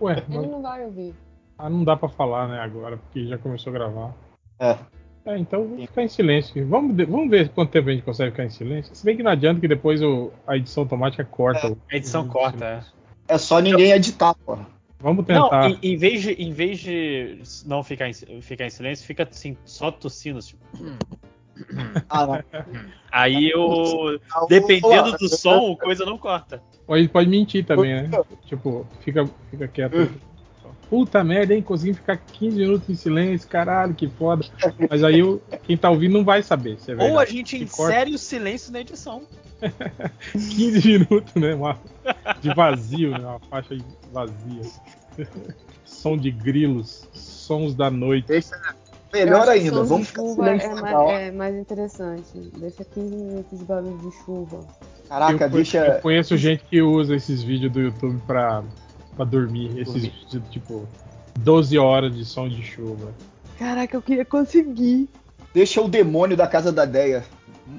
Ué, Ele mas não vai ouvir. ah, não dá pra falar, né, agora, porque já começou a gravar. É. É, então vamos ficar em silêncio. Vamos, vamos ver quanto tempo a gente consegue ficar em silêncio. Se bem que não adianta que depois o- a edição automática corta. o- A edição o- corta, é. É só ninguém editar, porra. Vamos Não, tentar. em, em vez de, em vez de não ficar em, ficar em silêncio, fica assim, só tossindo. Tipo. Ah, não. Aí eu. Ah, Dependendo do som, coisa não corta. Ou ele pode mentir também, né? Tipo, fica, fica quieto. Puta merda, hein? Consegui ficar 15 minutos em silêncio, caralho, que foda. Mas aí o- quem tá ouvindo não vai saber. Se é Ou a gente Que corta. insere o silêncio na edição. 15 minutos, né? Uma, de vazio, né? Uma faixa vazia. Som de grilos, sons da noite. Deixa- Melhor ainda, som de vamos ficar chuva é mais, é mais interessante. Deixa 15 minutos de barulho de chuva. Caraca, eu, deixa. eu conheço gente que usa esses vídeos do YouTube pra, pra dormir. Esses vídeos, tipo, 12 horas de som de chuva. Caraca, eu queria conseguir. Deixa o demônio da casa da Deia.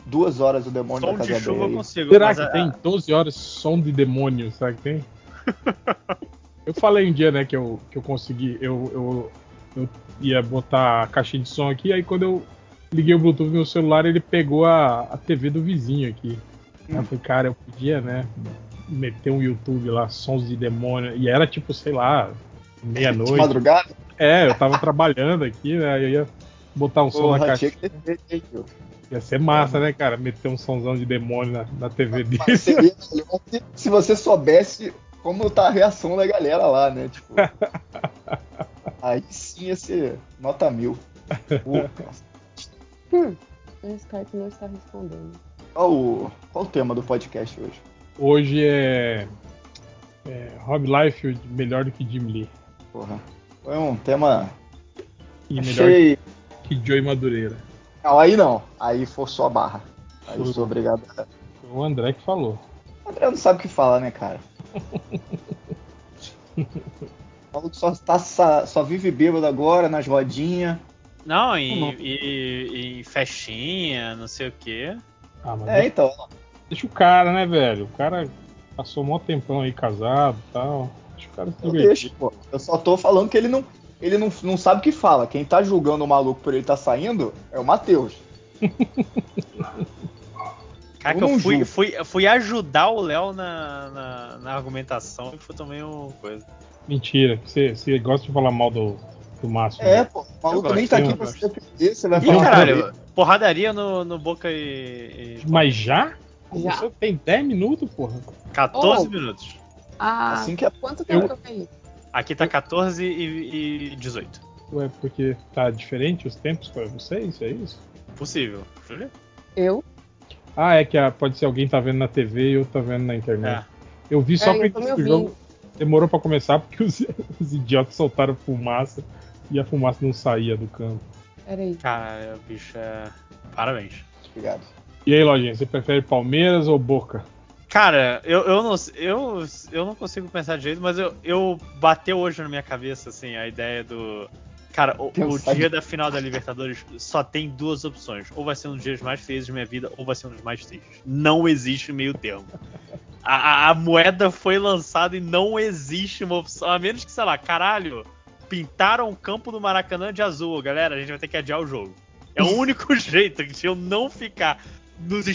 Duas horas o demônio Som da casa de da chuva eu Deia. aí. consigo. Será que a- tem 12 horas som de demônio? Será que tem? eu falei um dia, né, que eu, que eu consegui. Eu, eu, eu ia botar a caixinha de som aqui, aí quando eu liguei o Bluetooth no meu celular, ele pegou a, a TV do vizinho aqui. Aí Eu falei, cara, eu podia, né, meter um YouTube lá, sons de demônio. E era tipo, sei lá, meia-noite. madrugada? É, eu tava trabalhando aqui, né, aí eu ia botar um som na caixa. Ia ser massa, né, cara? Meter um somzão de demônio na, na TV Mas dele. seria melhor se- se você soubesse como tá a reação da galera lá, né? Tipo. aí sim ia ser nota mil. Hum, o Skype não está respondendo. Qual, o, qual o tema do podcast hoje? Hoje é, é Rob Liefeld melhor do que Jim Lee. Porra. Foi um tema. E melhor Achei. que Joey Madureira. Não, aí não. Aí forçou a barra. Aí eu Foi. sou obrigado a. Foi o André que falou. O André não sabe o que fala, né, cara? O maluco só, tá, só, vive bêbado agora, nas rodinhas. Não, e, Não. e- e festinha, não sei o quê. Ah, mas É, deixa, então. deixa o cara, né, velho? O cara passou um maior tempão aí casado e tal. Deixa o cara se Eu divertir. deixo, pô. Eu só tô falando que ele não. Ele não, não sabe o que fala. Quem tá julgando o maluco por ele tá saindo é o Matheus. Cara, Eu que eu fui, fui, fui ajudar o Léo na, na, na argumentação e foi também uma coisa. Mentira. Você, você gosta de falar mal do, do Márcio. É, né? pô. O maluco nem tá aqui pra se defender. Você vai Ih, falar caralho, dele. porradaria no, no Boca e. e- Mas já? Já. Você tem 10 minutos, porra. 14 Oh. minutos. Ah, Assim que é. quanto tempo eu- que eu caí? Aqui tá 14 e, e 18. Ué, porque tá diferente os tempos pra vocês? É isso? Possível. Eu? Ah, é que a- pode ser alguém tá vendo na TV e eu tá vendo na internet. É. Eu vi só É, eu porque tô me o ouvindo. jogo demorou pra começar porque os, os idiotas soltaram fumaça e a fumaça não saía do campo. Peraí. Cara, bicho, é. Parabéns. Obrigado. E aí, Lojinha, você prefere Palmeiras ou Boca? Cara, eu, eu, não, eu, eu não consigo pensar de jeito, mas eu, eu bateu hoje na minha cabeça, assim, a ideia do. Cara, o, o dia da final da Libertadores só tem duas opções. Ou vai ser um dos dias mais felizes da minha vida, ou vai ser um dos mais tristes. Não existe meio termo. A, a- a moeda foi lançada e não existe uma opção. A menos que, sei lá, caralho, pintaram o campo do Maracanã de azul. Galera, a gente vai ter que adiar o jogo. É o único jeito de eu não ficar nos,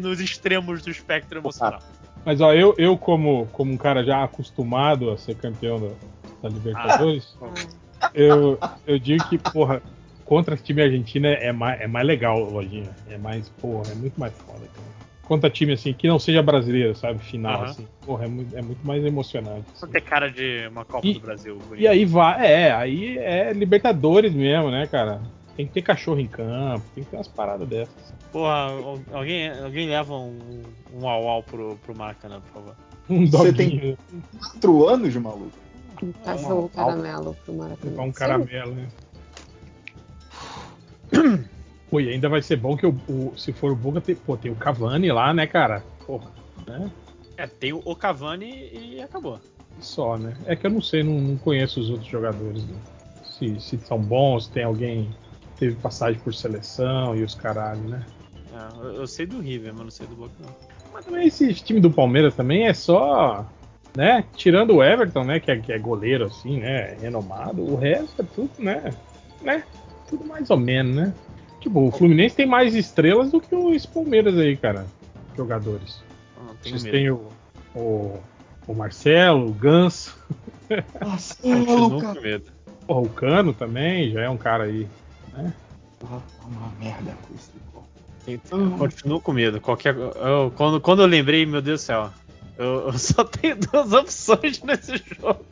nos extremos do espectro emocional. Mas ó, eu, eu como, como um cara já acostumado a ser campeão da, da Libertadores, Ah, eu, eu digo que, porra, contra time argentino é mais, é mais legal, Lojinha. É mais, porra, é muito mais foda, cara. Contra time assim, que não seja brasileiro, sabe? Final, Aham. assim. Porra, é muito, é muito mais emocionante. Só assim. ter cara de uma Copa E- do Brasil. E aí vai, é, aí é Libertadores mesmo, né, cara? Tem que ter cachorro em campo, tem que ter umas paradas dessas. Porra, al- alguém, alguém leva um, um au-au pro, pro Maracanã, por favor. Um Você doguinho, Quatro anos, maluco. Um cachorro Mal. caramelo pro Maracanã. levar um caramelo, né? Pô, e ainda vai ser bom que o, o- se for o Boca, tem, pô, tem o Cavani lá, né, cara? Porra, né? É, tem o Cavani e acabou. Só, né? É que eu não sei, não, não conheço os outros jogadores. né? Se, se são bons, se tem alguém que teve passagem por seleção e os caralho, né? É, eu, eu sei do River, mas não sei do Boca não. Mas também esse time do Palmeiras também é só né? Tirando o Everton, né? Que é, que é goleiro, assim, né? Renomado. O resto é tudo, né? né? Tudo mais ou menos, né? Tipo, o Fluminense tem mais estrelas do que os Palmeiras aí, cara. Jogadores. Não tenho Vocês medo. têm o, o, o Marcelo, o Ganso, Marcelo, com cara. medo. porra, o Cano também, já é um cara aí. Porra, tá uma merda com isso. pô. Continuo com medo. Qualquer, eu- quando, quando eu lembrei, meu Deus do céu, eu, eu só tenho duas opções nesse jogo.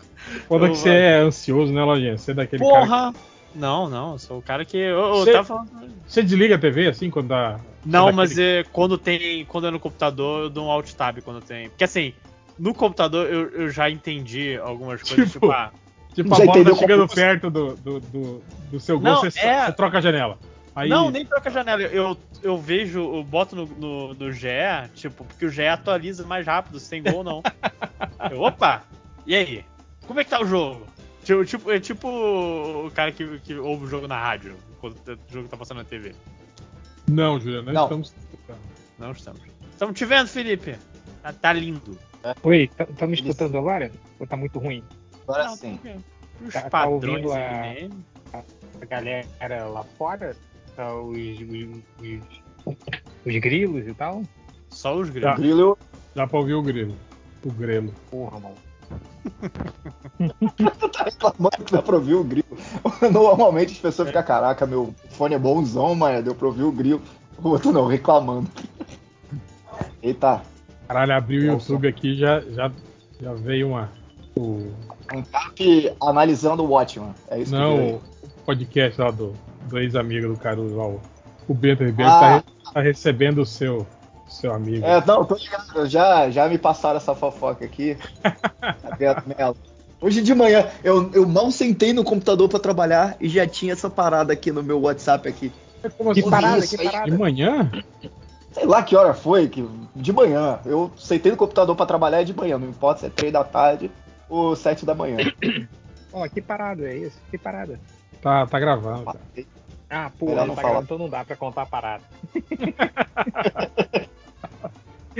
Foda Eu- que você é ansioso, né, Lojinha? Você é daquele cara. Porra! Não, não, eu sou o cara que. Eu, eu Você- tava falando. que- Você desliga a TV assim quando dá. Não, é mas é, quando tem. Quando é no computador, eu dou um alt tab quando tem. Porque assim, no computador eu, eu já entendi algumas coisas, Tipo, tipo, ah, Tipo, a bola tá chegando perto do, do, do, do seu gol, Não, você, é- você troca a janela. Aí, Não, nem troca a janela. Eu, eu vejo, eu boto no, no, no GE, tipo, porque o GE atualiza mais rápido, se tem gol ou não. Eu, opa! E aí? Como é que tá o jogo? Tipo, tipo, é tipo o cara que, que ouve o jogo na rádio, quando o jogo tá passando na TV. Não, Juliano, nós Não. estamos. Não estamos. Estamos te vendo, Felipe. Tá, tá lindo. Oi, tá, tá me escutando agora? Ou tá muito ruim? Agora Não, sim. porque Os Tá- tá padrões ouvindo a- MN, A galera lá fora? Tá os, os, os, os grilos e tal? só os O grilos. Grilo, Dá pra ouvir o grilo. O grelo. Porra, mano. tá reclamando que dá pra ouvir o grilo. Normalmente as pessoas ficam, caraca, meu fone é bonzão, mas deu pra ouvir o grilo. O outro não, reclamando. Eita, Caralho, abriu o Nossa. YouTube aqui já já já veio uma. O, um cap analisando o Watchman. É isso que não, veio o podcast lá do, do ex-amigo do Caruso lá, o, o Bento Ribeiro, Ah. tá, re- tá recebendo o seu, seu amigo. É, não, tô ligado. Já, já me passaram essa fofoca aqui. Beto Melo. Hoje de manhã, eu, eu mal sentei no computador pra trabalhar e já tinha essa parada aqui no meu WhatsApp aqui. Como Que assim? parada, isso que parada. De manhã? Sei lá que hora foi, que de manhã. Eu sentei no computador pra trabalhar é de manhã, não importa se é 3 da tarde ou 7 da manhã. Ó, que parada é isso? Que parada? Tá, tá gravando. Cara. Ah, pô, não tá então não dá pra contar a parada.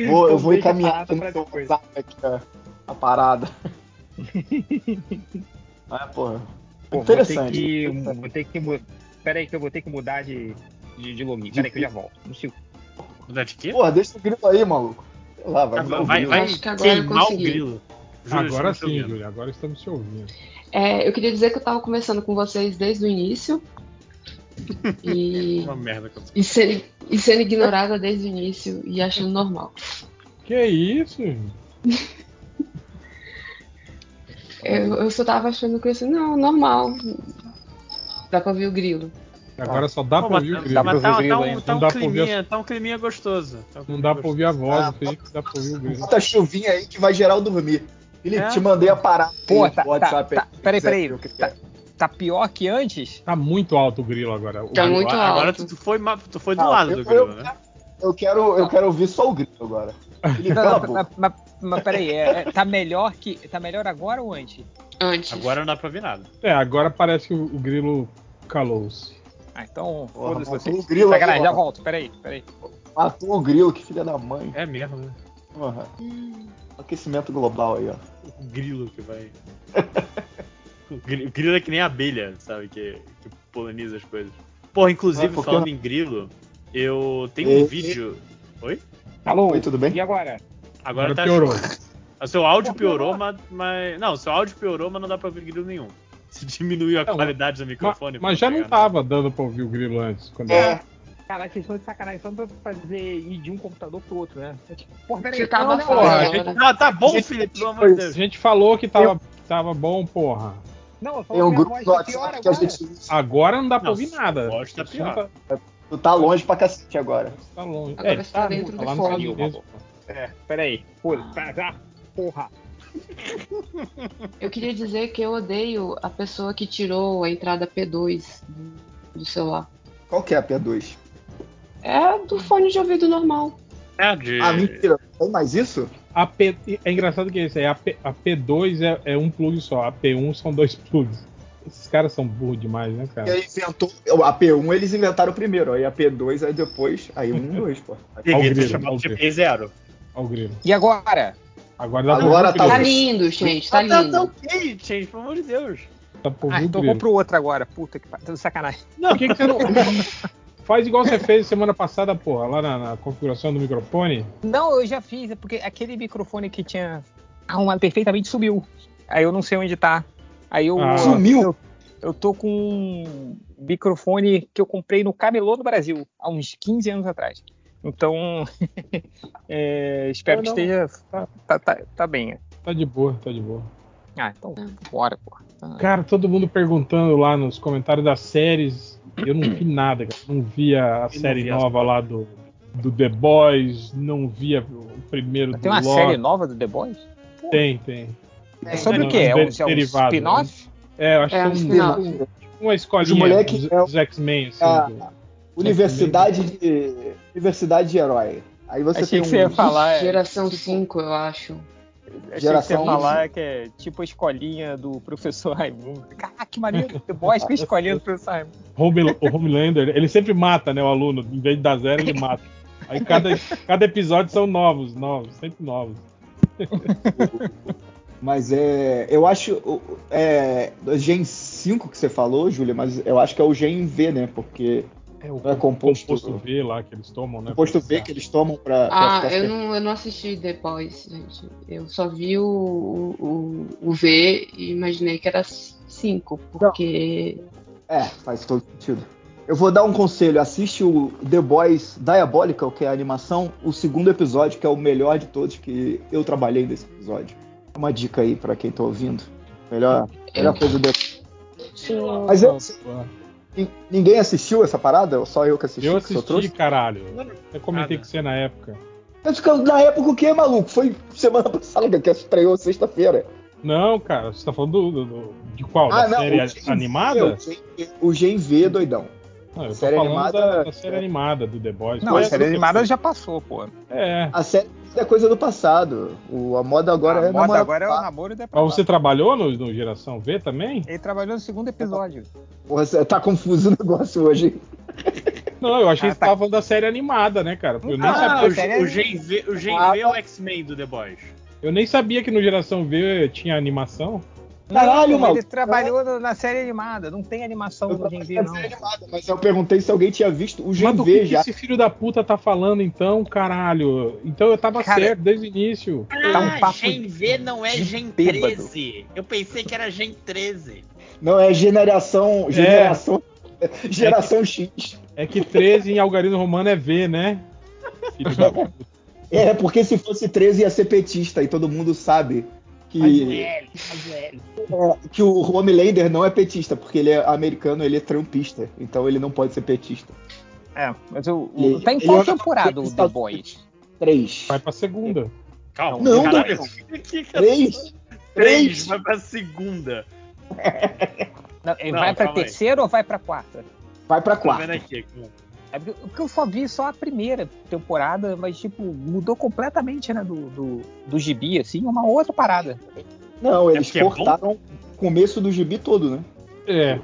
Vou, eu Então vou encaminhar pra seu depois. Aqui a, a parada. Ah, porra. Pô, vou ter Interessante. que. Vou ter que. mu- Pera aí que eu vou ter que mudar de, de, de login. Pera aí que eu já volto. Um segundo. Mudar de quê? Porra, deixa o grilo aí, maluco. Sei lá, vai vai vai Acho que agora eu queimar o consegui. grilo. Júlio, Agora sim. Júlia, agora estamos te ouvindo. É, eu queria dizer que eu tava conversando com vocês desde o início. E, Uma merda que eu e, sendo, e sendo ignorada desde o início e achando normal. Que isso? Eu, eu só tava achando que assim, não, normal. Dá pra ouvir o grilo. Agora só dá Pô, pra ouvir o grilo. pra tá, ouvir o tá grilo um, tá Não um climinha, tá um climinha gostoso. Tá um Não climinha dá pra ouvir a voz Ah, Felipe, dá pra ouvir o grilo. Bota a chuvinha aí que vai gerar o dormir. Felipe, É? te mandei a parada. Pô, tá- tá- tá- peraí, peraí, tá- é. Tá pior que antes? Tá muito alto o grilo agora. O Tá grilo- muito agora, agora alto. tu, tu foi, tu foi do lado eu- do grilo, eu- né? Eu quero, eu quero ouvir só o grilo agora. Não, não, mas, mas, mas peraí, é, é- tá melhor que. Tá melhor agora ou antes? Antes. Agora não dá pra ver nada. É, agora parece que o, o grilo calou-se. Ah, então. Foda-se matou vocês. o grilo Sacanagem, já volto, peraí, peraí. Matou o grilo, que filha da mãe. É mesmo, né? Porra. Hum, Aquecimento global aí, ó. O grilo que vai. o gri- o grilo é que nem a abelha, sabe? Que, que poliniza as coisas. Porra, inclusive, Ah, porque falando em grilo, eu tenho E- um vídeo. Oi? Alô? Oi, tudo bem? E agora? Agora, Agora tá piorou. O seu áudio Pô, piorou, piorou. mas, mas. Não, o seu áudio piorou, mas não dá pra ouvir grilo nenhum. Se diminuiu a Não, qualidade do microfone. Mas, já não né? tava dando pra ouvir o grilo antes. Quando É, Caralho, vocês estão de sacanagem só pra fazer ir de um computador pro outro, né? É tipo, Porra, peraí. Você tava não, porra, a agora. Ah, tá bom, Gente, Felipe, pelo amor de foi A Deus. gente falou que tava, que tava bom, porra. Não, eu tem um grupo voz no tá WhatsApp que a agora. gente usa. Agora não dá pra ouvir nada. áudio tá pior. Tá, Tu tá longe pra cacete agora. tá longe. Agora é, você tá tá, dentro do fone. É, peraí. Tá. Porra. Eu queria dizer que eu odeio a pessoa que tirou a entrada P2 do celular. Qual que é a P2? É do fone de ouvido normal. É, de. Ah, mentira. Tem mais isso? A P, é engraçado que isso aí. A, P, a P2 é, é um plug só. A P1 são dois plugs. Esses caras são burros demais, né, E cara? aí inventou. A P1 eles inventaram primeiro, aí a P2 aí depois. Aí um, dois, pô. Devia ter grilo, chamado ao de grilo. P0. Olha o grilo. E agora? Agora Agora tá Tá lindo, gente, tá Tá, tá lindo. ok, gente, pelo amor de Deus. Dá pra Ah, então grilo. compro outro agora. Puta que pariu. Sacanagem. Por que, que você não. Faz igual você fez semana passada, porra, lá na, na configuração do microfone. Não, eu já fiz, é porque aquele microfone que tinha arrumado perfeitamente sumiu. Aí eu não sei onde tá. Aí eu. Ah. Sumiu? Eu, eu tô com um microfone que eu comprei no Camelô no Brasil, há uns 15 anos atrás. Então, é, espero Não, que esteja. Tá, tá, tá, tá bem. Tá de boa, tá de boa. Ah, então, bora, pô. Ah, Cara, todo mundo perguntando lá nos comentários das séries. Eu não vi nada, cara. Não via a não série vi as nova lá do, do The Boys, não via o primeiro Tem do uma Lost. série nova do The Boys? Tem, tem. É sobre Não, o quê? É um, de- é um derivado, spin-off? É, eu acho É, que um são spin-off. tipo uma escolinha Os moleque dos, é o- dos X-Men, assim. Ah, do- Universidade de. Universidade de herói. Aí você Achei tem que um. você ia falar. é, Geração tipo, 5, eu acho. Achei que Geração ia falar que é tipo a escolinha do professor Raimundo. Caraca, que maneiro. The Boys com a escolinha do professor Raimundo. Home- o Homelander, ele sempre mata, né, o aluno. Em vez de dar zero, ele mata. Aí cada, cada episódio são novos, novos, sempre novos. Mas é. Eu acho. o- É. Gen 5 que você falou, Júlia, mas eu acho que é o Gen V, né? Porque É o Não é composto- composto V lá que eles tomam, né? o posto pra V que eles tomam pra. pra Ah, ficar eu não, eu não assisti The Boys, gente. Eu só vi o, o, o V e imaginei que era 5, porque. É, faz todo sentido. Eu vou dar um conselho: assiste o The Boys Diabolical, que é a animação, o segundo episódio, que é o melhor de todos, que eu trabalhei nesse episódio. Uma dica aí pra quem tá ouvindo. Melhor, melhor coisa do. Mas eu, ninguém assistiu essa parada? Ou só eu que assisti? Eu assisti, caralho. Eu comentei Nada. com você na época. Mas fica- na época o que, maluco? Foi semana passada que estreou sexta-feira. Não, cara, você tá falando do, do- de qual? Ah, da série o Gen V, animada? o Gen V, O Gen V, doidão. Não, eu tô série falando animada- da, da série animada do The Boys. Não, Foi a série animada já passou, pô. É. A série é coisa do passado. O, a moda agora a é moda namorar agora é o a- namoro da Mas você trabalhou no, no Geração V também? Ele trabalhou no segundo episódio. Porra, você tá confuso o negócio hoje. Não, eu achei Ah, que você tá. tava falando da série animada, né, cara? Eu nem, Ah, sabia, o, série o é- Gen V, o Gen Ah, V é o X-Men do The Boys. eu nem sabia que no Geração V tinha animação. Caralho, maluco. Ele trabalhou no- na série animada. Não tem animação Eu do Gen V, não. série animada, Mas eu perguntei se alguém tinha visto o Gen Mas do que, V que já. esse filho da puta tá falando então, caralho? Então eu tava Cara, certo desde o início. Tá um papo Gen V não é Gen bêbado. 13. Eu pensei que era Gen 13. Não, é geração. Geração. Geração X. É que 13 em algarismo romano é V, né? Filho da puta. É, porque se fosse 13 ia ser petista e todo mundo sabe que, é, que o Homelander não é petista, porque ele é americano, ele é trumpista. Então ele não pode ser petista. É, mas o, o- tá em qual temporada o The Boys? 3. Vai pra segunda. Calma, Não, caralho. não. 3? Três, vai pra segunda. Não, Não, vai pra aí. terceira ou vai pra quarta? Vai pra Tô vendo 4. aqui. É porque, porque eu só vi só a primeira temporada, mas tipo, mudou completamente, né, do, do, do gibi, assim, uma outra parada. Não, eles porque é cortaram o começo do gibi todo, né? É.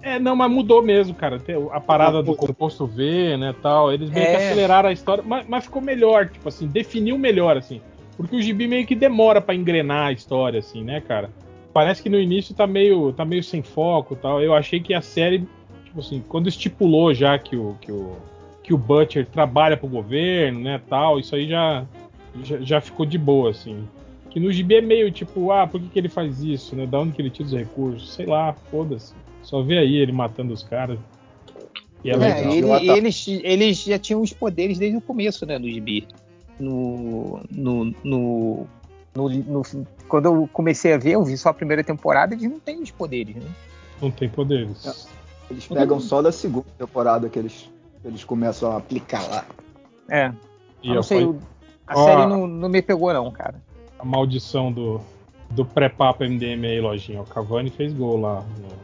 É, não, mas mudou mesmo, cara. A parada do composto V, né, tal. Eles meio que É. aceleraram a história, mas, mas ficou melhor, tipo assim, definiu melhor, assim. Porque o gibi meio que demora pra engrenar a história, assim, né, cara? Parece que no início tá meio, tá meio sem foco tal. Eu achei que a série, tipo assim, quando estipulou já que o, que o, que o Butcher trabalha pro governo, né, tal, isso aí já, já, já ficou de boa, assim. Que no gibi é meio tipo, ah, por que, que ele faz isso, né? Da onde que ele tira os recursos? Sei lá, foda-se. Só vê aí ele matando os caras. E é, É, legal. ele- eles, eles já tinham os poderes desde o começo, né, do gibi. No, no, no, no- no- quando eu comecei a ver, eu vi só a primeira temporada, eles não têm os poderes, né? Não tem poderes. Eles pegam só da segunda temporada que eles, eles começam a aplicar lá. É, E eu não sei, foi a Ó. série não, não me pegou não, cara. a maldição do, do pré-papo MDM aí, lojinha. O Cavani fez gol lá. no-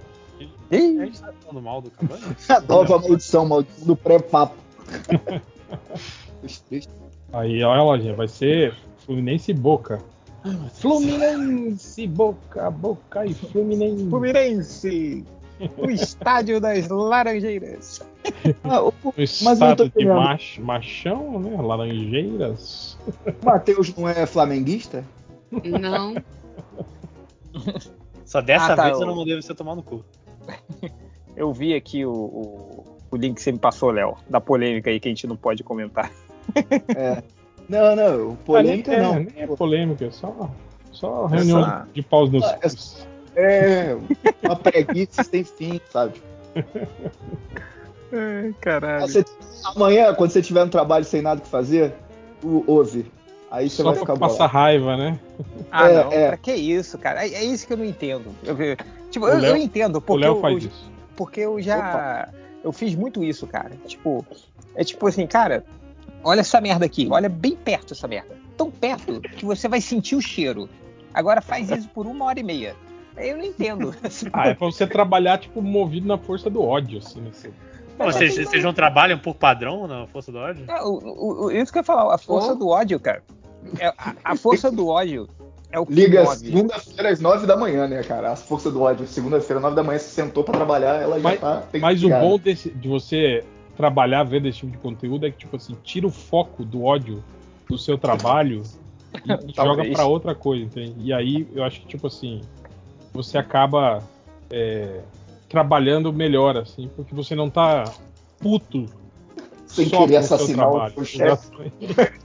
A Ih, gente tá falando mal do Cavani? A nova maldição, maldição do pré-papo. Aí, olha, lojinha, vai ser Fluminense e Boca. Fluminense, Boca, Boca e Fluminense. Fluminense, o estádio das Laranjeiras. Ah, o tô estado de mach, machão, né? Laranjeiras. o Matheus não é flamenguista? Não. Só dessa Ah, tá, vez eu o- não mandei você tomar no cu. Eu vi aqui o, o, o link que você me passou, Léo, da polêmica aí que a gente não pode comentar. É. Não, não, polêmica é, não. Nem é polêmica, é só, só reunião Essa- de paus nos Ah, É, uma preguiça sem fim, sabe? Ai, caralho. Você- amanhã, quando você tiver no trabalho sem nada que fazer, ouve. Aí você Só vai ficar bolado. raiva, né? Ah, É, não, é. pra que isso, cara? É, é isso que eu não entendo. Eu, tipo, O eu, Léo- eu entendo, O porque Léo eu, faz eu- isso. porque eu já. Eu fiz muito isso, cara. Tipo, é tipo assim, cara, olha essa merda aqui, olha bem perto essa merda. Tão perto que você vai sentir o cheiro. Agora faz isso por uma hora e meia. Eu não entendo. Ah, é pra você trabalhar, tipo, movido na força do ódio, assim, né? Você- Pô, Vocês, vocês não trabalham por padrão na Força do Ódio? É, o- o- isso que eu ia falar, a força Oh. do ódio, cara. É, a, a força do ódio é o que Liga segunda-feira às nove da manhã, né, cara? A força do ódio. Segunda-feira, nove da manhã, você sentou pra trabalhar, ela já Mas- tá. tem Mas que o bom desse- de você trabalhar vendo esse tipo de conteúdo é que, tipo assim, tira o foco do ódio do seu trabalho e, joga pra outra coisa, entende? E aí eu acho que, tipo assim, você acaba é, trabalhando melhor, assim, porque você não tá puto Sem só querer assassinar o chefe.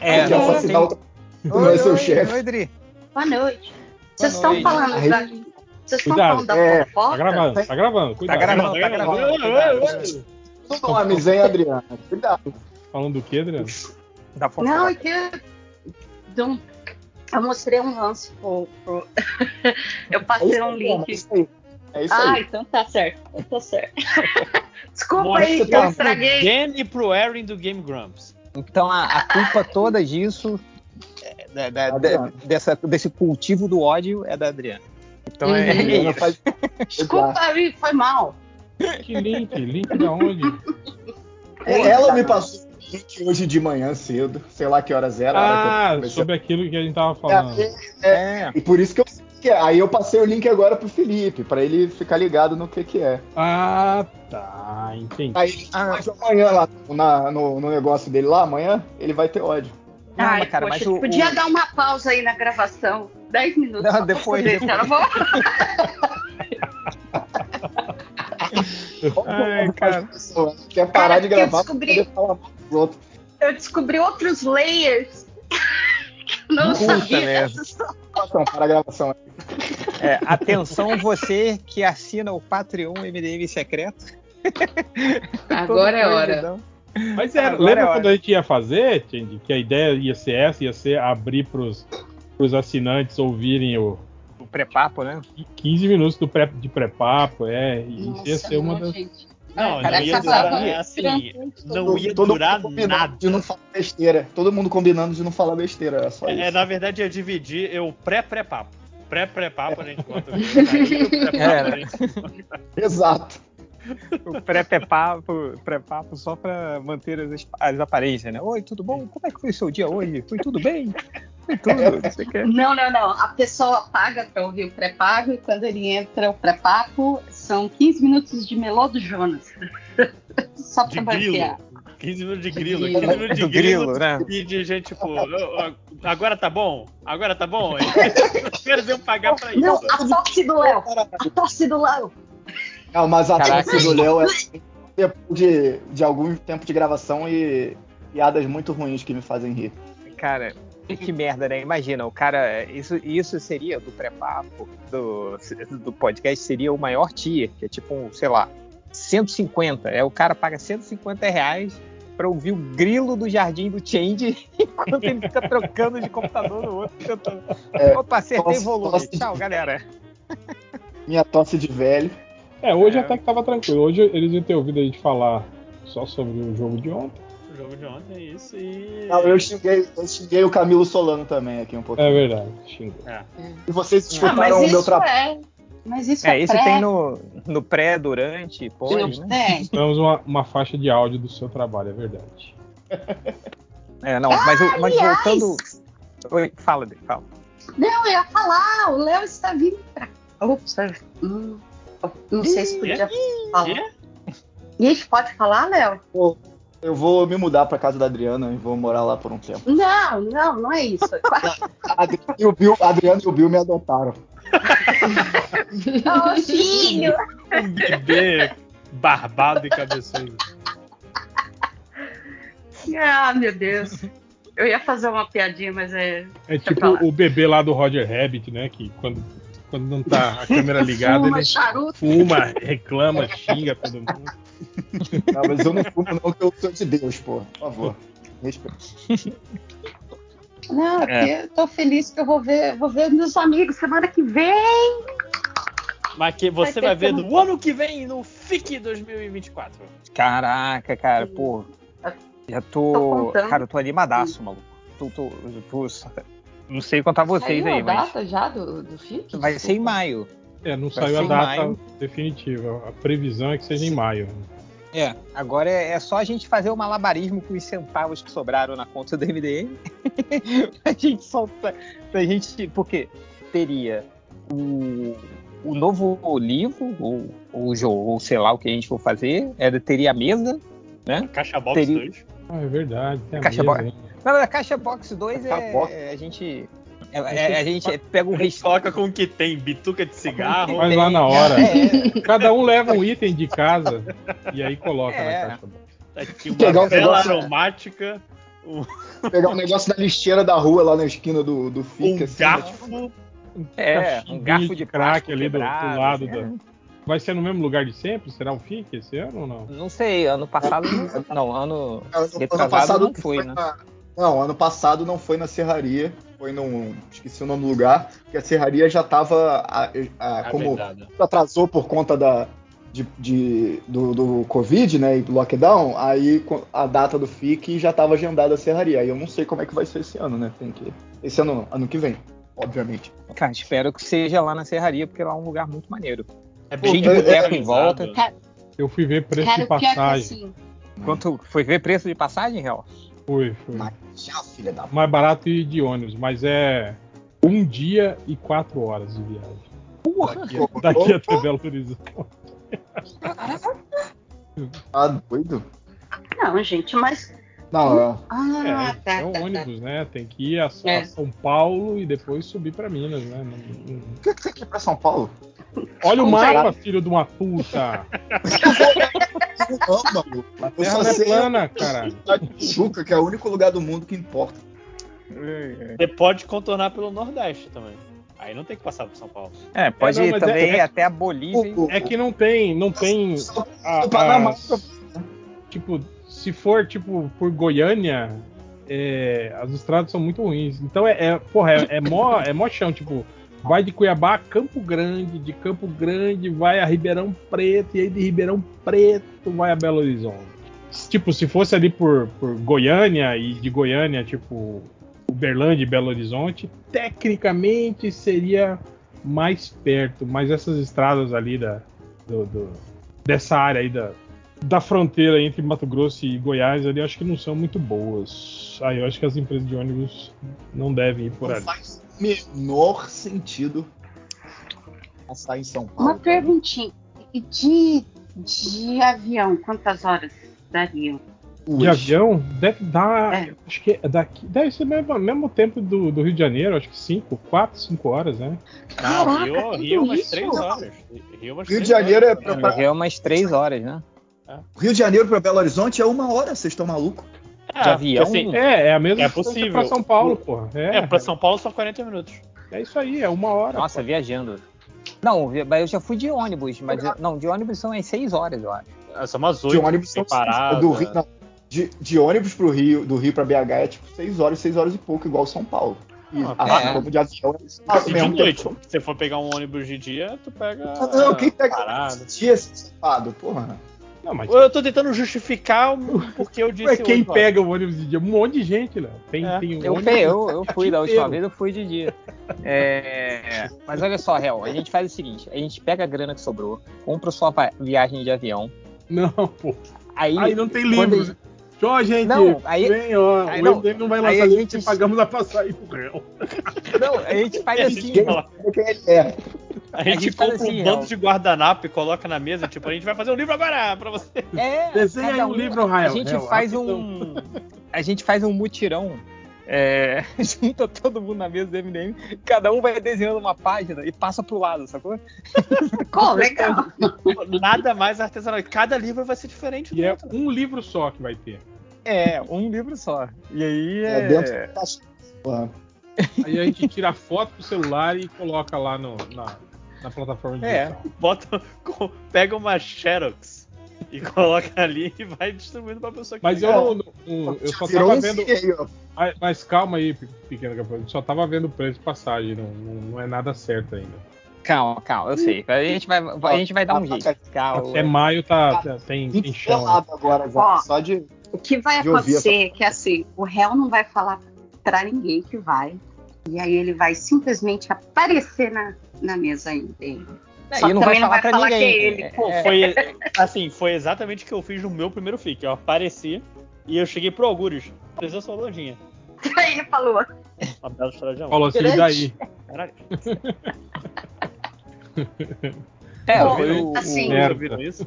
É, não, assassinar tem- o tu não é seu oi, chefe. Oi, Dri. Boa noite. Vocês estão falando da. Vocês estão Cuidado. falando da É, Tá fofoca? gravando, tá gravando, cuidado. gravando, tá gravando. Não, a miséria, Adriana. Cuidado. Falando do que, Adriano? Da fofoca. Não, é que eu, eu mostrei um lance pro. pro- eu É passei isso um link. É isso aí. É isso Ah, aí. então tá certo. Tá certo. Desculpa Mostra aí que pra- eu estraguei. Danny pro Aaron do Game Grumps. Então a, a culpa toda disso, é da- da- da- dessa, desse cultivo do ódio, é da Adriana. Então é, Uhum. é faz- Desculpa aí, foi mal. Que link? Link da onde? Ela me passou hoje de manhã cedo, sei lá que horas era. hora Ah, comecei sobre aquilo que a gente tava a- falando. É, E por isso que eu que é. Aí eu passei o link agora pro Felipe, pra ele ficar ligado no que que é. Ah, tá, entendi. Aí Ah. mas amanhã lá na- no, no negócio dele lá, amanhã, ele vai ter ódio. Não, Ai, cara, poxa, mas o- podia o- dar uma pausa aí na gravação. 10 minutos. Não, depois, poder, depois. tá bom? Ai, cara. Quer parar Cara, de gravar descobri- falar outros. Eu descobri outros layers que eu não Puta sabia merda. Para a gravação. É, atenção você que assina o Patreon MDM secreto. Agora é hora. Mas era, Agora lembra é hora. quando a gente ia fazer, Tindy, que a ideia ia ser essa, ia ser abrir pros, pros assinantes ouvirem o O pré-papo, né? 15 minutos do pré, de pré-papo, é, e isso ia Nossa, ser uma não, das... gente. Não, Cara, não ia durar, é assim, não ia Todo durar mundo combinando nada. de não falar besteira. Todo mundo combinando de não falar besteira. É só É, isso. na verdade, ia dividir eu pré-pré-papo. Pré-pré-papo a gente bota o vídeo, aí o pré-papo É, a né? gente- Exato. O pré-papo pré-papo só pra manter as, as aparências, né? Oi, tudo bom? Como é que foi o seu dia hoje? Foi tudo bem? Foi tudo. Quê. Não, não, não. A pessoa paga para ouvir o pré-pago e quando ele entra o pré-pago, são 15 minutos de melô do Jonas. Só pra banquear. 15 minutos de grilo. Grilo. 15 minutos de grilo. grilo, né? E de gente, tipo, "Ô, ô, agora tá bom? Agora tá bom? Eles iam pagar pra isso. Não, a tosse do Léo. A tosse do Léo. Não, mas a Caraca. tosse do Léo é depois de, de algum tempo de gravação e piadas muito ruins que me fazem rir. Cara, que merda, né? Imagina, o cara. Isso, isso seria do pré-papo, do, do podcast, seria o maior tier, que é tipo, um, sei lá, 150. É, o cara paga 150 reais pra ouvir o grilo do jardim do Change enquanto ele fica trocando de computador no outro. Tentando... É, Opa, acertei tosse- volume. tosse de- Tchau, galera. Minha tosse de velho. É, hoje É. até que tava tranquilo. Hoje eles iam ter ouvido a gente falar só sobre o jogo de ontem. Jogo de ontem é isso e. Não, eu xinguei, eu xinguei o Camilo Solano também aqui um pouquinho. É verdade, xinga. E vocês Ah, escutaram o meu isso trabalho. é. Mas isso é, É, esse pré. tem no, no pré, durante, pós, né? Tem. Esperamos uma, uma faixa de áudio do seu trabalho, é verdade. É, não, mas, o- mas Aliás, voltando. Oi, fala, Dri, fala. Não, eu ia falar, o Léo está vindo pra. Ops, hum, não sei se podia falar. Quê? Ixi, pode falar, Léo? Eu vou me mudar pra casa da Adriana e vou morar lá por um tempo. Não, não, não é isso. A Adriana e o Bill, a Adriana e o Bill me adotaram. Ô, filho! Um bebê barbado e cabeçudo. Ah, meu Deus. Eu ia fazer uma piadinha, mas é. É tipo o bebê lá do Roger Rabbit, né? Que quando, quando não tá a câmera ligada, Fuma, ele charuto. fuma, reclama, xinga todo mundo. Não, mas eu não fumo não, que eu sou de Deus, pô. Por favor. Respeito. Não, é eu tô feliz que eu vou ver, vou ver meus amigos semana que vem. Mas que você Vai vai, ver no ano que vem, no FIC 2024. Caraca, cara, pô. Já Tô tô. cara, eu tô animadaço, maluco. Tô, tô, tô- não sei contar vocês Saiu aí, a mas. data já do, do FIC? Vai ser em maio. É, não Vai saiu a data maio. definitiva. A previsão é que seja em maio. É, agora é, é só a gente fazer o malabarismo com os centavos que sobraram na conta do MDM. a gente solta. A gente. Porque teria o, o novo livro, ou o jogo, ou sei lá o que a gente for fazer, é, teria a mesa, né? Caixa Box Teria- 2. Ah, é verdade. Tem a Caixa mesa bo- ainda. Não, a caixa box 2 Caixa é, box. é a gente. é- é- a gente pega um risco. coloca com o que tem, bituca de cigarro. Faz lá na hora. É, Cada um leva um item de casa e aí coloca É. na caixa. box. Aqui Pegar uma um vela negócio- aromática, Pegar um negócio da lixeira da rua lá na esquina do, do um FIC. assim, garfo. é, um garfo de crack ali do, do lado assim, da. Vai ser no mesmo lugar de sempre? Será o FIC esse ano ou não? Não sei, ano passado não. Não, ano. Ano, passado não foi, né? Não, ano passado não foi na serraria, foi num. Esqueci o nome do lugar, porque a serraria já tava. a- a- Ah, como verdade. atrasou por conta da, de, de- do, do Covid, né? E do lockdown, aí a data do FIC já tava agendada a serraria. Aí eu não sei como é que vai ser esse ano, né? Tem que. Esse ano ano que vem, obviamente. Cara, espero que seja lá na Serraria, porque lá é um lugar muito maneiro. É Cheio de é- boteco em volta. Eu fui ver preço Cara, de é que passagem. assim. Quanto foi ver preço de passagem, real? Foi, foi. Mas já, filha da. Mais barato ir de ônibus, mas é um dia e quatro horas de viagem. Daqui, daqui até Belo Horizonte. Tá doido? Não, gente, mas. Não, é. Ah, É, tá, é um tá, tá. ônibus, né? Tem que ir a, a É. São Paulo e depois subir pra Minas, né? Por que que você quer ir pra São Paulo? Olha o Como mapa, será? filho de uma puta. Não, maluco. A terra não é sei plana, caralho. a Tijuca, que é o único lugar do mundo que importa. Você pode contornar pelo Nordeste também. Aí não tem que passar por São Paulo. É, pode É, não, ir mas também é- é- até a Bolívia. O- o- É que não tem, não tem. a- o Panamá. as- tipo, se for tipo por Goiânia, é, as estradas são muito ruins. Então é, é porra, é, é mó, é mó chão, tipo, vai de Cuiabá a Campo Grande, de Campo Grande vai a Ribeirão Preto e aí de Ribeirão Preto vai a Belo Horizonte. Tipo, se fosse ali por, por Goiânia e de Goiânia, tipo, Uberlândia e Belo Horizonte, tecnicamente seria mais perto, mas essas estradas ali da, do- do- dessa área aí da, da fronteira entre Mato Grosso e Goiás ali, acho que não são muito boas. Aí eu acho que as empresas de ônibus não devem ir por Não ali. faz menor sentido passar em São Uma Paulo. perguntinha. E de, de avião, quantas horas dariam? De avião, deve dar. É. Acho que é daqui. Deve ser mesmo, mesmo tempo do, do Rio de Janeiro, acho que 5, 4, 5 horas, né? Não, Caraca, Rio, Rio umas isso? 3 horas. Rio, umas Rio três de Janeiro é horas. pra- É, é umas três horas, né? Rio de Janeiro para Belo Horizonte é uma hora, vocês estão malucos? É, De avião? assim, É, é a mesma É possível. pra São Paulo, porra. É, é, pra São Paulo são 40 minutos. é isso aí, é uma hora. Nossa, viajando. Não, eu já fui de ônibus, mas eu- não, de ônibus são as seis horas, eu acho. Ah, São umas De 8 ônibus são separadas. do Rio, não, de, de ônibus pro Rio, do Rio para BH é tipo 6 horas, 6 horas e pouco, igual São Paulo. E Ah, assim é. de avião é. E de noite, tempo. se você for pegar um ônibus de dia, tu pega. Ah, Não, quem pega parado. dia safado, porra. Não, mas Eu tô tentando justificar o porquê eu disse é quem horas. pega o ônibus de dia? Um monte de gente, Léo. Tem, É. tem Eu, ônibus eu, eu fui da última vez, eu fui de dia. É, mas olha só, Réu, a gente faz o seguinte: a gente pega a grana que sobrou, compra sua viagem de avião, Não, pô. aí. Aí não tem quando Ó, gente, Não, aí- vem, ó. aí o MDM não vai aí lançar a livro gente- pagamos a passagem pro réu. Não, a gente faz a assim. gente é? A gente, gente faz compra assim, um bando de guardanapo e coloca na mesa, tipo, a gente vai fazer um livro agora pra você. É, Desenha aí um livro, Rael. A gente faz rapidão. um. A gente faz um mutirão. É, junta todo mundo na mesa do MDM, cada um vai desenhando uma página e passa pro lado, sacou? Pô, legal. Nada mais artesanal. Cada livro vai ser diferente do E é outro. um livro só que vai ter. É, um livro só. E aí É, é. dentro da. Porra. Aí a gente tira a foto do celular e coloca lá no, na, na plataforma É. digital. Bota, com- pega uma Xerox e coloca ali e vai distribuindo pra pessoa que Mas eu quiser. não, não- eu só tava vendo. Mas, mas calma aí, pe- pequeno capitão. Eu só tava vendo o preço de passagem, não, não, não é nada certo ainda. Calma, calma, eu sei. A gente vai, a gente vai dar um jeito. Calma. Até maio tá, tá- tem, tem 20 chão. né? agora, já. Ó. Só de. O que vai acontecer é que assim, o réu não vai falar pra ninguém que vai. E aí ele vai simplesmente aparecer na, na mesa dele. Só e não vai não falar vai pra falar ninguém. que é ele, pô. É, Foi, assim, foi exatamente o que eu fiz no meu primeiro fic. Eu apareci e eu cheguei pro Algures. Presença sua lojinha. Aí ele falou. Uma bela história de amor. Falou assim, e Grande. daí? Caralho. é, Bom, foi o, assim- o- isso?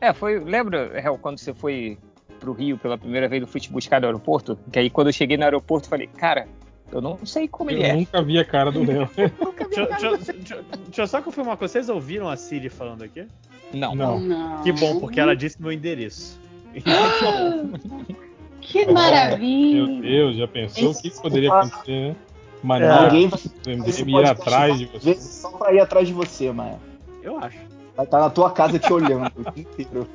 É, foi. Lembra, Hel, quando você foi pro Rio pela primeira vez, eu fui te buscar no aeroporto? Que aí quando eu cheguei no aeroporto, eu falei, cara, eu não sei como ele Eu é. nunca vi a cara do Léo. Deixa, eu só confirmar uma coisa. Vocês ouviram a Siri falando aqui? Não. Não. Não. Que bom, porque ela disse meu endereço. Que Meu maravilha. Deus, já pensou o que poderia acontecer, né? Mania É. Ninguém vai ir atrás de você. Só pra ir atrás de você, Maia. Eu acho. Vai estar na tua casa te olhando o dia inteiro.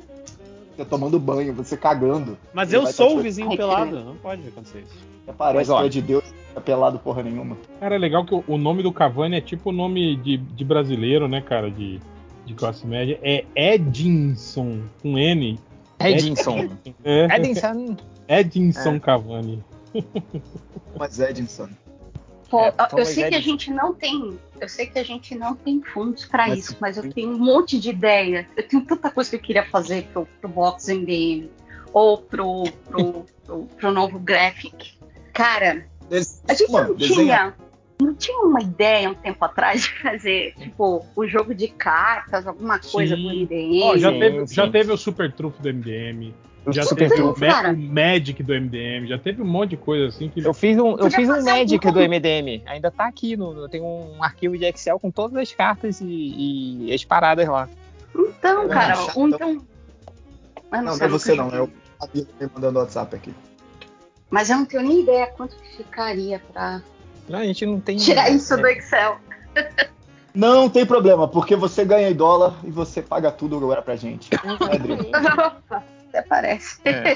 Você tomando banho, você cagando. Mas Ele eu sou tá o vizinho pelado. Não pode acontecer isso. Parece Mas, que é de Deus, não é pelado porra nenhuma. Cara, é legal que o, nome do Cavani é tipo o nome de, de brasileiro, né, cara? De, de classe média. É Edinson, com N. Edinson. É, Edinson. Edinson É. Cavani. Mas Edinson. Pô, É, eu Thomas sei que a gente não tem, eu sei que a gente não tem fundos pra Mas- isso, mas eu tenho um monte de ideia. Eu tenho tanta coisa que eu queria fazer pro, pro Box MDM ou pro, pro, pro, pro novo Graphic. Cara, Des- a gente Mano, não desenha. tinha, não tinha uma ideia um tempo atrás de fazer, tipo, o jogo de cartas, alguma coisa Sim. do MDM. Ó, já, Sim, teve, já teve o Super Trufo do MDM. Já Super teve o, Trufo, Ma- cara. o Magic do MDM. Já teve um monte de coisa assim que. Eu fiz um, eu fiz um Magic um- do MDM. Ainda tá aqui. No, eu tenho um arquivo de Excel com todas as cartas e, e as paradas lá. Então, É, cara, então. Eu Não, não é você não, é o Camilo me mandando WhatsApp aqui. Mas eu não tenho nem ideia quanto que ficaria pra Não, a gente não tem. tirar isso do é, Excel. Não tem problema, porque você ganha em dólar e você paga tudo agora pra gente. É, Adri? Até parece. é.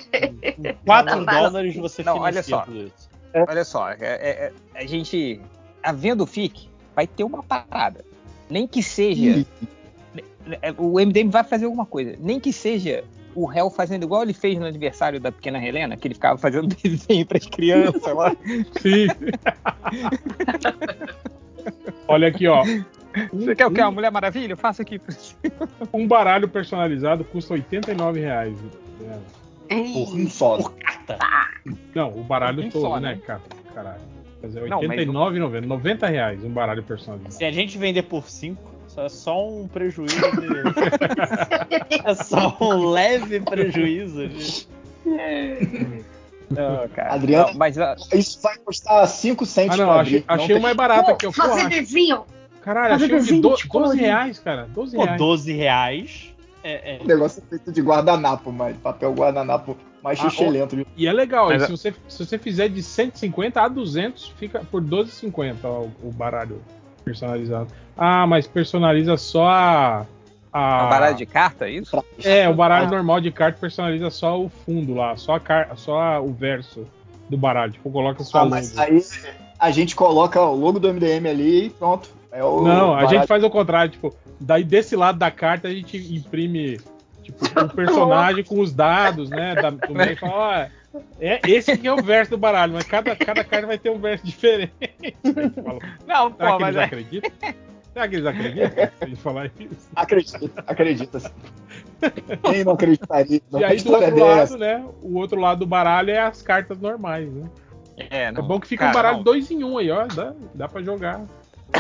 4 Não, mas- dólares você Não, olha só. tudo isso. Olha só, é- é- é- a gente. Havendo o FIC, vai ter uma parada. Nem que seja. é, O MDM vai fazer alguma coisa. Nem que seja o réu fazendo igual ele fez no aniversário da pequena Helena, que ele ficava fazendo desenho para as crianças lá. Sim. Olha aqui, ó. Você quer o que? Uma Mulher Maravilha? Eu faço aqui. Um baralho personalizado custa 89 reais. né? Por um só. Não, o baralho Um todo, só, né, né? cara? Caralho. Quer dizer, Não, mas- 89,90. 90 reais um baralho personalizado. Se a gente vender por 5, é só um prejuízo de... É só um leve prejuízo. de- Não, cara. Adriano- Não, mas ah, Isso vai custar 5 cents Ah, não, achei. Não achei tem- o mais barato aqui. ó. Pô, fazer desenho. Caralho, fazer achei de desenho do- de 12 colorir. reais, cara. 12 Pô, reais. 12 reais. É, é- O negócio é feito de guardanapo, mas papel guardanapo mais Ah, xixelento. viu? E é legal, Mas e se, você, se você fizer de 150 a 200, fica por 12,50 ó, o, o baralho personalizado. Ah, mas personaliza só a. a uma baralho de carta, é isso? É, o baralho normal de carta personaliza só o fundo lá, só, a car... só a- o verso do baralho. Tipo, coloca só Ah, logo. mas aí a gente coloca o logo do MDM ali e pronto. É o Não, a baralho. gente faz o contrário, tipo, daí desse lado da carta a gente imprime tipo, o personagem com os dados, né? Da, do meio e fala, ó, é, esse aqui é o verso do baralho, mas cada, cada carta vai ter um verso diferente. Não, Será pô, que mas eles é. acreditam? Será que eles acreditam? Gente falar isso. Acredita, acredita. sim. Quem não acreditaria? Não E aí do outro dessa? lado, né? O outro lado do baralho é as cartas normais, né? É, É não, bom que fica cara, um baralho não. dois em um aí, ó. Dá, dá pra jogar.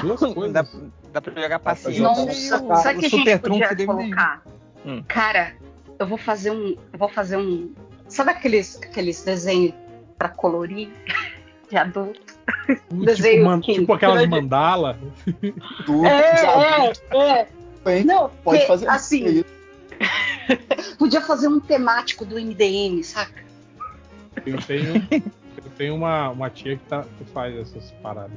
Duas coisas. Dá, dá pra jogar paciência. Nossa, o, sabe o que a gente podia colocar? Hum. Cara, eu vou fazer um. Eu vou fazer um. Sabe aqueles, aqueles desenhos pra colorir de adulto? tipo, desenho man- que- tipo aquelas grande. mandala. Tu, É, é, é. Não, Pode porque, fazer assim, isso. podia fazer um temático do MDM, saca? Eu tenho, eu tenho uma, uma tia que, tá, que faz essas paradas.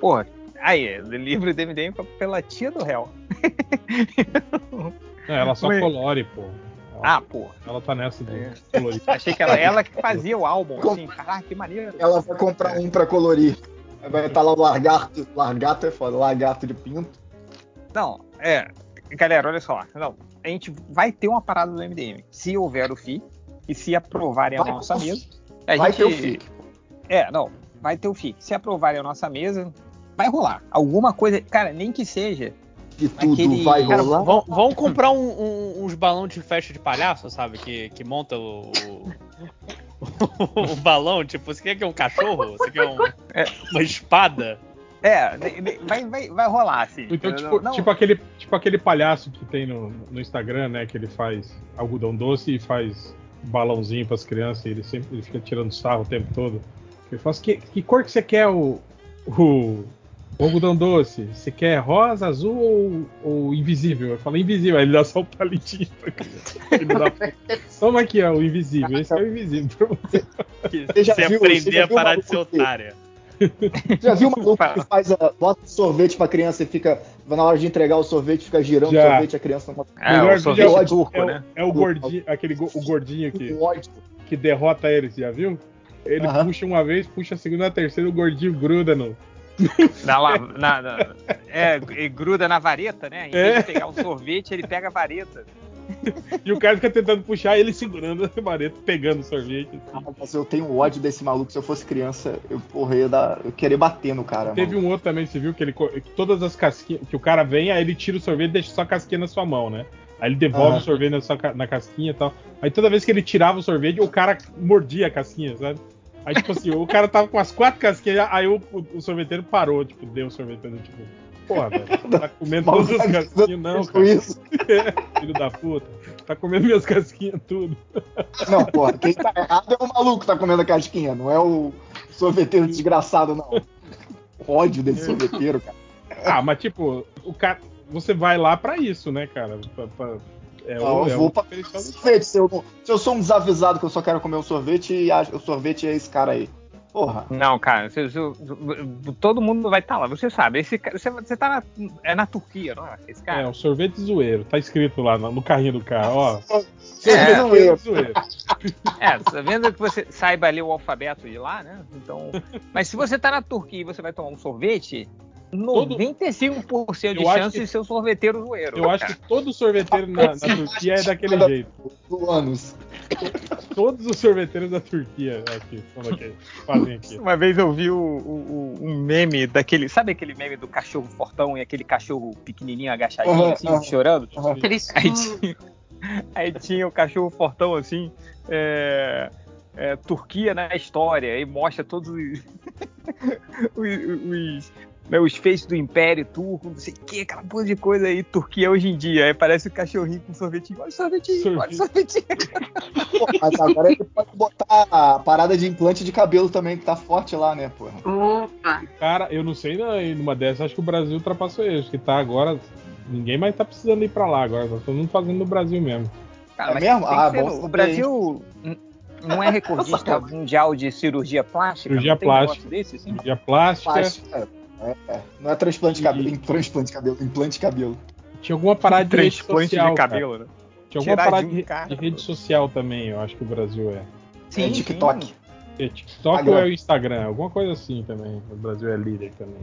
Porra, aí, livro do MDM pela tia do réu. Não, ela só Mas- colore, pô. Ah, porra. ela tá nessa de É. colorir. Achei que era ela que fazia o álbum, assim. Caraca, que maneiro. Ela vai comprar um pra colorir. Vai estar lá o largato. Largato é foda, lagarto de pinto. Não, é. Galera, olha só. Não, a gente vai ter uma parada do MDM. Se houver o FI e se aprovarem a Vai nossa ter o mesa. A Vai gente, ter o FIC. É, não. Vai ter o FI. Se aprovarem a nossa mesa, vai rolar. Alguma coisa. Cara, nem que seja. E tudo Aquele- vai Cara, rolar. vão, vão comprar um- um- uns balões de festa de palhaço, sabe? Que, que monta o. O, o balão, tipo, você quer que é um cachorro? Você quer um- É. uma espada? É, vai, vai, vai rolar, assim. Então, tipo, não- tipo, aquele, tipo aquele palhaço que tem no, no Instagram, né? Que ele faz algodão doce e faz balãozinho pras crianças e ele sempre ele fica tirando sarro o tempo todo. Ele fala assim, que, que cor que você quer o, o algodão doce? Você quer rosa, azul ou, ou invisível? Eu falo invisível, aí ele dá só o palitinho pra criança. Ele dá, Toma aqui, ó, o invisível. Esse é o invisível pra você. Você já você viu- você aprender já a parar de ser otária. Já viu uma maluco que faz a, bota sorvete pra criança e fica. Na hora de entregar o sorvete, fica girando Já. o sorvete, a criança não É, Melhor o sorvete vídeo turco, é, o- né? é o gordinho, aquele go- o gordinho que, que derrota ele, você já viu? Ele puxa uma vez, puxa a segunda, a terceira, o gordinho gruda no. Na, na- na- é, e gruda na vareta, né? Em É. vez de pegar o sorvete, ele pega a vareta. E o cara fica tentando puxar ele segurando a vareta, pegando o sorvete. Ah, Mas eu tenho ódio desse maluco. Se eu fosse criança, eu, porra, ia dar, eu queria bater no cara. Teve maluco. um outro também, você viu? Que ele todas as casquinhas. Que o cara vem, aí ele tira o sorvete e deixa só a casquinha na sua mão, né? Aí ele devolve Aham. o sorvete na, sua, na casquinha e tal. Aí toda vez que ele tirava o sorvete, o cara mordia a casquinha, sabe? Aí, tipo assim, o cara tava com as quatro casquinhas, aí o, o- o sorveteiro parou, tipo, deu o sorvete pra ele, tipo, porra, velho, tá comendo todas as casquinhas, não, Com cara. isso. Filho da puta. Tá comendo minhas casquinhas tudo. Não, porra, quem tá errado é o maluco que tá comendo a casquinha, não é o sorveteiro desgraçado, não. O ódio desse sorveteiro, cara. Ah, mas tipo, o cara. Você vai lá pra isso, né, cara? Pra- pra- é Não, o, eu é vou pra sorvete. Se eu, não- se eu sou um desavisado que eu só quero comer um sorvete, e a- o sorvete é esse cara aí. Porra. Não, cara, você- você- todo mundo vai estar lá. Você sabe, esse você, você tá na, é na Turquia, não é? Esse É, cara. o sorvete zoeiro. Tá escrito lá no, no carrinho do carro, ó. Sorvete É. zoeiro. zoeiro. É, tá vendo que você saiba ler o alfabeto de lá, né? Então, mas se você tá na Turquia e você vai tomar um sorvete, 95% de chance que- de ser um sorveteiro zoeiro. Eu acho que todo sorveteiro na, na Turquia é daquele jeito. Do anos. Todos os sorveteiros da Turquia aqui, são daqui, fazem aqui. Uma vez eu vi o, o- o- um meme daquele. Sabe aquele meme do cachorro fortão e aquele cachorro pequenininho agachadinho, Aham, assim, aham. chorando? Aham. Aí tinha, aí tinha o cachorro fortão assim, é, é, Turquia na história, e mostra todos os, os, os, né, os feitos do Império Turco, não sei o que, aquela porra de coisa aí, Turquia hoje em dia. Aí parece o cachorrinho com sorvetinho, olha o sorvetinho, olha o sorvetinho. Pô, mas agora ele pode botar a parada de implante de cabelo também, que tá forte lá, né, porra? Opa. Cara, eu não sei, não, e numa dessas, acho que o Brasil ultrapassou eles, que tá agora. Ninguém mais tá precisando ir pra lá agora, tá todo mundo fazendo no Brasil mesmo. Cara, É mas mesmo? Ah, bom saber, o Brasil não é recordista mundial de cirurgia plástica? Cirurgia um plástica. Desse, assim? Cirurgia plástica, Plástica. É, é. Não é transplante de cabelo, E- transplante de cabelo, implante de cabelo. tinha alguma parada de rede Transplante social. de cara. cabelo, né? Tinha alguma Tirar parada de um cara, de rede social também, eu acho que o Brasil é. Sim, é TikTok. sim. É TikTok ou é o Instagram? Alguma coisa assim também. O Brasil é líder também.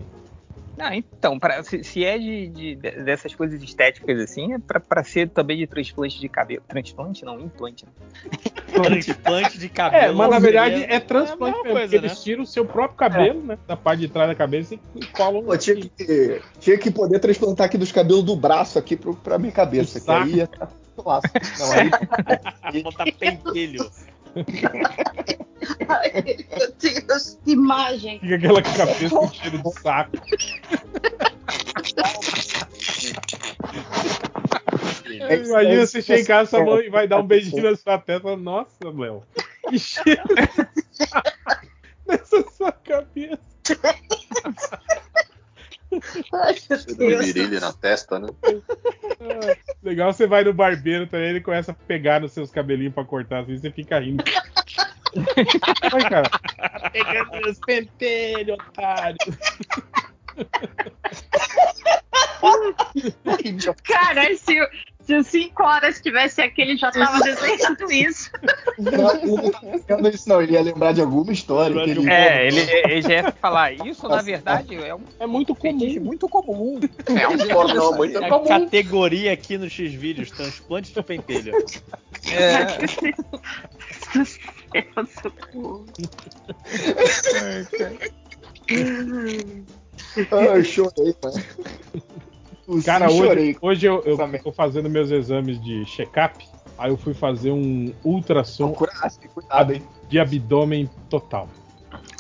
Não, então, pra- se, se é de, de- de- dessas coisas estéticas assim, é pra, pra ser também de transplante de cabelo. Transplante? Não, implante. Né? Transplante de cabelo. É, mas na seria- verdade é transplante mesmo, coisa, porque né? eles tiram o seu próprio cabelo, né? Da parte de trás da cabeça e colam Pô, tinha que, tinha que poder transplantar aqui dos cabelos do braço aqui pro, pra minha cabeça, que aí ia tá. Não, aí, Botar pentelho. Ai, meu Deus, imagem. Fica aquela cabeça com cheiro de saco. Imagina você chegar em casa sua mãe vai dar um beijinho na sua testa. Nossa, Léo. Que cheiro de saco nessa sua cabeça. Ai, virilha na testa, né? Legal, você vai no barbeiro também, ele começa a pegar nos seus cabelinhos pra cortar assim, você fica rindo. Vai, cara. Tá pegando meus pentelhos, otário. Cara, se, se o 5 horas tivesse aqui, ele já tava desenhando isso. Não, ele não tá pensando isso, não. Ele ia lembrar de alguma história. Que ele... É, ele, ele já ia falar. Isso, na verdade, é um É muito comum. muito comum. É um pornô muito A comum. categoria aqui no X-Vídeos, transplante de pentelho. É, Ah, eu chorei, mano. O Cara, hoje, chorei. hoje eu, eu tô fazendo meus exames de check-up. Aí eu fui fazer um ultrassom Cuidado, cuidado, hein? de abdômen total.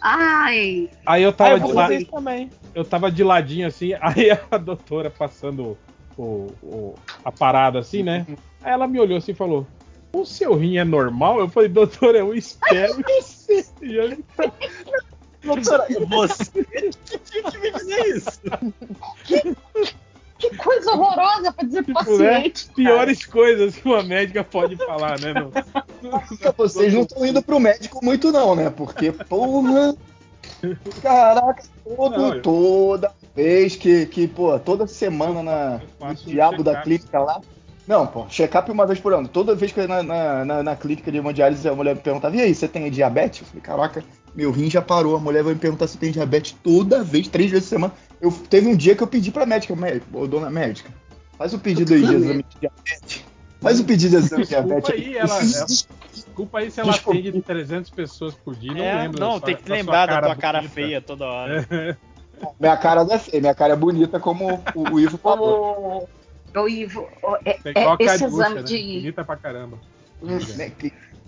Ai, Aí eu Ah, tava eu de lado. também. eu tava de ladinho assim, aí a doutora passando o, o- a parada assim, né? Aí ela me olhou assim e falou: O seu rim é normal? Eu falei, doutora, eu espero que seja. Doutora, Você tinha que me dizer isso. Que coisa horrorosa pra dizer pro Tipo, né? paciente. Piores coisas que uma médica pode falar, né? No, vocês não estão indo pro médico muito, não, né? Porque, porra. Caraca, todo, Não, eu- toda vez que, que, pô, toda semana na, no diabo da clínica lá. Não, pô, check-up uma vez por ano. Toda vez que eu ia na, na, na, na clínica de hemodiálise, a mulher me perguntava: e aí, você tem diabetes? Eu falei: caraca, meu rim já parou. A mulher vai me perguntar se tem diabetes toda vez, três vezes por semana. Eu, teve um dia que eu pedi pra médica: médico, ô, dona médica, faz o pedido aí de exame de diabetes. Faz o pedido de exame de Desculpa diabetes. aí, ela- ela- Desculpa aí se ela Desculpa. atende 300 pessoas por dia. Não É, lembro. não, sua- tem que lembrar da tua cara bonita. feia toda hora. Minha cara não é feia, minha cara é bonita, como o, o Ivo falou. Ô, Ivo, é- É esse Cariúcha, exame né? de. Bonita pra caramba.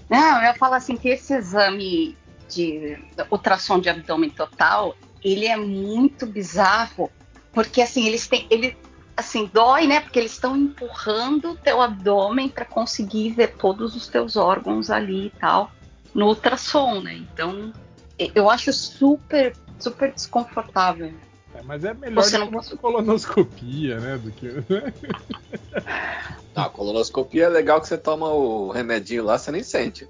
Não, eu falar assim que esse exame de ultrassom de abdômen total, ele é muito bizarro, porque assim, eles têm, ele assim, dói, né? Porque eles estão empurrando o teu abdômen para conseguir ver todos os teus órgãos ali e tal, no ultrassom, né? Então, eu acho super, super desconfortável. É, mas é melhor Você do não- que uma colonoscopia, né? Do que... Não, a colonoscopia é legal que você toma o remedinho lá, você nem sente.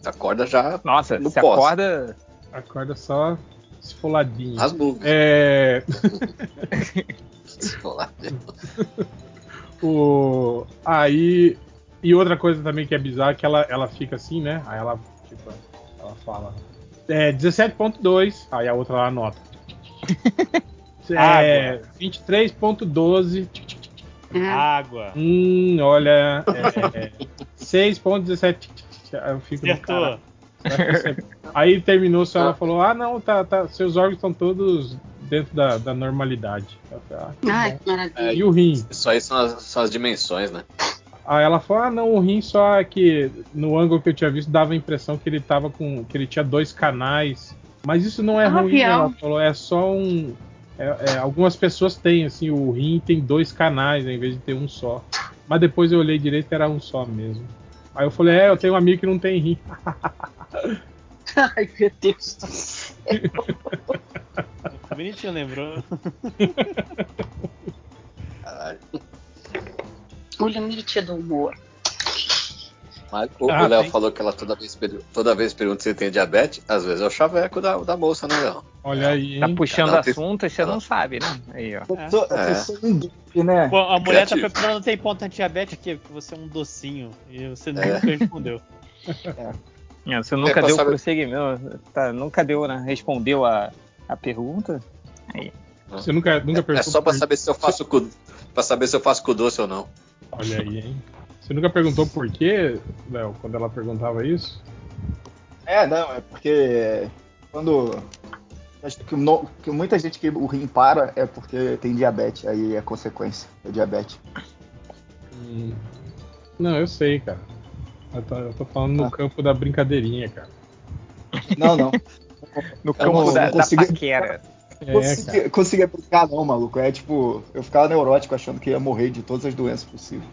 Você acorda já Nossa, No você pós. acorda. Acorda só esfoladinho. nas nuvens. É, Lá. o... Aí. E outra coisa também que é bizarra é que ela, ela fica assim, né? Aí ela, tipo, ela fala. É 17.2, aí a outra lá anota. É 23.12. né? Água. Hum, olha. É, é, 6.17. Aí eu fico no Acertou. Aí terminou, só ela falou: Ah, não, tá, tá, seus órgãos estão todos dentro da, da normalidade. Ah, que Ai, bom. que maravilha. E o rim? Isso aí são as, são as dimensões, né? Aí ela falou: Ah, não, o rim só é que no ângulo que eu tinha visto dava a impressão que ele tava com. que ele tinha dois canais. Mas isso não é Ah, ruim, avião. ela falou, é só um. É- é, algumas pessoas têm, assim, o rim tem dois canais ao invés de ter um só. Mas depois eu olhei direito era um só mesmo. Aí eu falei, é, eu tenho um amigo que não tem rim. Ai, meu Deus do céu. Bonitinho, lembrou? Caralho. O limite do humor. Mas o Ah, Léo tem. falou que ela toda vez, toda vez pergunta se tem diabetes, às vezes é o chaveco da, da moça, né, Léo? Olha aí, Tá puxando Ela tem- assunto e você não sabe, né? Aí, ó. Eu sou, É. eu sou um geek, né? Pô, a mulher tá Criativo. perguntando tem ponto antidiabetes que que você é um docinho. E você É. nunca respondeu. É, Você nunca deu saber- prosseguimento, tá, nunca deu, né? Respondeu a, a pergunta. Você nunca, nunca É perguntou. só pra saber se eu faço com, pra saber se eu faço com doce ou não. Olha aí, hein? Você nunca perguntou por quê, Léo, quando ela perguntava isso? É, não, é porque quando. Acho que, no- que muita gente que o rim para é porque tem diabetes, aí é consequência é diabetes. Hum, Não, eu sei, cara. Eu tô, eu tô falando no Ah. campo da brincadeirinha, cara. Não, não. No campo não- da, não da consegui- paquera. É, Consegui- cara. conseguia brincar, não, maluco. É tipo, eu ficava neurótico achando que ia morrer de todas as doenças possíveis.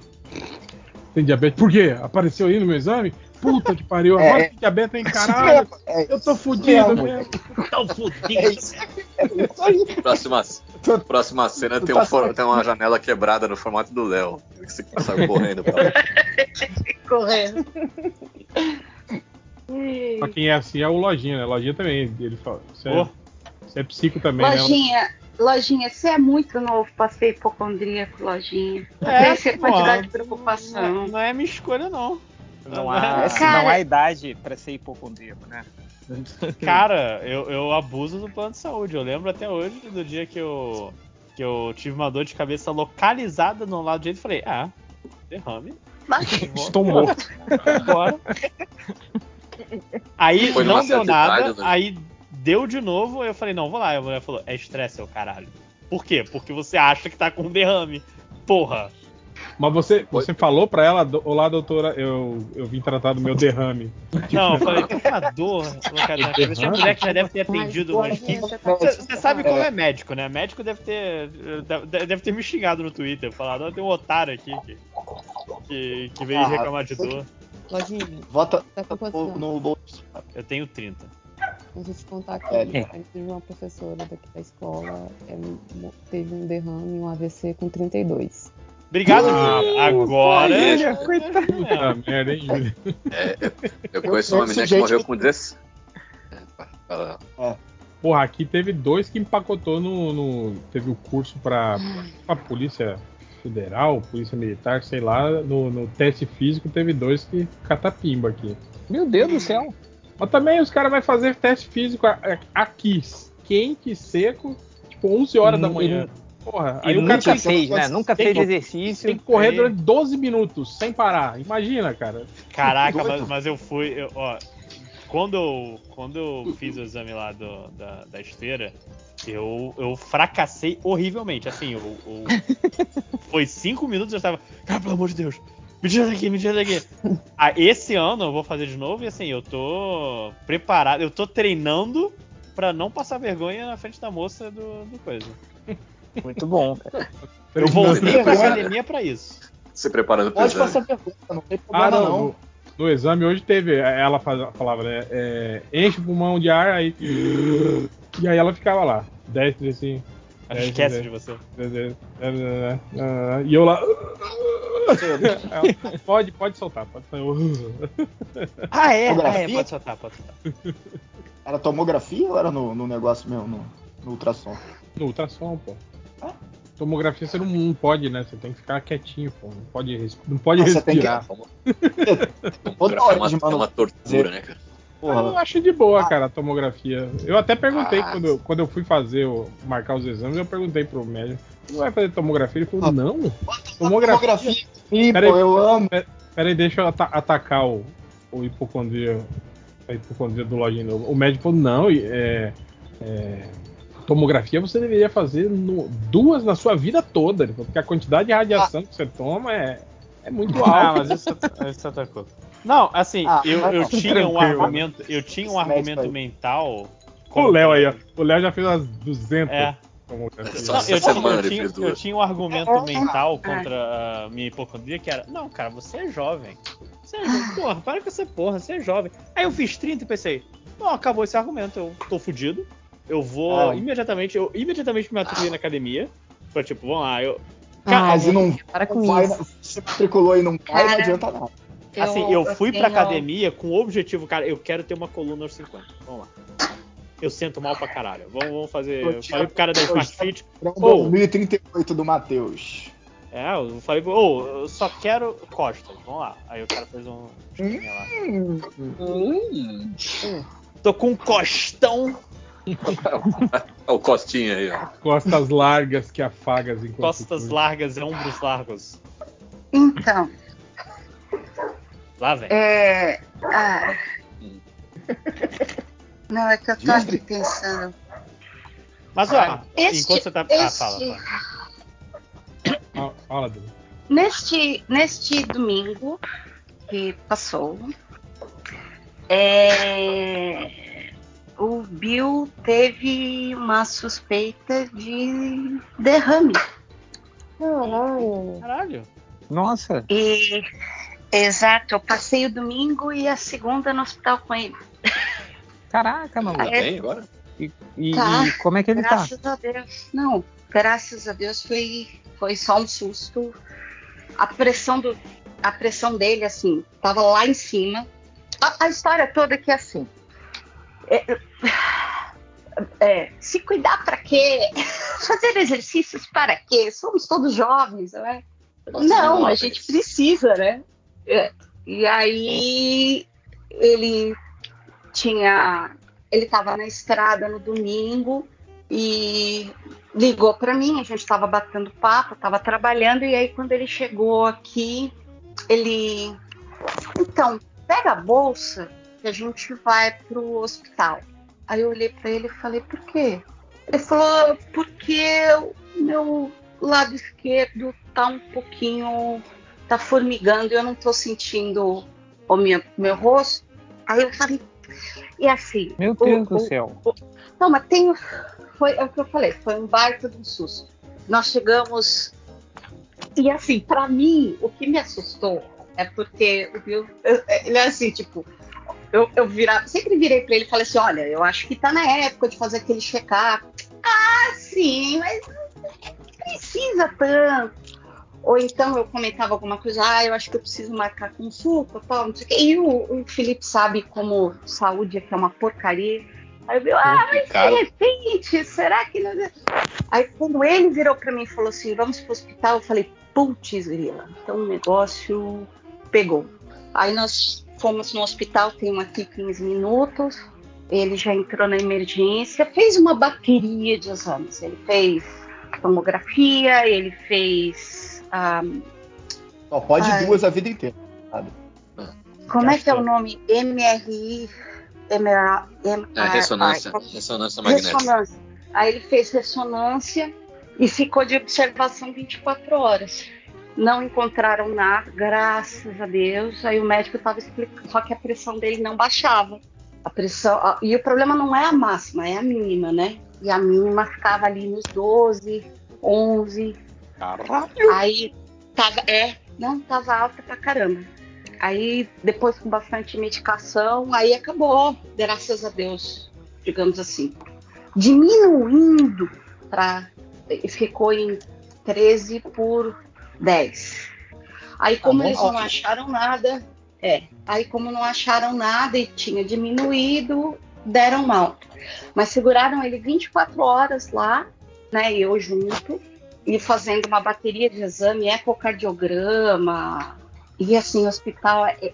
Tem diabetes. Por quê? Apareceu aí no meu exame? Puta que pariu, É, agora é. tem diabetes em caralho. É, Eu tô fudido mesmo. mesmo. Tá é fudido. isso, é isso aí. Próxima, próxima cena tem, um for- tem uma janela quebrada no formato do Léo. Você que saiu correndo pra lá. Correndo. Pra quem é assim é o Lojinha, né? Lojinha também. Ele fala. Você é, Pô. você é psico também, né? Lojinha, você é muito novo pra ser hipocondríaco, lojinha. É, Tem essa quantidade de Não, preocupação. não é minha escolha, não. Não há, Cara- não há idade pra ser hipocondríaco, né? Cara, eu, eu abuso do plano de saúde. Eu lembro até hoje do dia que eu, que eu tive uma dor de cabeça localizada no lado direito e falei, ah, derrame. Mas, Estou morto. Bora. Aí Foi não deu nada, idade, né? aí deu de novo, eu falei, não, vou lá. E a mulher falou, é estresse, seu caralho. Por quê? Porque você acha que tá com derrame. Porra. Mas você, você falou pra ela, olá, doutora, eu, eu vim tratar do meu derrame. Não, eu falei, com uma dor. na uma mulher que já deve ter atendido umas 15. Você sabe como é médico, né? Médico deve ter. Deve, ter me xingado no Twitter, falado, "Ó, tem um otário aqui que, que, que veio Ah, reclamar de dor. Lojinha, Vota tá no bolso. Eu tenho 30. Deixa eu te contar que É. a gente teve uma professora daqui da escola, é, teve um derrame, um AVC com 32. Obrigado, Ah, Júlia. Agora. Júlia, coitado. Puta merda, hein, Júlio? Eu conheço uma conheço menina que gente morreu que- com 16. É, ela- Porra, aqui teve dois que empacotou no. no- teve o curso pra, pra Polícia Federal, Polícia Militar, sei lá. No, no teste físico teve dois que catapimba aqui. Meu Deus do céu. Mas também os caras vão fazer teste físico aqui, quente, seco, tipo 11 horas da E- manhã. Porra, E aí o cara nunca fez, né? Nunca tem fez que- exercício. tem que correr Aí- durante 12 minutos sem parar. Imagina, cara. Caraca, mas, mas eu fui. eu- ó, quando eu, quando eu fiz o exame lá do- da, da esteira, eu, eu fracassei horrivelmente. Assim, eu, eu- foi cinco minutos e eu estava. Cara, pelo amor de Deus, me tira daqui, me tira daqui. Ah, esse ano eu vou fazer de novo e assim, eu tô preparado, eu tô treinando pra não passar vergonha na frente da moça do, do coisa. Muito bom, cara. Eu voltei pra vergonha. academia pra isso. Se preparando pro Pode exame. passar pergunta, não tem Ah, problema não. não. No, exame hoje teve. Ela faz- falava, né? é, enche o pulmão de ar, aí. E aí ela ficava lá. 10, 35. Ela É, esquece é. de você. E eu lá. Pode, pode soltar, pode sair. Ah, é? Ah, é, pode soltar, pode soltar. Era tomografia ou era no, no negócio mesmo, no, no ultrassom? No ultrassom, pô. Tomografia você não, não pode, né? Você tem que ficar quietinho, pô. Não pode, não pode Ah, você tem que- respirar. É uma, é uma tortura, né, cara? Eu Porra, acho de boa, cara, a tomografia. Eu até perguntei Ah. quando, eu- quando eu fui fazer, o- marcar os exames, eu perguntei pro médico, não vai fazer tomografia? Ele falou, Ah. não. Tomografia. tomografia. Sim, Peraí. pô, eu amo. Peraí, deixa eu ata- atacar o, o hipocondria, a hipocondria do lojinha novo. O médico falou, não, é, é, tomografia você deveria fazer no- duas na sua vida toda. Porque a quantidade de radiação que você toma é, é muito Ah, alta. mas isso, isso é outra coisa. Não, assim, Ah, eu, eu não. tinha um argumento, eu tinha um argumento mental. O Léo aí, ó. O Léo já fez umas 200 É, não, eu, tinha, semana eu, tinha, eu tinha um argumento mental contra a minha hipocondria que era: Não, cara, você é jovem. Você é jovem. Porra, para com essa porra, você é jovem. Aí eu fiz 30 e pensei: Não, acabou esse argumento, eu tô fudido. Eu vou Ah. imediatamente, eu imediatamente me matriculei na academia. Foi tipo, vamos lá, eu. Ah, Mas e não para com vai, isso. se matriculou e não vai, não Cara. adianta nada. Assim, eu fui pra academia com o objetivo, cara, eu quero ter uma coluna aos 50. Vamos lá. Eu sento mal pra caralho. Vamos, vamos fazer. Eu falei pro cara da Smart Fit. Para um Oh. 2038 do Matheus. É, eu falei, ô, eu só quero costas. Vamos lá. Aí o cara fez um. Hum. Tô com um costão. Olha o Costinha aí, ó. Costas largas que afagas enquanto Costas cuida. largas, ombros largos. Então, Lá vem. é. Ah. Não, é que eu tô aqui pensando. Mas ó, Este- enquanto você tá. Ah, este- fala, fala. Fala, Fala, Dudu. Neste, neste domingo que passou, é, o Bill teve uma suspeita de derrame. Caralho. Caralho. Nossa. E Exato, eu passei o domingo e a segunda no hospital com ele. Caraca, mano. Tá é? bem agora? E, e- Tá. e como é que ele tá? graças a Deus. Não, graças a Deus foi, foi só um susto. A pressão do, a pressão dele, assim, tava lá em cima. A, a história toda é que assim. É, é, se cuidar para quê? Fazer exercícios para quê? Somos todos jovens, não é? Não, a gente precisa, né? É, E aí ele tinha, ele estava na estrada no domingo e ligou para mim. A gente estava batendo papo, estava trabalhando e aí quando ele chegou aqui, ele, então pega a bolsa que a gente vai pro hospital. Aí eu olhei para ele e falei, por quê? Ele falou, porque o meu lado esquerdo tá um pouquinho. tá formigando e eu não tô sentindo o meu, meu rosto. Aí eu falei, e assim. Meu o- Deus do o- céu. Não, mas tem. Foi é o que eu falei, foi um baita de um susto. Nós chegamos. E assim, pra mim, o que me assustou é porque o Bill, eu- ele é assim, tipo, eu, eu virava, sempre virei pra ele e falei assim: olha, eu acho que tá na época de fazer aquele check-up. Ah, sim, mas precisa tanto. Ou então eu comentava alguma coisa, ah, eu acho que eu preciso marcar consulta, tal, não sei o quê. E o, o Felipe sabe como saúde aqui é uma porcaria. Aí eu vi, ah, mas de repente, será que não. Aí quando ele virou pra mim e falou assim, vamos pro hospital, eu falei, putz, grila. Então o negócio pegou. Aí nós fomos no hospital, tem aqui 15 minutos. Ele já entrou na emergência, fez uma bateria de exames. Ele fez tomografia, ele fez. ah, Só pode Ai. duas a vida inteira. sabe? como é que é o nome? MRI. MRI. É, ressonância, ressonância magnética. Ressonância. Aí ele fez ressonância e ficou de observação 24 horas. Não encontraram nada, graças a Deus. Aí o médico estava explicando, só que a pressão dele não baixava. A pressão, a- e o problema não é a máxima, é a mínima, né? E a mínima ficava ali nos 12, 11. Aí tava, é, não, tava alta pra caramba. Aí depois com bastante medicação, aí acabou, graças a Deus, digamos assim. Diminuindo para ficou em 13 por 10. Aí como bom, eles não acharam nada, é, aí como não acharam nada e tinha diminuído, deram mal. Mas seguraram ele 24 horas lá, né, eu junto, e fazendo uma bateria de exame, ecocardiograma, e assim, o hospital é,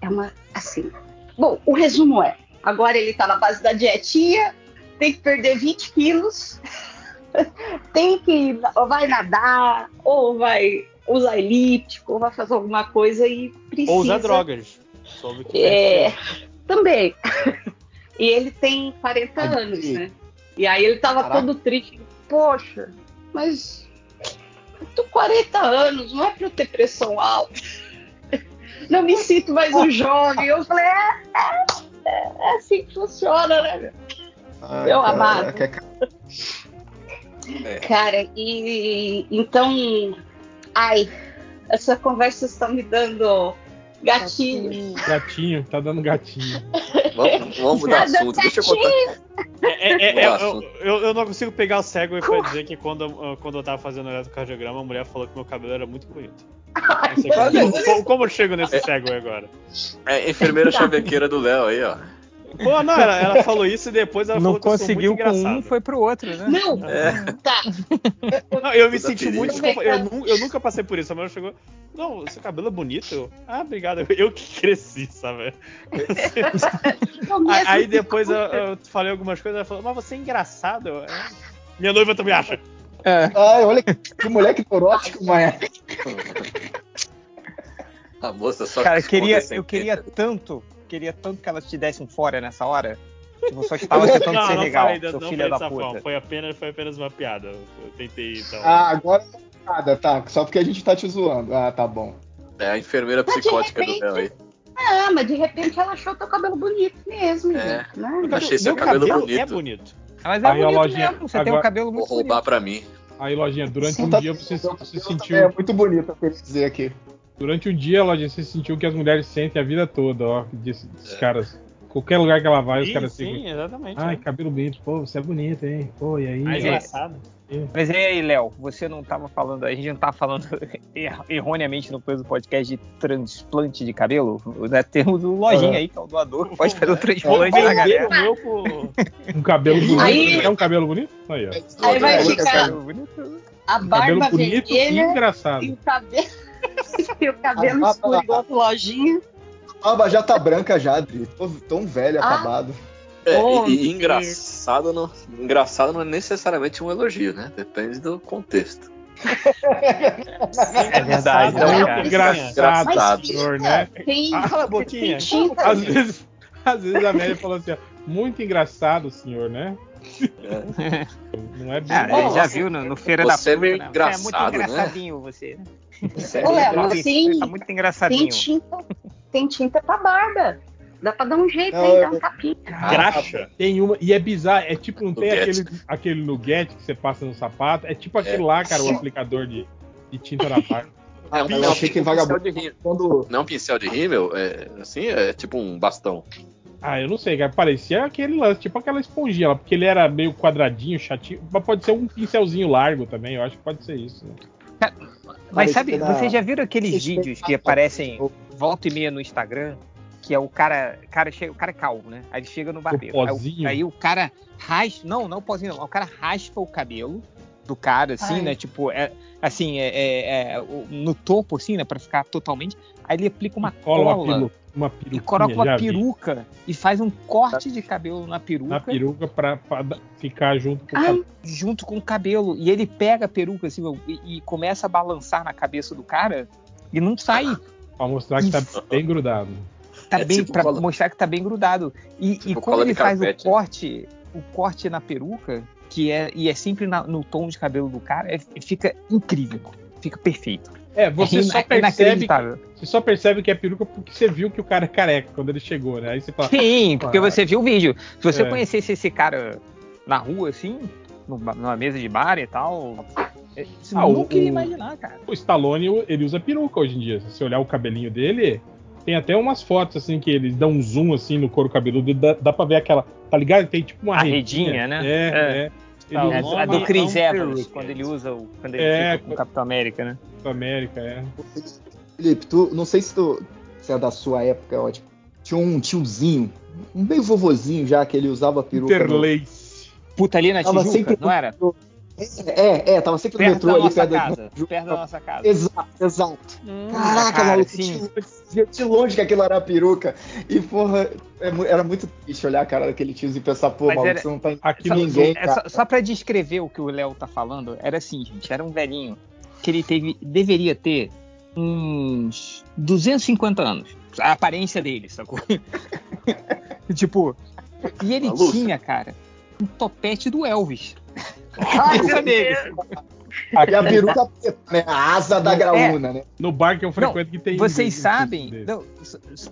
é uma, assim, bom, o resumo é, agora ele tá na base da dietinha, tem que perder 20 quilos, tem que, ou vai nadar, ou vai usar elíptico, ou vai fazer alguma coisa e precisa... Ou usar drogas. Soube que É, também. E ele tem 40 Ai, anos, que- né? E aí ele tava Caraca. todo triste. Poxa, mas eu tô 40 anos, não é pra eu ter pressão alta. Não me sinto mais um jovem. Eu falei, é, é, é assim que funciona, né? meu? Ai, Meu amado. É. Cara, e então, ai, essa conversa está me dando gatilho. Gatinho, tá dando gatinho. Vamos, vamos mudar de assunto. Deixa eu contar. É, é, é, eu, eu, eu não consigo pegar o cego pra dizer que quando, eu- quando eu tava fazendo o eletrocardiograma, a mulher falou que meu cabelo era muito bonito. Ai, como, como- como eu chego nesse cego aí agora? É, enfermeira chavequeira do Léo aí, ó. Pô, não, ela, ela falou isso e depois ela Não falou que eu sou conseguiu com um, foi pro outro, né? Não, É. tá. Não, eu me Toda senti perigo. muito desconfortável. Eu, nu- eu nunca passei por isso. A mulher chegou. Não, seu cabelo é bonito. Eu, ah, obrigado. Eu, que cresci, sabe? Eu Aí, aí depois eu, eu falei algumas coisas. Ela falou, mas você é engraçado. Eu, "É." Minha noiva também acha. É. Ai, olha que, que moleque neurótico, mãe. A moça só Cara, queria, eu queria tanto, queria tanto que ela te desse um fora nessa hora. Tipo, só estava tentando não, ser não legal, falei, seu não filho da puta. Foi apenas, foi apenas uma piada. Eu, tentei, então. Ah, agora nada, tá. Só porque a gente tá te zoando. Ah, tá bom. É a enfermeira psicótica do repente- Léo aí. Ah, mas de repente ela achou teu cabelo bonito mesmo, É. gente, né? Achei seu meu cabelo É bonito. bonito. Mas é Aí bonito lojinha- mesmo, você tem um agora- cabelo Vou muito roubar bonito. pra mim. Aí, lojinha, durante Sim, um tá- dia você, você cabelo sentiu. É muito bonito, eu queria dizer aqui. Durante um dia, Lojinha, você sentiu que as mulheres sentem a vida toda, ó. Desses caras. Qualquer lugar que ela vai, os Sim, caras sim, ficam. exatamente. Ai, é. cabelo bonito. Pô, você é bonito, hein? Pô, e aí? Mais é- engraçado. Mas e aí, Léo, você não tava falando, a gente não tava falando er- erroneamente no começo do podcast de transplante de cabelo? Né? Temos o Lojinha Ah. aí, que é o doador, que pode fazer o transplante da galera. O meu, pô. Um cabelo bonito. Aí- É um cabelo bonito? Aí, ó. Aí vai Outra ficar cara. a Cabelo barba bonito e vermelha engraçado. e o cabelo, e o cabelo Ah, escuro ah, igual do lojinha. A barba já tá branca já, Adri. Tô tão velho, Ah. acabado. É, Oh, e, e engraçado, não, engraçado não é necessariamente um elogio, né? Depende do contexto. É verdade, Não, não, é cara. engraçado, Engraçado. senhor, né? Tem, Cala a boquinha. tem tinta. Às vezes, às vezes a Amélia falou assim, ó, muito engraçado, senhor, né? Não é bem. Ah, ele já viu no, no Feira da Você é Fruta, meio né? engraçado, é muito né? engraçadinho você. Ô, Léo, mas tem, Tá muito tem engraçadinho. tinta. Tem tinta pra barba. Dá pra dar um jeito Não, aí, eu- dar um tapinha. Graxa. Tem uma. E é bizarro, é tipo, não tem Nuggets. aquele, aquele nuggete que você passa no sapato. É tipo aquele lá, cara, o aplicador de, de tinta na barba. É um, eu é um achei que pincel vagabundo- de rímel. Quando. Não é um pincel de rímel, é assim, é tipo um bastão. Ah, eu não sei, cara. Parecia aquele lance, tipo aquela esponjinha lá, porque ele era meio quadradinho, chatinho. Mas pode ser um pincelzinho largo também, eu acho que pode ser isso. Né? Mas Parece sabe, na- vocês já viram aqueles vídeos que aparecem volta e meia no Instagram? Que é o cara, cara chega, o cara é calvo, né? Aí ele chega no barbeiro. Aí, pozinho? o, aí o cara raspa, não, não o pozinho, não. O cara raspa o cabelo do cara, assim, Ai. né? Tipo, é, assim, é, é- é, no topo, assim, né? Pra ficar totalmente. Aí ele aplica uma Cola cola, uma, uma e coloca uma já vi. peruca e faz um corte de cabelo na peruca, Na peruca pra, pra ficar junto com o Ai. cabelo. junto com o cabelo. E ele pega a peruca, assim, e, e começa a balançar na cabeça do cara e não sai. Pra mostrar que tá bem grudado. tá É bem tipo para cola- mostrar que tá bem grudado. E, Tipo e quando ele faz o carpete. corte, o corte na peruca, que é e é sempre na- no tom de cabelo do cara, é- fica incrível, fica perfeito. É, você é só ina- percebe. Você só percebe que é peruca porque você viu que o cara é careca quando ele chegou, né? Aí você fala, Sim, porque Ah. você viu o vídeo. Se você É. conhecesse esse cara na rua, assim, numa, mesa de bar e tal, é, você Ah, o- nunca iria o- imaginar, cara. o Stallone, ele usa peruca hoje em dia. Se você olhar o cabelinho dele, tem até umas fotos assim que eles dão um zoom assim no couro cabeludo e dá, dá pra ver aquela, tá ligado? Tem tipo uma A redinha, né? É, É. é. Ele É, do Chris é um Evans, quando ele usa o. Quando ele É, fica com o Capitão América, né? da América, é. Felipe, tu, não sei se tu se é da sua época, ó, tipo, tinha um tiozinho, um meio vovozinho já, que ele usava peruca. no- Interlace. Puta ali na Tijuca, sempre não era? É, é, tava sempre no Perto metrô da ali, nossa perto casa. da. Perto da nossa casa. Exato, exato. Caraca, cara, maluco, sim. de longe que aquilo era peruca. E, porra, é era muito triste olhar a cara daquele tiozinho e pensar, pô, Mas maluco, era- você não tá Aqui Só, no ninguém, é cara. só, só pra descrever o que o Léo tá falando, era assim, gente, era um velhinho que ele teve, deveria ter uns 250 anos. A aparência dele, sacou? tipo, e ele Maluco. tinha, cara, um topete do Elvis. Ai, Essa meu dele. Deus. E a peruca preta, né? A asa da graúna, né? No bar que eu frequento que tem. Vocês sabem, não,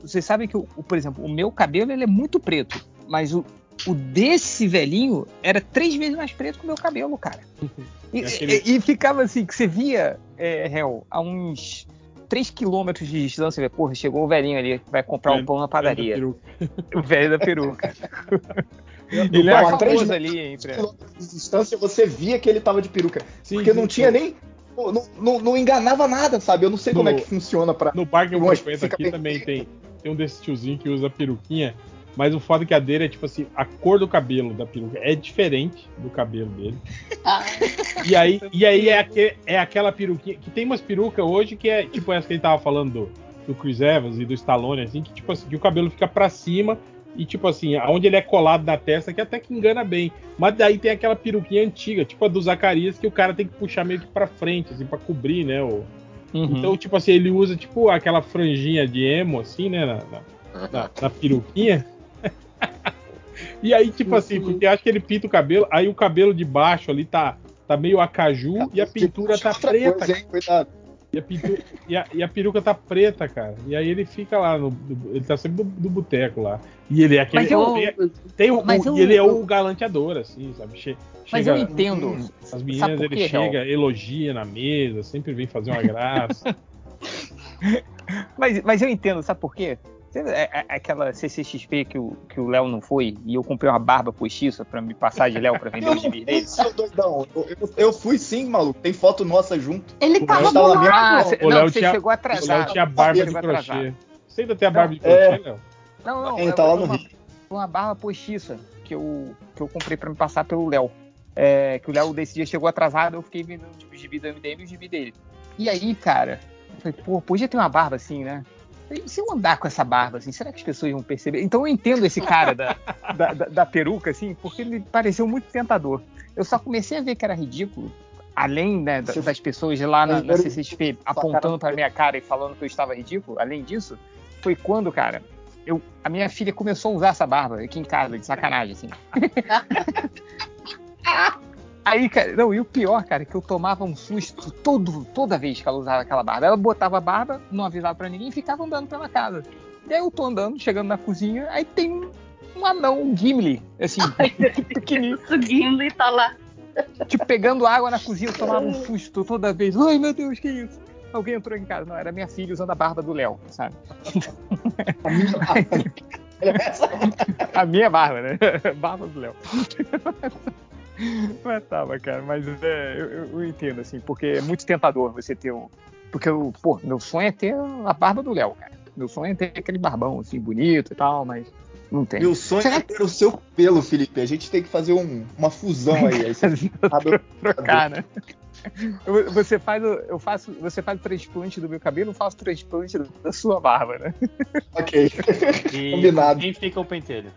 vocês sabem que, o, o- por exemplo, o meu cabelo ele é muito preto, mas o, o desse velhinho era três vezes mais preto que o meu cabelo, cara. E, É aquele- e- e ficava assim, que você via, é, Hel, a uns 3 quilômetros de distância, você vê, porra, chegou o velhinho ali que vai comprar um pão na padaria. O velho da peruca. ele era a três famoso ali entre. distância, você via que ele tava de peruca. Sim, Porque não sim, tinha sim. nem. Não, não, não enganava nada, sabe? Eu não sei como é No- que funciona pra. No bar que eu frequento fica aqui bem- também tem, tem um desses tiozinhos que usa peruquinha, mas o foda é que a dele é tipo assim, a cor do cabelo da peruca é diferente do cabelo dele. E aí, e aí é, aque- é aquela peruquinha, que tem umas perucas hoje que é tipo essa que a gente tava falando do, do Chris Evans e do Stallone, assim, que tipo assim, que o cabelo fica pra cima e tipo assim, aonde ele é colado na testa, que até que engana bem. Mas daí tem aquela peruquinha antiga, tipo a do Zacarias, que o cara tem que puxar meio que pra frente, assim, pra cobrir, né, o, Uhum. então, tipo assim, ele usa tipo aquela franjinha de emo, assim, né? Na, na, na- na peruquinha. e aí, tipo assim, porque acho que ele pinta o cabelo, aí o cabelo de baixo ali tá, tá meio acaju e a pintura tá preta. coisa, hein? Cuidado. E a, pintura, e, a, e a peruca tá preta, cara. E aí ele fica lá, no, ele tá sempre no, no boteco lá. E ele é aquele. Mas eu- tem, tem o, mas o- eu- e ele é o galanteador, assim, sabe? Che, Mas chega, eu entendo. As meninas ele chega, elogia na mesa, sempre vem fazer uma graça. Mas, mas eu entendo, sabe por quê? Você- é- é- Aquela CCXP que o que o Léo não foi e eu comprei uma barba postiça pra me passar de Léo pra vender os gibis dele. seu doidão. Eu, eu- eu fui sim, maluco. Tem foto nossa junto. Ele O tava do Ah, cê, O não, você tinha- chegou O atrasado. Léo tinha barba de crochê. Você ainda tem a barba de é. crochê, Léo? Não, não, Ele é, tá lá é no uma, Rio. uma barba postiça que eu, que eu comprei pra me passar pelo Léo. É, que o Léo desse dia chegou atrasado, eu fiquei vendendo tipo, o gibi do MDM e o gibi dele. E aí, cara, eu falei, pô, podia ter uma barba assim, né? Se eu andar com essa barba, assim, será que as pessoas vão perceber? Então eu entendo esse cara da, da, da- da peruca, assim, porque ele pareceu muito tentador. Eu só comecei a ver que era ridículo, além né, das pessoas lá na, na CCXP apontando pra minha cara e falando que eu estava ridículo, além disso, foi quando, cara, eu, a minha filha começou a usar essa barba aqui em casa, de sacanagem, assim. Aí, cara, não, e o pior, cara, é que eu tomava um susto todo, toda vez que ela usava aquela barba. Ela botava a barba, não avisava pra ninguém e ficava andando pela casa. E aí eu tô andando, chegando na cozinha, aí tem um, um anão, um Gimli, assim, pequenininho, O Gimli tá lá. tipo, pegando água na cozinha, eu tomava um susto toda vez. Ai, meu Deus, que isso? Alguém entrou em casa. Não, era minha filha usando a barba do Léo, sabe? A minha barba. A minha barba, né? Barba do Léo. Mas tava, cara, mas é, eu, eu- entendo, assim, porque é muito tentador você ter um. Porque, eu, pô, meu sonho é ter a barba do Léo, cara. Meu sonho é ter aquele barbão, assim, bonito e tal, mas não tem. Meu sonho Será é ter o seu pelo, Felipe. A gente tem que fazer um- uma fusão aí. aí você- trocar, né? Você faz, o- eu faço, você faz o transplante do meu cabelo, eu faço o transplante da sua barba, né? ok. E Combinado. Quem fica o pentelho?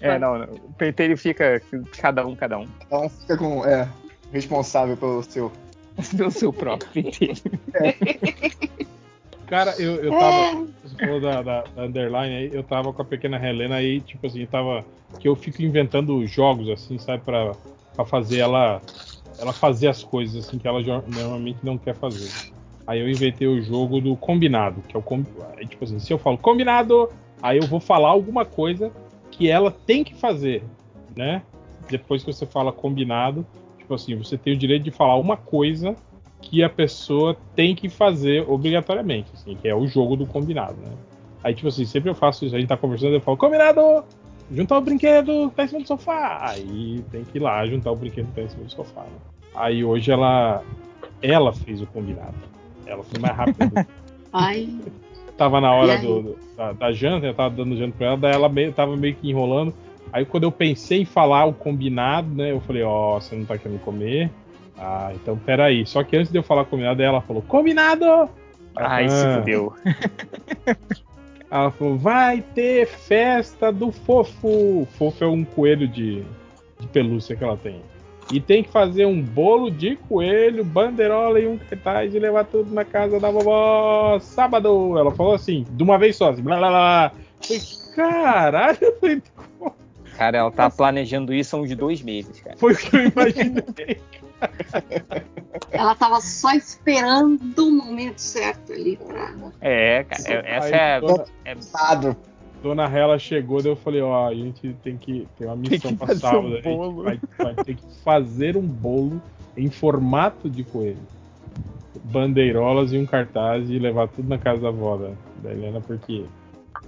É, não, não. O pentelho fica cada um, cada um. Então fica com. É, responsável pelo seu. Pelo seu próprio pentelho. Cara, eu, eu tava. Você falou da, da, da underline aí, eu tava com a pequena Helena aí, tipo assim, eu tava. Que eu fico inventando jogos, assim, sabe, pra, pra fazer ela. Ela fazer as coisas assim que ela normalmente não quer fazer. Aí eu inventei o jogo do combinado, que é o com, aí, tipo assim, se eu falo combinado, aí eu vou falar alguma coisa que ela tem que fazer, né? Depois que você fala combinado, tipo assim, você tem o direito de falar uma coisa que a pessoa tem que fazer obrigatoriamente, assim, que é o jogo do combinado, né? Aí, tipo assim, sempre eu faço isso, a gente tá conversando, eu falo, combinado! Juntar o brinquedo que tá em cima do sofá. Aí tem que ir lá juntar o brinquedo que tá em cima do sofá. Né? Aí hoje ela ela fez o combinado. Ela foi mais rápida. Ai, tava na hora do, do- da, da janta, eu tava dando janta pra ela, daí ela meio, tava meio que enrolando. Aí quando eu pensei em falar o combinado, né, eu falei, ó, você não tá querendo comer? Ah, então peraí. Só que antes de eu falar combinado, ela falou, combinado! Ai, se Ah. fudeu. Ela falou, vai ter festa do fofo. Fofo é um coelho de, de pelúcia que ela tem. E tem que fazer um bolo de coelho, banderola e um cartaz e levar tudo na casa da vovó sábado. Ela falou assim, de uma vez só, assim, blá blá blá. Eu falei, Caralho, eu falei, Cara, ela tá planejando isso há uns dois meses, cara. foi o que eu imaginei. ela tava só esperando o momento certo ali pra. É, cara, é- essa é, é- Sado. Dona Hela chegou, daí eu falei, ó, a gente tem que ter uma missão pra sábado. um a gente bolo. vai, vai ter que fazer um bolo em formato de coelho. Bandeirolas e um cartaz e levar tudo na casa da avó da, da Helena, porque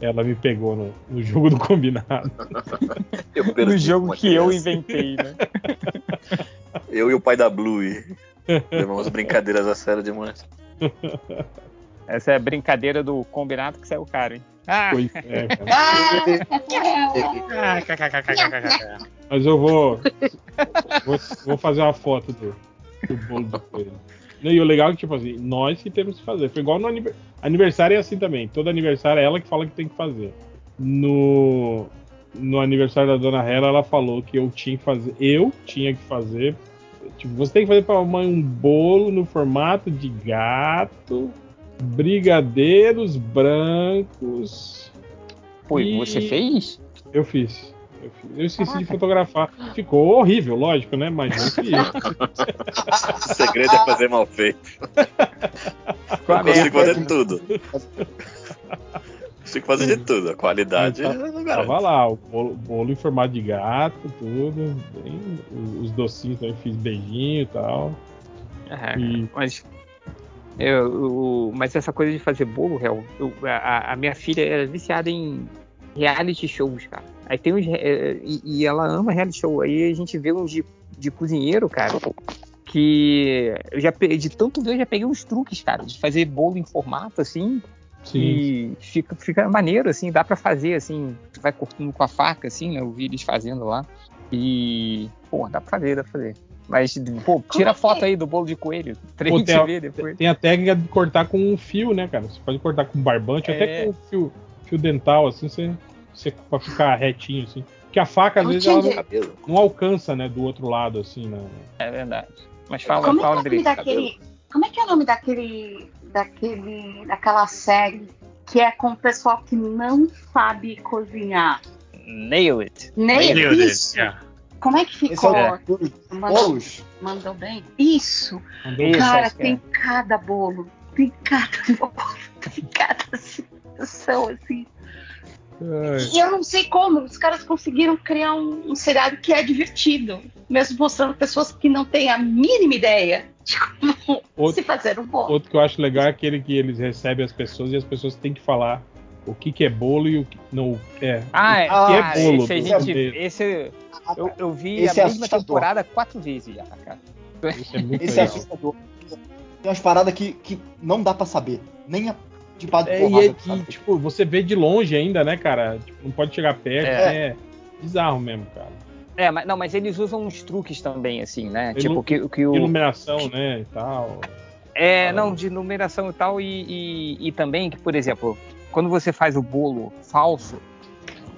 ela me pegou no, no jogo do combinado. Eu no jogo que eu criança. inventei, né? Eu e o pai da Blue levamos brincadeiras a sério demais. Essa é a brincadeira do combinado que saiu caro, hein? Ah. Mas eu vou, vou. vou fazer uma foto do, do bolo do coelho. E o legal é que, tipo assim, nós que temos que fazer. Foi igual no aniver- aniversário é assim também. Todo aniversário é ela que fala que tem que fazer. No, no aniversário da dona Hela, ela falou que eu tinha que fazer. Eu tinha que fazer. Tipo, você tem que fazer pra mamãe um bolo no formato de gato, brigadeiros brancos. Pô, E- você fez? Eu fiz. Eu, fiz. Eu esqueci de fotografar. Ficou horrível, lógico, né? Mas eu fiz. O segredo é fazer mal feito. Eu consigo fazer tudo. Consigo fazer de tudo. A qualidade Tá- não Tava lá, o bolo, bolo em formato de gato, tudo. bem- os docinhos também fiz beijinho e tal. É, E- mas Eu, eu- mas essa coisa de fazer bolo, eu- a, a minha filha é viciada em reality shows, cara. Aí tem uns. é, e, e ela ama reality show. Aí a gente vê uns de, de cozinheiro, cara, que eu já de tanto ver, eu já peguei uns truques, cara, de fazer bolo em formato, assim, Sim. e fica, fica maneiro, assim, dá pra fazer, assim, vai cortando com a faca, assim, né? Eu vi eles fazendo lá. E, pô, dá pra fazer, dá pra fazer. Mas, pô, tira é a foto aí do bolo de coelho. Três Pô, tem a- ver depois. Tem a técnica de cortar com um fio, né, cara? Você pode cortar com barbante, É. até com fio, fio dental, assim, você, você pra ficar retinho, assim. Porque a faca, às Eu vezes, ela não, alcança, né, do outro lado, assim, né? É verdade. Mas fala, Como é, que é fala o nome direito. daquele, como é que é o nome daquele, daquele, daquela série que é com o pessoal que não sabe cozinhar? Nail it. Meu Deus, isso. yeah. Como é que ficou? é Mandou, bolos. mandou bem? Isso. Cara, que tem é. cada bolo. Tem cada bolo. Tem cada situação, assim. Ai, E eu não sei como, os caras conseguiram criar um, um seriado que é divertido, mesmo mostrando pessoas que não têm a mínima ideia de como Outro- se fazer um bolo. Outro que eu acho legal é aquele que eles recebem as pessoas e as pessoas têm que falar o que, que é bolo e o que não é. Ah, é, o que é ah, bolo. esse a gente. mesmo. Esse eu, eu vi Esse a é mesma assustador. temporada quatro vezes já, cara. Isso é muito Esse é assustador. Tem umas paradas que, que não dá pra saber. Nem a de base É, e, porrada, é, sabe? e, tipo, você vê de longe ainda, né, cara? Tipo, não pode chegar perto. É. É, bizarro mesmo, cara. É, mas não, mas eles usam uns truques também, assim, né? Ilu- tipo que, que o Iluminação, né, e tal. É, Ah. não, de numeração e tal, e, e, e também que, por exemplo, quando você faz o bolo falso,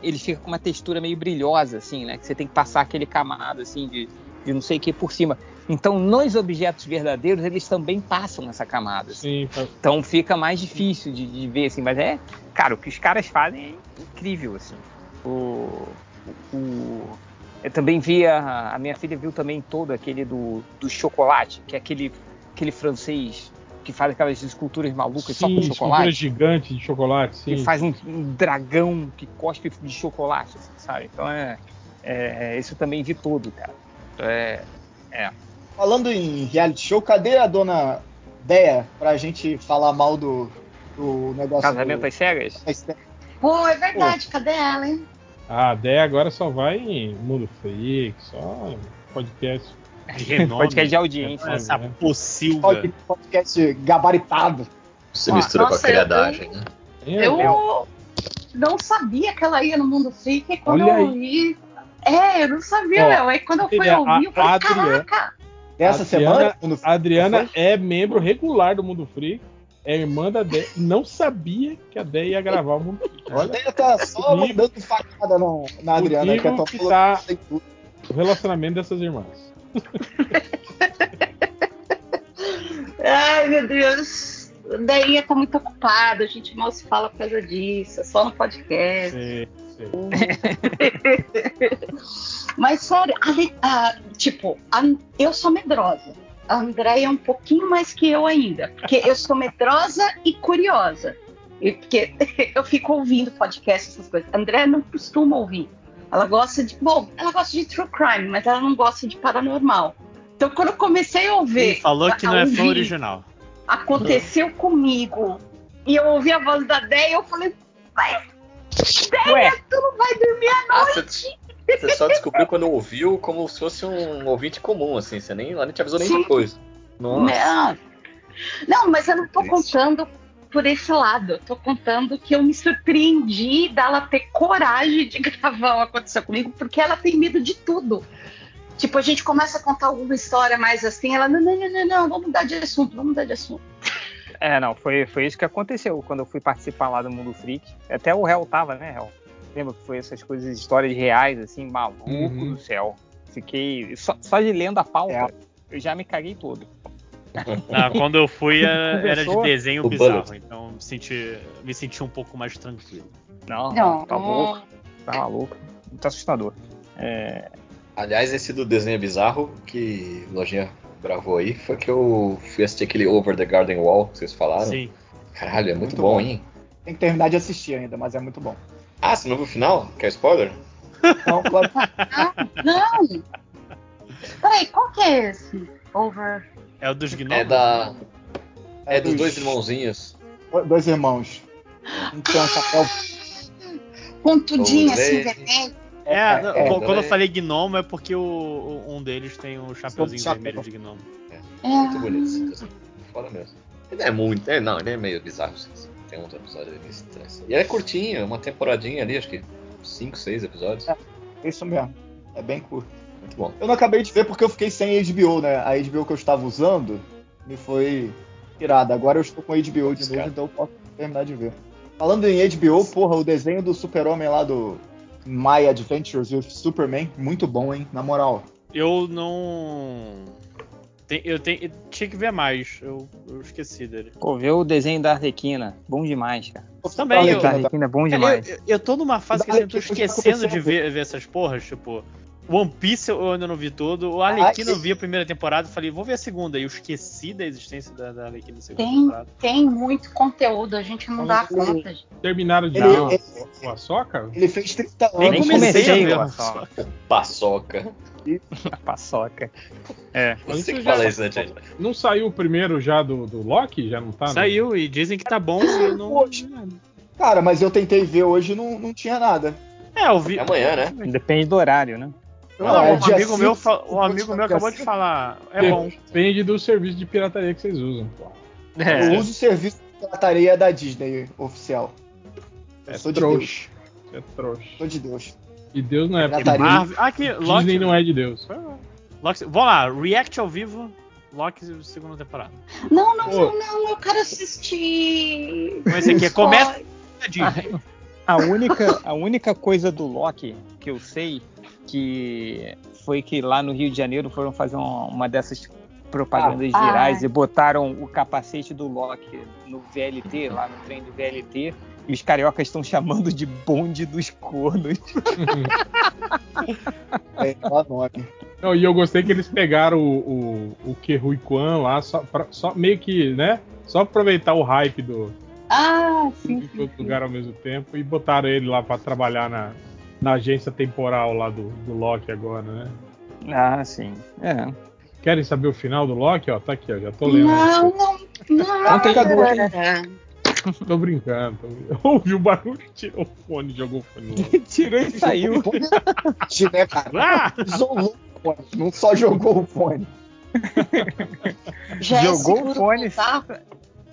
ele fica com uma textura meio brilhosa, assim, né? Que você tem que passar aquele camada, assim, de, de não sei o que por cima. Então, nos objetos verdadeiros, eles também passam essa camada. assim. Sim, Então fica mais difícil de, de ver, assim, mas é, cara, o que os caras fazem é incrível, assim. O, o- eu também vi, a, a minha filha viu também todo aquele do, do chocolate, que é aquele, aquele francês que faz aquelas esculturas malucas só sim, com escultura chocolate. gigante de chocolate, sim. Que faz um, um dragão que cospe de chocolate, assim, sabe? Então é, é. Isso eu também vi tudo, cara. É, Falando em reality show, cadê a dona Deia pra gente falar mal do, do negócio casamento do... às cegas? Pô, é verdade, cadê ela, hein? Ah, a Dé agora só vai em Mundo Freak, só podcast. Renome. Podcast de audiência. Essa né? pocilga. Podcast gabaritado. Se Ó, mistura com a nossa, criadagem, né? É, Eu não sabia que ela ia no Mundo Freak e quando Olha eu ouvi. É, eu não sabia, Léo. Aí quando eu fui a- ouvir, eu falei, a Adriana- caraca! Adriana- semana, A Adriana é membro regular do Mundo Freak, é irmã da Dé, não sabia que a Dé ia gravar o Mundo Freak. a Olha Deia tá só mandando facada na, na Adriana, que é que tá- o relacionamento dessas irmãs. Ai, meu Deus. Daí tô muito ocupada, a gente mal se fala por causa disso, é só no podcast. Sei, sei. Mas sério, a a- tipo, a- eu sou medrosa. A Andréia é um pouquinho mais que eu ainda. Porque eu sou medrosa e curiosa. E porque eu fico ouvindo podcast, essas coisas. A Andréia não costuma ouvir. Ela gosta de. Bom, ela gosta de true crime, mas ela não gosta de paranormal. Então, quando eu comecei a ouvir. Ele falou que a não é fã original. Aconteceu comigo. E eu ouvi a voz da Déia e eu falei, vai, Ué, tu não vai dormir à Ah, noite. você, você só descobriu quando ouviu como se fosse um ouvinte comum, assim. Você nem, ela nem te avisou nem Sim. depois. Nossa. Não. Não, mas eu não tô Triste. contando por esse lado. Eu tô contando que eu me surpreendi dela ter coragem de gravar o Aconteceu Comigo, porque ela tem medo de tudo. Tipo, a gente começa a contar alguma história mais assim, ela, não, não, não, não, não, vamos mudar de assunto, vamos mudar de assunto. É, não, foi, foi isso que aconteceu quando eu fui participar lá do Mundo Freak. Até o réu tava, né, réu? Lembra que foi essas coisas, histórias reais, assim, maluco Uhum. do céu. Fiquei. Só, só de lendo a pauta, É. eu já me caguei todo. Ah, quando eu fui era, era de desenho O bizarro, Bullet. então me senti, me senti um pouco mais tranquilo. Não, Não, tá louco, tá maluco. Muito assustador. É, Aliás, esse do desenho bizarro que Lojinha gravou aí foi que eu fui assistir aquele Over the Garden Wall que vocês falaram. Sim. Caralho, é muito, Muito bom, bom. hein? Tem que terminar de assistir ainda, mas é muito bom. Ah, você não viu o final? Quer spoiler? Então, claro, Não! Peraí, qual que é esse? Over. É o dos gnomos? É da. É dos dois irmãozinhos. Dois irmãos. Um tem um chapéu. Pontudinho, assim, vermelho. É, não, é, quando eu é. falei gnomo é porque o, o- um deles tem um chapeuzinho Chapéu. vermelho de gnomo. Muito bonito. esse desenho. Foda mesmo. Ele é muito. é, não, ele é meio bizarro. sim, sim. Tem uns episódios meio estranhos. E ele é curtinho, uma temporadinha ali, acho que 5, 6 episódios. É. Isso mesmo. É bem curto. Muito bom. Eu não acabei de ver porque eu fiquei sem HBO, né? A HBO que eu estava usando me foi tirada. Agora eu estou com HBO de novo, cara. então eu posso terminar de ver. Falando em HBO, porra, o desenho do Super-Homem lá do My Adventures with Superman, muito bom, hein? Na moral. Eu não. Tem- eu, tenho, eu tinha que ver mais, eu, eu esqueci dele. Pô, ver o desenho da Arlequina. Bom demais, cara. Também, O eu- da Arlequina é bom demais. eu, eu- eu tô numa fase que assim, eu tô Eu esquecendo de ver, ver essas porras, tipo. One Piece eu ainda não vi todo. O Arlequina Ah, eu vi a primeira temporada e falei, vou ver a segunda. E eu esqueci da existência da, da Arlequina da segunda Tem, temporada. tem muito conteúdo, a gente não dá Ele- conta. gente. Terminaram de Ele- ver o- ele- o Açoka? Ele fez 30 Nem anos. comecei a comecei, ver. olha só. Paçoca. A paçoca. É. Mas Você que já- fala isso, né, gente? Não saiu o primeiro já do, do Loki? Já não tá? não? Saiu e dizem que tá bom e eu não. Poxa. Cara, mas eu tentei ver hoje e não, não tinha nada. É, eu vi. É amanhã, né? Depende do horário, né? Não, é um dia amigo meu, um amigo meu acabou de falar. É bom. Depende do serviço de pirataria que vocês usam. pô. Eu uso o serviço de pirataria da Disney oficial. Eu É sou de Deus. trouxa. É trouxa. Sou de Deus. E Deus não é. Pirataria. Marvel. Ah, aqui, Loki. Disney não é de Deus. Loki, vamos lá, react ao vivo. Loki segunda temporada. Não, não, Pô. não, não, eu quero assistir. Mas esse aqui é começa a Disney. A única, a única coisa do Loki que eu sei que foi que lá no Rio de Janeiro foram fazer uma, uma dessas propagandas Ah. virais e botaram o capacete do Loki no VLT, lá no trem do VLT, e os cariocas estão chamando de bonde dos cornos. É nome. Não, e eu gostei que eles pegaram o, o, o Kerui Kwan lá, só, pra- só meio que, né? Só aproveitar o hype do, Ah, sim, em sim, todo sim. lugar ao mesmo tempo e botaram ele lá pra trabalhar na, na agência temporal lá do, do Loki agora, né? Ah, sim. É. Querem saber o final do Loki? Ó, tá aqui, ó, já tô lendo. Não, não, não. Então tem Tô brincando. Tô... Ouviu o barulho, tirou o fone, jogou o fone. Tirou e saiu. né, cara? Ah! Isolou o fone, não só jogou o fone. Já é Jogou o fone.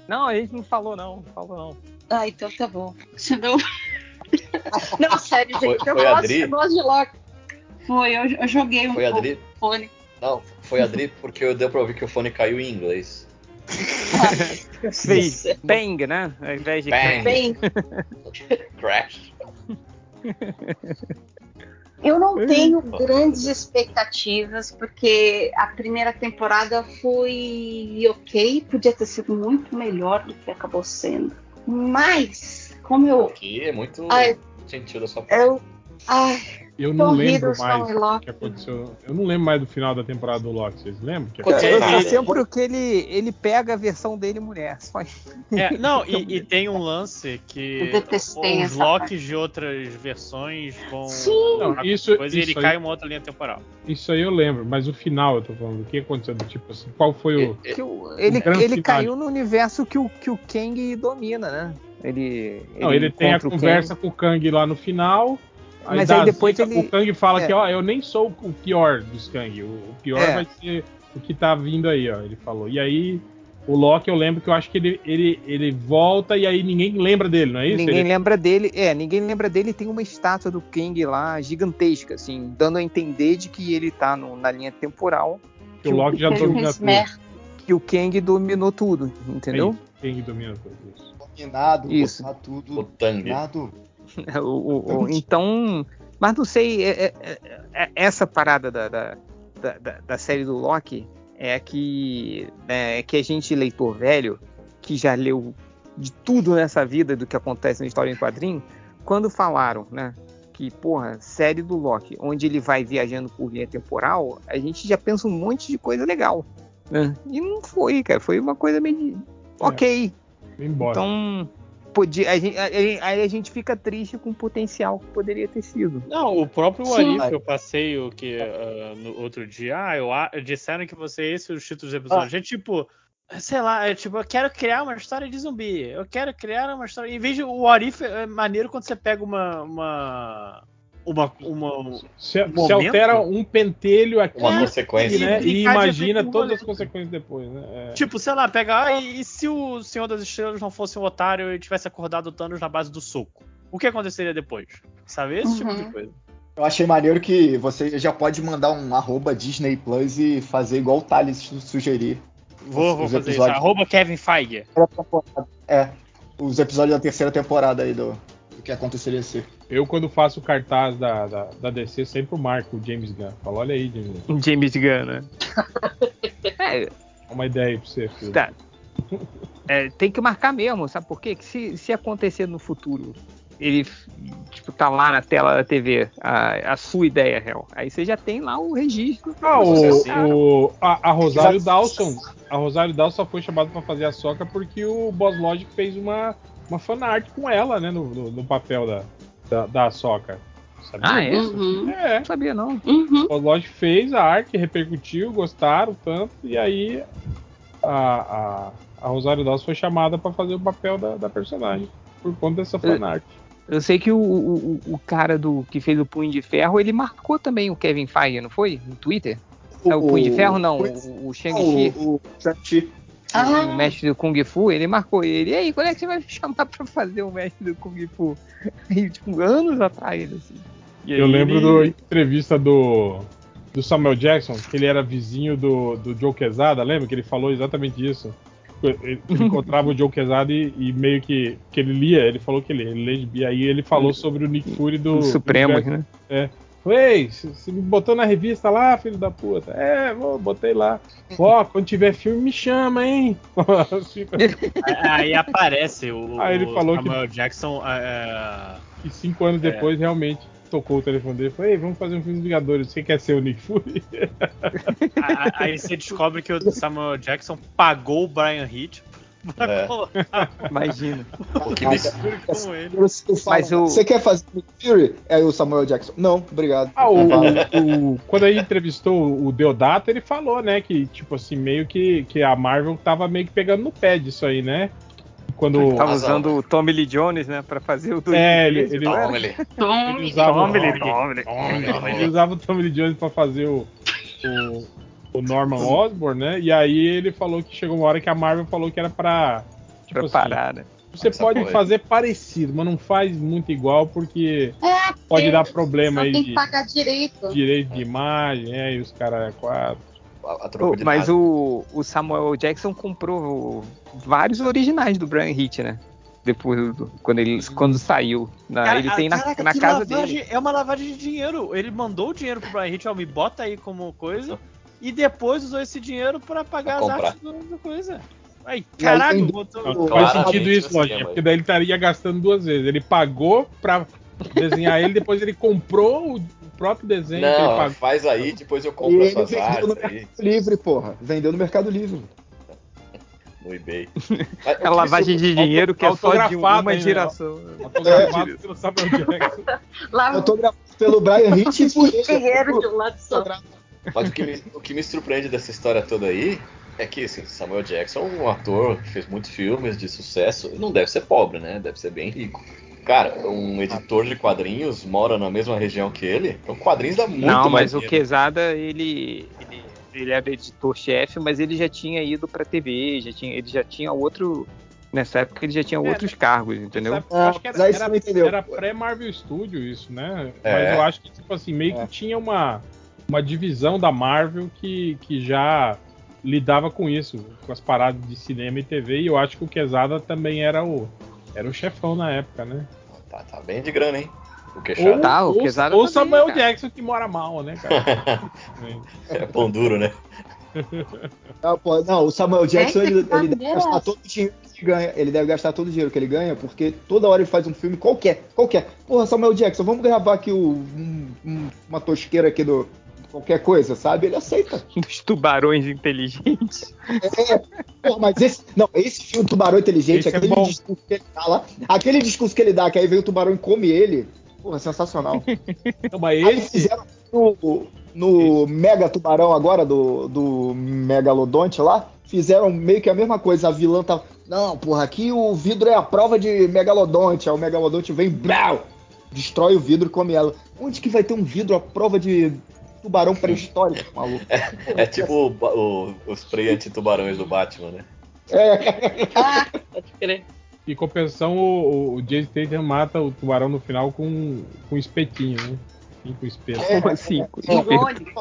Não, a gente não falou não, não falou não. Ah, então tá bom. Senão... Não, sério, Foi- gente. eu, foi a gosto, Adri? eu gosto de Loki. Foi, eu, eu joguei um Foi a pouco Adri? o fone. Não, foi a Dri porque deu pra ouvir que o fone caiu em inglês. Fez bang, né? Ao invés de Bang. Bem, Crash. eu não tenho grandes expectativas, porque a primeira temporada foi ok, podia ter sido muito melhor do que acabou sendo. Mas, como eu. Que é muito Ai, gentil da sua parte. eu ai, Eu não lembro mais o que aconteceu. Eu não lembro mais do final da temporada do Loki, vocês lembram? Que aconteceu? Eu Cara, sei sempre que ele, ele pega a versão dele mulher. Só É, não, e, e tem um lance que Eu os Locks de outras versões vão. Sim. Não, isso- coisa e ele isso cai aí- em uma outra linha temporal. Isso aí eu lembro, mas o final eu tô falando. O que aconteceu? Do Tipo assim, qual foi o. Que o- ele, ele final. caiu no universo que o, que o Kang domina, né? Ele, Não, ele tem a conversa Kang. com o Kang lá no final. Mas dá aí depois zica, ele- O Kang fala é. que, ó, eu nem sou o pior dos Kang. O, o pior É. vai ser o que tá vindo aí, ó. Ele falou. E aí, o Loki, eu lembro que eu acho que ele, ele, ele volta e aí ninguém lembra dele, não é isso? Ninguém Ele- lembra dele, é, ninguém lembra dele. Tem uma estátua do Kang lá gigantesca, assim, dando a entender de que ele tá no- na linha temporal, que o Loki já fez tudo. que o Kang dominou tudo, É entendeu? isso, Kang domina tudo. Isso. Dominado, Isso. botar O tudo. Tang. Dominado. O- o- o- então, mas não sei, é- é- é- é- essa parada da, da, da- da- série do Loki é que, é que a gente, leitor velho, que já leu de tudo nessa vida do que acontece na história em quadrinho, quando falaram, né, que, porra, série do Loki, onde ele vai viajando por linha temporal, a gente já pensa um monte de coisa legal, né? E não foi, cara, foi uma coisa meio... Ok, embora. então, podia, a gente, aí aí a gente fica triste com o potencial que poderia ter sido. Não, o próprio. Arif, eu passei o que ah, no outro dia, ah, eu, a- disseram que você esse os títulos do episódio. É tipo, sei lá, é tipo, eu quero criar uma história de zumbi. Eu quero criar uma história. Em vez de o Arif é maneiro quando você pega uma. uma. Uma. uma Se, Um se altera um pentelho aqui Uma É, consequência. né, e e imagina todas as consequências depois, né? É. Tipo, sei lá, pegar. Ah, e, e se o Senhor das Estrelas não fosse um otário e tivesse acordado o Thanos na base do soco? O que aconteceria depois? Sabe? Esse tipo de Uhum. coisa. Eu achei maneiro que você já pode mandar um arroba Disney Plus e fazer igual o Thales su- sugerir. Vou, vou Os fazer isso. episódios. Arroba Kevin Feige. É, os episódios da terceira temporada aí do que aconteceria ser. Eu, quando faço o cartaz da, da, da DC, sempre marco o James Gunn. Falo, olha aí, James Gunn. James Gunn, né? É, Dá uma ideia aí pra você, filho. Tá. É, tem que marcar mesmo, sabe por quê? Que se, se acontecer no futuro, ele tipo, tá lá na tela da TV, a, a sua ideia real. Aí você já tem lá o registro. Ah, Você o, o- a, a Rosário Dawson. A Rosário Dawson foi chamada pra fazer a soca porque o Boss Logic fez uma, uma fanart com ela, né? No, no, no papel da, da, da soca. Sabia? Ah, é? Uhum. É. Não sabia, não. Uhum. O Logic fez a arte, repercutiu, gostaram tanto, e aí a, a, a Rosário Dawson foi chamada pra fazer o papel da, da personagem. Por conta dessa fanart. Eu sei que o, o, o cara do que fez o Punho de Ferro, ele marcou também o Kevin Feige, não foi? No Twitter? é o Punho de Ferro, não. O, o Shang-Chi, O, o Shang-Chi. o Ah, mestre do Kung Fu, ele marcou ele. E aí, quando é que você vai me chamar pra fazer o mestre do Kung Fu? Aí, tipo, anos atrás, assim. E aí Eu lembro ele- da entrevista do, do Samuel Jackson, que ele era vizinho do, do Joe Quesada, lembra? Que ele falou exatamente isso. Ele, ele encontrava o Joe Quesada e, e meio que, que ele lia, ele falou que ele, ele lê, e aí ele falou sobre o Nick Fury do. do Supremos, do né? Ei, você me botou na revista lá, filho da puta? É, vou, botei lá. Ó, quando tiver filme, me chama, hein? Assim, Aí aparece o, Aí ele o falou que- Samuel Jackson. é, e cinco anos É. depois, realmente, tocou o telefone dele e falou: Ei, vamos fazer um filme dos Vingadores. Você quer ser o Nick Fury? aí você descobre que o Samuel Jackson pagou o Brian Hitch pra É. colocar Imagina. O ele. Mas o- você quer fazer Nick Fury? É o Samuel Jackson. Não, obrigado. Ah, o, o- o- quando a gente entrevistou o Deodato, ele falou, né, que, tipo assim, meio que, que a Marvel tava meio que pegando no pé disso aí, né? Quando. Tava razão. usando o Tommy Lee Jones, né, pra fazer o É, ele, 2013, ele, ele. Tom, ele usava, Tommy Lee Tommy, Lee. Tommy, ele usava o Tommy Lee Jones pra fazer o, o, o Norman Osborn, né? E aí ele falou que chegou uma hora que a Marvel falou que era pra. Tipo Pra assim, parar, né? você Essa pode aí. fazer parecido, mas não faz muito igual porque É, pode dar problema aí tem que de pagar direito. direito de imagem, é, e os caras é quatro. De Mas o, o Samuel Jackson comprou vários originais do Brian Hitch, né? Depois, do- quando ele quando saiu. Na- Cara, ele tem na, caraca, na casa lavagem- dele. É uma lavagem de dinheiro. Ele mandou o dinheiro pro Brian Hitch, ó, me bota aí como coisa, e depois usou esse dinheiro pra pagar Pra as artes do, da coisa. Aí, E aí caralho, botou. Não, faz sentido isso, Lojinha, esquema aí. porque daí ele estaria gastando duas vezes. Ele pagou pra desenhar ele, depois ele comprou o próprio desenho que ele Não, pagou. faz aí, depois eu E compro as ele suas vendeu no artes Mercado aí Livre, porra. Vendeu no Mercado Livre. no eBay. É lavagem de dinheiro que é só de uma ainda, geração. Autografado pelo Samuel Jackson. Autografado pelo Brian Hitch e por dinheiro de um lado só. Mas o que, me, o que me surpreende dessa história toda aí é que assim, Samuel Jackson é um ator que fez muitos filmes de sucesso. Não deve ser pobre, né? Deve ser bem rico. Cara, um editor de quadrinhos mora na mesma região que ele. Então, quadrinhos dá muito Não, mais mas o dinheiro. Quesada, ele, ele, ele era editor-chefe, mas ele já tinha ido pra TV, já tinha, ele já tinha outro. Nessa época ele já tinha É, outros cargos, entendeu? Sabe, Ah, acho que era, você era, era pré-Marvel Studio isso, né? É. Mas eu acho que, tipo assim, meio É. que tinha uma, uma divisão da Marvel que, que já lidava com isso, com as paradas de cinema e TV, e eu acho que o Quesada também era o, era o chefão na época, né? Tá, tá bem de grana, hein? O Ou, queixado. Tá, o ou, Quesada ou também, Samuel cara. Jackson que mora mal, né, cara? É pão duro, né? Não, pô, não, o Samuel Jackson ele, que ele deve gastar todo o dinheiro que ele ganha. Ele deve gastar todo o dinheiro que ele ganha, porque toda hora ele faz um filme qualquer, qualquer. Porra, Samuel Jackson, vamos gravar aqui o- um- um- uma tosqueira aqui do qualquer coisa, sabe? Ele aceita. Dos tubarões inteligentes. É, porra, mas esse, não, esse filme Tubarão Inteligente, Esse é aquele bom. discurso que ele dá lá, aquele discurso que ele dá, que aí vem o tubarão e come ele, porra, sensacional. Não, mas Aí esse, fizeram no, no Mega Tubarão agora, do, do Megalodonte lá, fizeram meio que a mesma coisa. A vilã tá. Não, porra, aqui o vidro é a prova de megalodonte. Aí o megalodonte vem, brau, destrói o vidro e come ela. Onde que vai ter um vidro à prova de tubarão pré-histórico, maluco? É tipo o, o, o spray anti-tubarões do Batman, né? É, Ah, pode crer. Em compensação, o, o Jason Statham mata o tubarão no final com, com um espetinho, né? Enfim, com espeto. Como assim?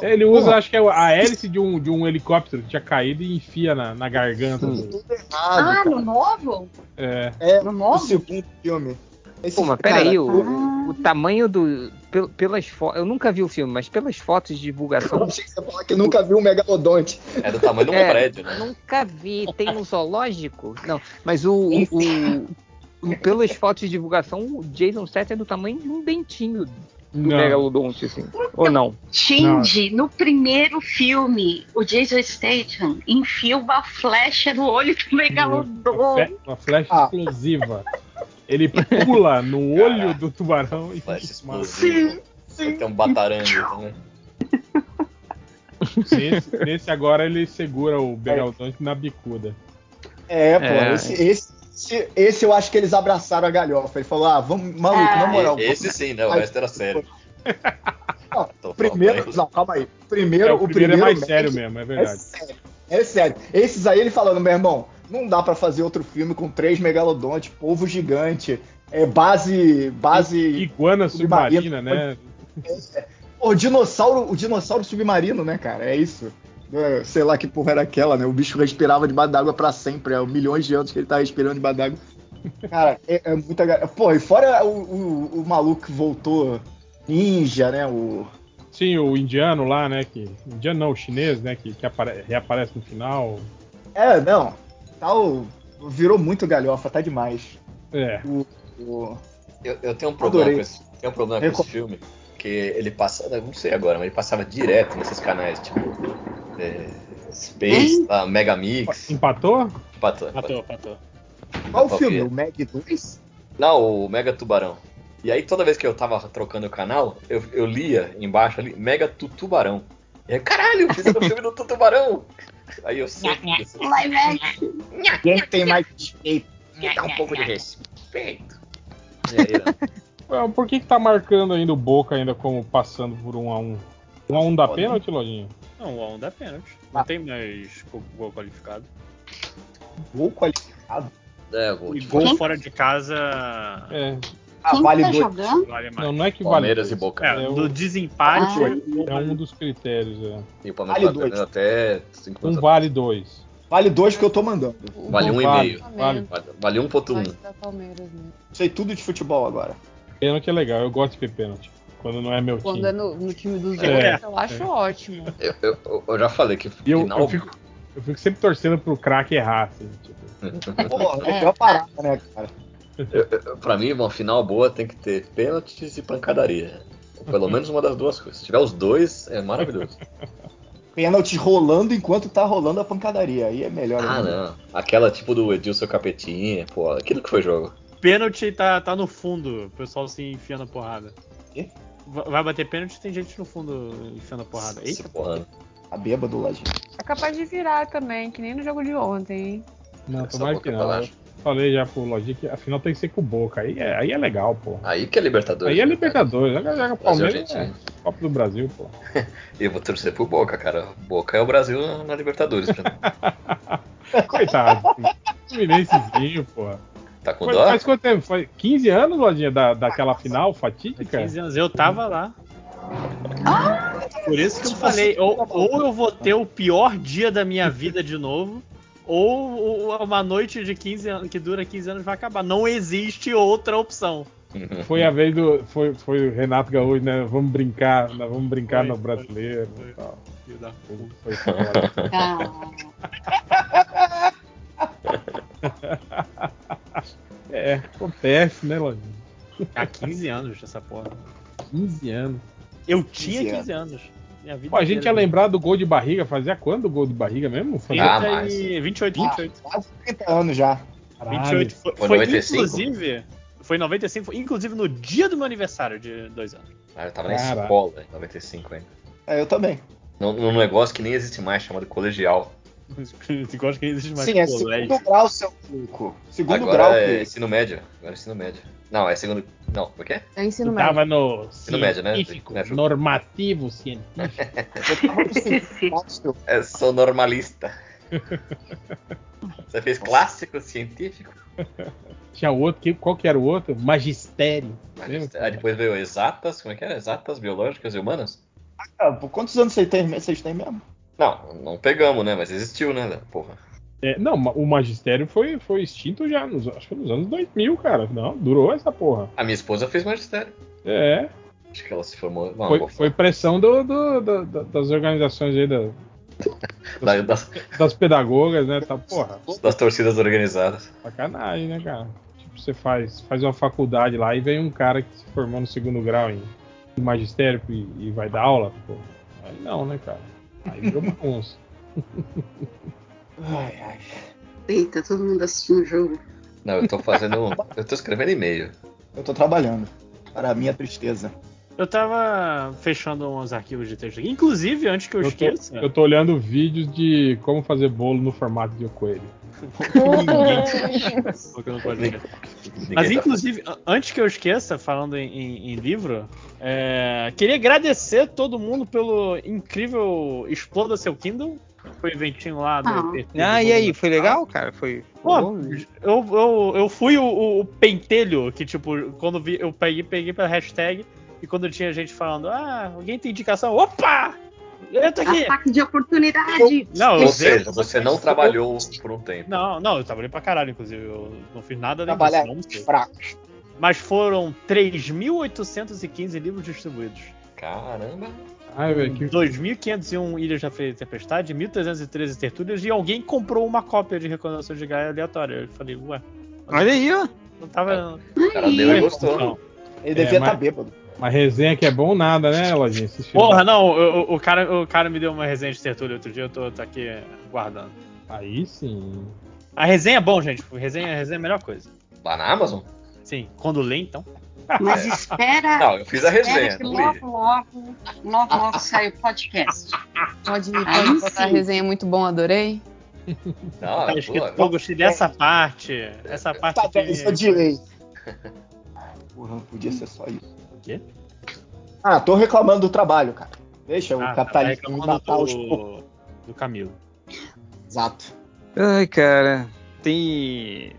É, Ele usa, acho que é a hélice de um, de um helicóptero que tinha caído e enfia na, na garganta. do- tudo errado. Ah, cara. no novo? É, É, No o novo? segundo filme. Esse, Pô, mas cara, peraí, o, Ah. o tamanho do. pel- Pelas fotos. Eu nunca vi o filme, mas pelas fotos de divulgação. Eu achei que você ia falar que nunca viu um megalodonte. É do tamanho de um É. prédio, né? Nunca vi. Tem no zoológico? Não, mas o. o, o- pelas fotos de divulgação, o Jason Statham é do tamanho de um dentinho do não. megalodonte, assim. Ou não? Shinji, no primeiro filme, o Jason Statham enfia uma flecha no olho do Uma, megalodon. fe- uma flecha Ah. explosiva. Ele pula no olho do tubarão e Flash mata. explosivo. Tem um batarangue, né? Nesse, nesse agora ele segura o megalodonte na bicuda. É, pô, É. Esse, esse, esse, esse eu acho que eles abraçaram a galhofa. Ele falou, ah, vamos, maluco, na Ah. moral. Esse sim, né? O resto era sério. Não, Primeiro, não, calma aí. Primeiro, É, o, primeiro, é mais sério mesmo, é É verdade. sério. É sério. Esses aí ele falando, meu irmão, não dá pra fazer outro filme com três megalodontes, povo gigante, é base, base, Iguana submarina, né? o dinossauro, o dinossauro submarino, né, cara? É isso. É, sei lá que porra era aquela, né? O bicho respirava debaixo d'água pra sempre, é milhões de anos que ele tá respirando debaixo d'água. Cara, é, é muita. Pô, e fora o, o, o maluco que voltou ninja, né? O Sim, o indiano lá, né? Que, indiano não, o chinês, né? Que, que apare- reaparece no final. É, não. Tal. Virou muito galhofa, tá demais. É. O- Eu, eu tenho um problema Adorei. com esse, tenho um problema com esse filme. Que ele passa. eu Não sei agora, mas ele passava direto nesses canais, tipo. é, Space, lá, Megamix. Empatou? Patou, Matou, matou. Qual o filme? O Meg 2? Não, o Mega Tubarão. E aí toda vez que eu tava trocando o canal, eu, eu lia embaixo ali, Mega Tutubarão. E aí, caralho, fizeram o filme do Tutubarão. Aí eu sei. Live action. Quem tem mais respeito? Dá um pouco de respeito. E aí, né? Ué, Por que, que tá marcando ainda o Boca ainda como passando por um a um? Um a um da Foda. pênalti, Lojinha? Não, o 1 dá pênalti. Não Ah. tem mais gol- gol qualificado. Gol qualificado. É, o E gol fora de casa É. Ah, Quem vale tá dois. jogando? vale. Não, não é que vale. Palmeiras dois. e Boca. É, É, do o- desempate. Ah. é um dos critérios, é. E o Palmeiras tá Vale dois. até 5 Um anos. vale dois. Vale dois que eu tô mandando. Vale um e Vale, meio. vale. Vale, vale 1.1. Mais da Palmeiras mesmo. Sei tudo de futebol agora. Pênalti é legal, eu gosto de ver pênalti. Quando não é meu Quando time. é no, no time dos É, outros, eu acho ótimo. Eu, eu- eu já falei que eu, final. eu, fico, eu fico sempre torcendo pro craque errar, assim, tipo. Pô, é pior parada, né, cara? Pra mim, uma final boa tem que ter pênaltis e pancadaria. Ou pelo menos uma das duas coisas. Se tiver os dois, é maravilhoso. Pênalti rolando enquanto tá rolando a pancadaria. Aí é melhor. Ah, ainda. não. Aquela tipo do Edilson Capetinha, pô, aquilo que foi jogo. Pênalti tá, tá no fundo, o pessoal se enfia na porrada. Quê? Va- Vai bater pênalti tem gente no fundo enfiando a porrada. Se Eita, porrando. A bêbado lá, gente. É capaz de virar também, que nem no jogo de ontem, hein? Não, tomara boca que pra não. Baixo. Falei já pro Lojinha que a final tem que ser com o Boca. Aí é, aí é legal, pô. Aí que é Libertadores. Aí é né, Libertadores. Joga, joga Palmeiras, é Copa do Brasil, pô. Eu vou torcer pro Boca, cara. Boca é o Brasil na- Libertadores. Coitado. Fluminensezinho, pô. Tá com dó? Faz quanto tempo? Foi 15 anos, Lojinha, da, daquela final fatídica? 15 anos. Eu tava lá. Por isso que eu falei, ou, ou eu vou ter o pior dia da minha vida de novo, ou ou uma noite de 15 anos que dura 15 anos vai acabar. Não existe outra opção. Foi a vez do. Foi, foi o Renato Gaúcho, né? Vamos brincar, nós vamos brincar Foi, no foi, brasileiro foi. e tal. Filho da puta. Foi. Ah, É, acontece, né, Lojinha? Há 15 anos essa porra. 15 anos. Eu tinha 15 15 anos. Vida Pô, a gente ia lembrar do gol de barriga. Fazia quando o gol de barriga mesmo? Fazia... Ah, 30 mas- e 28, 28. Quase 30 anos já. Caralho. 28 foi, Foi foi 95? inclusive. Foi 95, foi inclusive no dia do meu aniversário de dois anos. Ah, eu tava na Caraca. escola em 95 ainda. É, eu também. Num, num negócio que nem existe mais, chamado colegial. Igual acho que existe mais Sim, é colégio. segundo grau, seu maluco. Segundo Agora grau, é que ensino médio. Agora é ensino médio. Não, é segundo. Não, por quê? É ensino médio. tava no Ensino médio, né? científico, Ju? normativo científico. É, sou normalista. Você fez clássico científico? Tinha outro, que, qual que era o outro? Magistério. Lembra? Aí depois veio exatas, como é que era? Exatas, biológicas e humanas? Ah, por quantos anos vocês têm, vocês têm mesmo? Não, não pegamos, né? Mas existiu, né? Porra. É, não, o magistério foi, foi extinto já, nos, acho que nos anos 2000, cara. Não, durou essa porra. A minha esposa fez magistério. É, Acho que ela se formou. Não, foi, foi pressão do, do- do- das organizações aí, da- falar. das, das pedagogas, né? Tá, porra, das torcidas organizadas. sacanagem, né, cara? Tipo, você faz, faz uma faculdade lá e vem um cara que se formou no segundo grau em, em magistério e, e vai dar aula, pô. Aí não, né, cara? Aí virou bagunça. Ai, ai. Eita, todo mundo assistindo o jogo. Não, eu tô fazendo. eu tô escrevendo e-mail. Eu tô trabalhando. Para a minha tristeza. Eu tava fechando uns arquivos de texto aqui. Inclusive, antes que eu, Eu tô, esqueça. eu tô olhando vídeos de como fazer bolo no formato de coelho. Ninguém Mas tá- inclusive, antes que eu esqueça, falando em, em- em livro, é, queria agradecer todo mundo pelo incrível Exploda Seu Kindle. Foi o eventinho lá do. Ah. PT Ah, e aí, foi legal, cara? Foi. Pô, eu, eu, eu fui o, o- o pentelho que, tipo, quando vi, eu peguei, peguei pela hashtag e quando tinha gente falando, ah, alguém tem indicação? Opa! Eu tô aqui! Ataque de oportunidade. Não, Ou seja, você não trabalhou por um tempo. Não, não, eu trabalhei pra caralho, inclusive. Eu não fiz nada nem Trabalhar disso, fracos. Mas foram 3.815 livros distribuídos. Caramba. Ai, velho, que 2.501 Ilhas da Feira de Tempestade, 1.313 Tertúlias e alguém comprou uma cópia de Reconhecimento de Gaia aleatória. Eu falei, ué, Olha aí, ó. não tava. O cara deu e gostou. Não. Ele devia É, estar mas- bêbado. Uma resenha que é bom nada, né, Lojinha? Porra, não, o, o- cara, o cara me deu uma resenha de Tertúlia outro dia, eu tô, tô aqui guardando. Aí sim. A resenha é bom, gente. Resenha, resenha é a melhor coisa. Lá na Amazon? Sim, quando lê, então. Mas espera. Não, eu fiz a resenha, que não logo, li. logo, logo, logo sai o podcast. Pode, Aí pode botar sim. resenha muito bom, adorei. Não, Tá é escrito, boa. pô, gostei dessa parte. Essa parte Tá, aqui. eu odiei. Porra, não podia ser só isso. Quê? Ah, tô reclamando do trabalho, cara. Deixa o Ah, tá capitalismo reclamando matar os poucos. do, do Camilo. Exato. Ai, cara. Tem.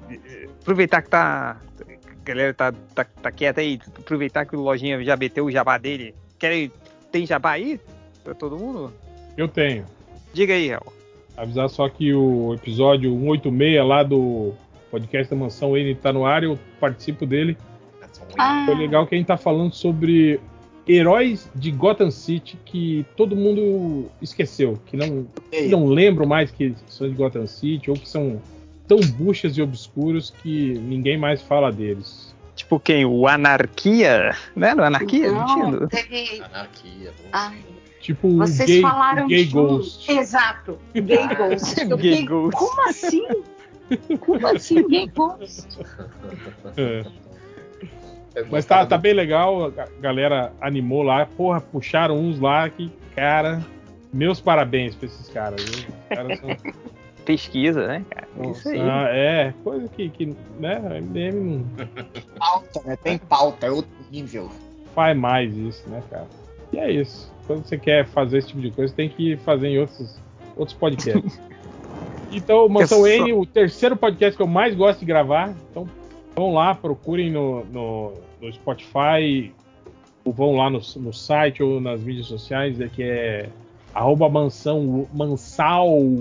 Aproveitar que tá. A galera tá, tá, tá quieta aí. Aproveitar que o Lojinha já meteu o jabá dele. Querem. Tem jabá aí? Pra todo mundo? Eu tenho. Diga aí, Real. Avisar só que o episódio 186 lá do podcast da Mansão N tá no ar, eu participo dele. Ah, Foi legal que a gente tá falando sobre heróis de Gotham City que todo mundo esqueceu, que não, que não lembram mais que são de Gotham City, ou que são tão buchas e obscuros que ninguém mais fala deles. Tipo quem? O Anarquia? Né? No Anarquia? não, teve. Anarquia. Ai, Tipo o vocês gay, falaram o gay de Ghost. Exato, Gay Ghost. Eu Gay fiquei, Ghost. Como assim? Como assim, Gay Ghost? É. Eu Mas tá, tá do- bem legal, a galera animou lá, porra, puxaram uns lá que, cara, meus parabéns pra esses caras. viu? Os caras são, Pesquisa, né, cara? Isso aí. é, coisa que, que né, a MDM não Pauta, né? Tem pauta, é outro nível. faz mais isso, né, cara? E é isso. Quando você quer fazer esse tipo de coisa, tem que fazer em outros, outros podcasts. Então, Mansão É só- N, o terceiro podcast que eu mais gosto de gravar. Então, vão lá, procurem no, no, no Spotify, ou vão lá no, no site ou nas mídias sociais, é que é arroba mansão, mansalwainemw.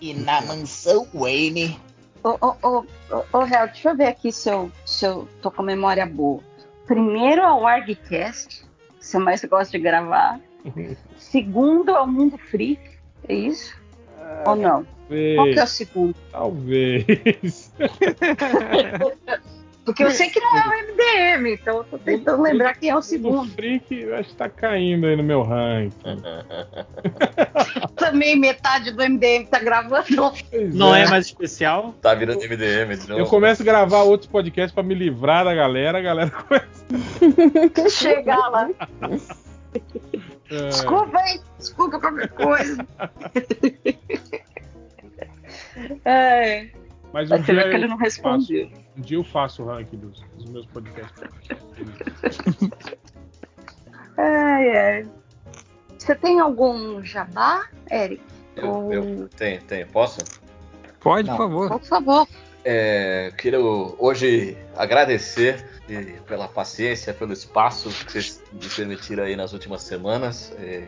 E na mansão Wayne. Ô, ô, ô, ô, ô, Real, deixa eu ver aqui se eu, se eu tô com memória boa. Primeiro é o ArgCast, que você mais gosta de gravar. Segundo é o Mundo Freak, é isso? Ou não? Qual que é o segundo? Talvez. Porque eu sei que não é o MDM, então eu tô tentando lembrar quem é o O segundo. Freak, eu acho que tá caindo aí no meu ranking. Também metade do MDM tá gravando. Pois Não é mais especial? Tá virando MDM de novo. Eu começo a gravar outros podcasts pra me livrar da galera, a galera começa. Chegar lá. É, Desculpa aí, desculpa qualquer coisa. É, mas um mas dia, que ele eu não faço, respondeu. um dia eu faço o ranking dos, dos meus podcasts. Ai, ai. Você tem algum jabá, Eric? Eu, Ou- eu tenho, tenho. Posso? Pode, Não. por favor. Por favor. É, quero hoje agradecer pela paciência, pelo espaço que vocês me permitiram aí nas últimas semanas, é,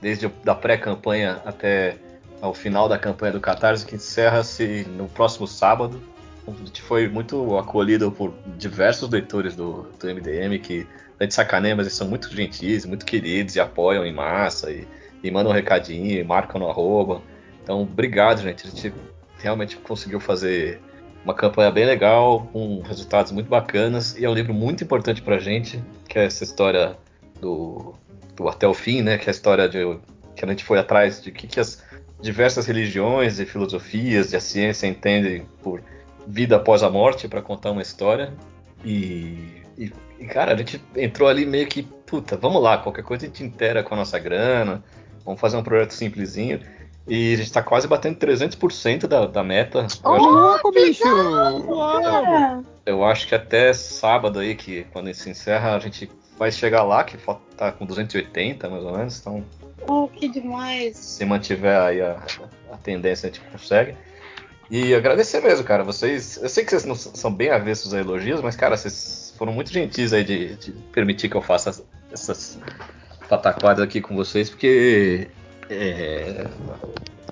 desde a pré-campanha até ao final da campanha do Catarse, que encerra-se no próximo sábado. A gente foi muito acolhido por diversos leitores do, do MDM que a gente sacaneia, mas eles são muito gentis, muito queridos e apoiam em massa e, e mandam um recadinho, e marcam no arroba. Então, obrigado, gente. A gente realmente conseguiu fazer uma campanha bem legal, com resultados muito bacanas, e é um livro muito importante pra gente, que é essa história do, do até o fim, né? Que é a história de que a gente foi atrás de que, que as diversas religiões e filosofias e a ciência entendem por vida após a morte para contar uma história. E, e, e, cara, a gente entrou ali meio que, puta, vamos lá, qualquer coisa a gente inteira com a nossa grana, vamos fazer um projeto simplesinho. E a gente tá quase batendo 300% da, da meta. Eu acho que- louco, bicho! Eu acho que até sábado aí, que quando se encerra, a gente vai chegar lá, que tá com 280 mais ou menos. Então, Oh, que demais. se mantiver aí a, a tendência, a gente consegue. E agradecer mesmo, cara. Vocês. Eu sei que vocês não são bem avessos a elogios, mas, cara, vocês foram muito gentis aí de, de permitir que eu faça as- essas pataquadas aqui com vocês, porque. é,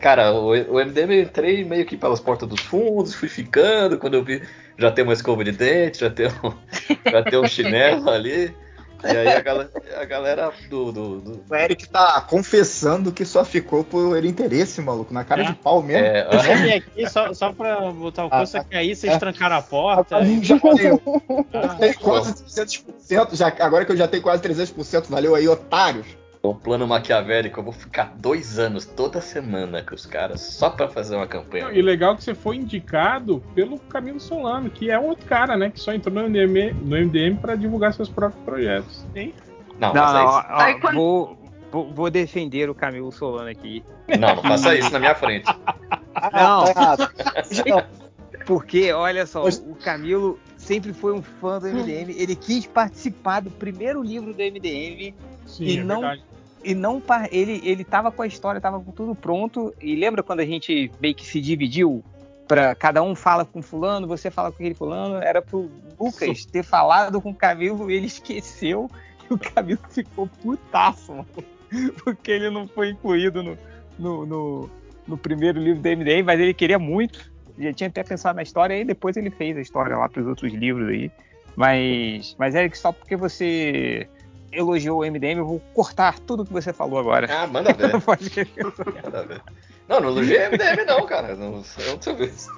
Cara, o, o MDM entrei meio que pelas portas dos fundos, fui ficando, quando eu vi já tem uma escova de dente, já tem um, já tem um chinelo ali. E aí a galera, a galera do, do- do, O Eric tá confessando que só ficou por interesse, maluco, na cara É. de pau mesmo. é, Eu cheguei aqui só, só pra botar o Ah, curso, só que aí vocês é. trancaram a porta. Já valeu. Ah, Tem quase 300%, já, agora que eu já tenho quase 300%, valeu aí, otários. O plano maquiavélico, eu vou ficar dois anos toda semana com os caras só pra fazer uma campanha. E legal que você foi indicado pelo Camilo Solano, que é um outro cara, né? Que só entrou no MDM, no MDM para divulgar seus próprios projetos. Hein? Não, Não, não, isso. ó, quando- vou, vou, vou defender o Camilo Solano aqui. Não, não faça isso na minha frente. Não. tá. Não, Porque, olha só, o Camilo sempre foi um fã do MDM. Ele quis participar do primeiro livro do MDM Sim, E é não- verdade. E não ele ele tava com a história, tava com tudo pronto. E lembra quando a gente meio que se dividiu para cada um fala com fulano, você fala com aquele fulano, era pro Lucas ter falado com o Camilo, ele esqueceu e o Camilo ficou putaço, mano, porque ele não foi incluído no, no, no, no primeiro livro do MDM, mas ele queria muito. Já tinha até pensado na história e depois ele fez a história lá para os outros livros aí. Mas, mas Eric, só porque você elogiou o MDM, eu vou cortar tudo que você falou agora. Ah, manda ver. Não pode querer. Manda ver. Não, não elogiei MDM não, cara. Não, é outra vez.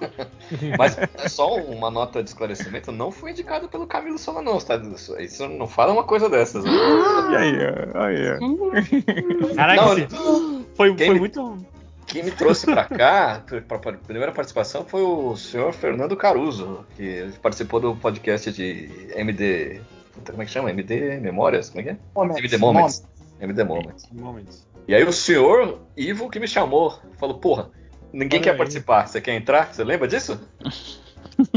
Mas é só uma nota de esclarecimento, não fui indicado pelo Camilo Solano, não, tá? Isso, isso não fala uma coisa dessas. né? E aí, aí, Caraca, Não, foi, foi me- muito. Quem me trouxe pra cá, pra, pra primeira participação, foi o senhor Fernando Caruso, que participou do podcast de MD. Puta, Como é que chama? MD Memórias? Como é que é? Moments, MD Moments. MD Moments. Momentos. E aí o senhor Ivo que me chamou, falou, porra, ninguém Olha quer aí. participar, você quer entrar? Você lembra disso?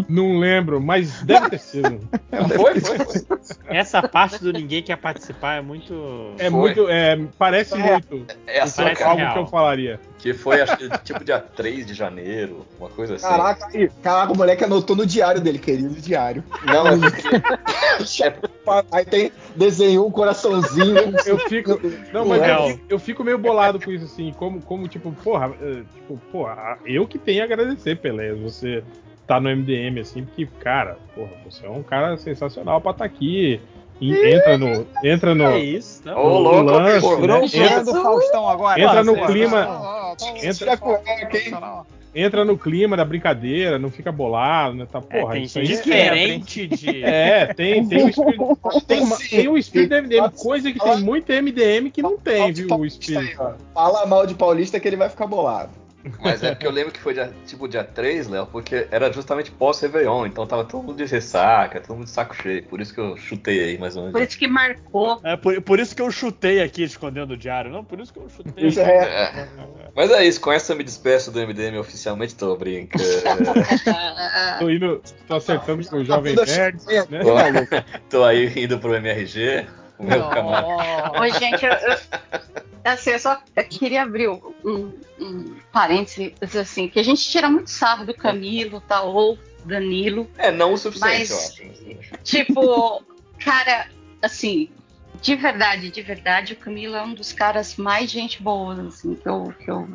Não lembro, mas deve ter sido. Foi, foi, foi. Essa parte do ninguém quer participar é muito. É Foi. muito. É, parece É. muito. É assim, Parece cara, algo real. que eu falaria. que foi acho tipo dia 3 de janeiro, uma coisa assim. Caraca, aí, caraca, o moleque anotou no diário dele, querido diário. Não, é porque. é- Aí tem, desenhou um coraçãozinho. Eu fico. Não, mas eu, fico- eu fico meio bolado com isso, assim. Como, como tipo, porra, eh, tipo, porra, eu que tenho a agradecer, Pelé. Você tá no MDM, assim, porque, cara, porra, você é um cara sensacional pra estar aqui. E entra no. Entra no. É isso, não? Ô, louco, lance, pô, né? Entra- do Faustão agora. entra no é, clima- entra- entra no clima da brincadeira, não fica bolado, né? Tá, É, porra, tem isso aí gente é- Diferente de. É, tem, tem o espírito. Tem, uma- tem o espírito do MDM, coisa que tem muito MDM que não tem, viu? O espírito. Fala mal de Paulista que ele vai ficar bolado. Mas é porque eu lembro que foi dia, tipo dia 3, Léo, porque era justamente pós-Réveillon, então tava todo mundo de ressaca, todo mundo de saco cheio. Por isso que eu chutei aí mais ou menos. Por isso que marcou. É por, por isso que eu chutei aqui escondendo o diário. Não, por isso que eu chutei. Isso é, É. Mas é isso, com essa eu me despeço do MDM oficialmente, tô brincando. Tô indo, tô acertando com o Jovem tudo Nerd, né? Ô, maluco. tô aí indo pro MRG, o meu camarada. Oi, gente, eu, eu, assim, eu só queria abrir um, um, parênteses, assim, que a gente tira muito sarro do Camilo, tá, ou Danilo, É, não o suficiente, Mas- eu acho. tipo, cara, assim, de verdade, de verdade, o Camilo é um dos caras mais gente boa, assim, que eu, que eu,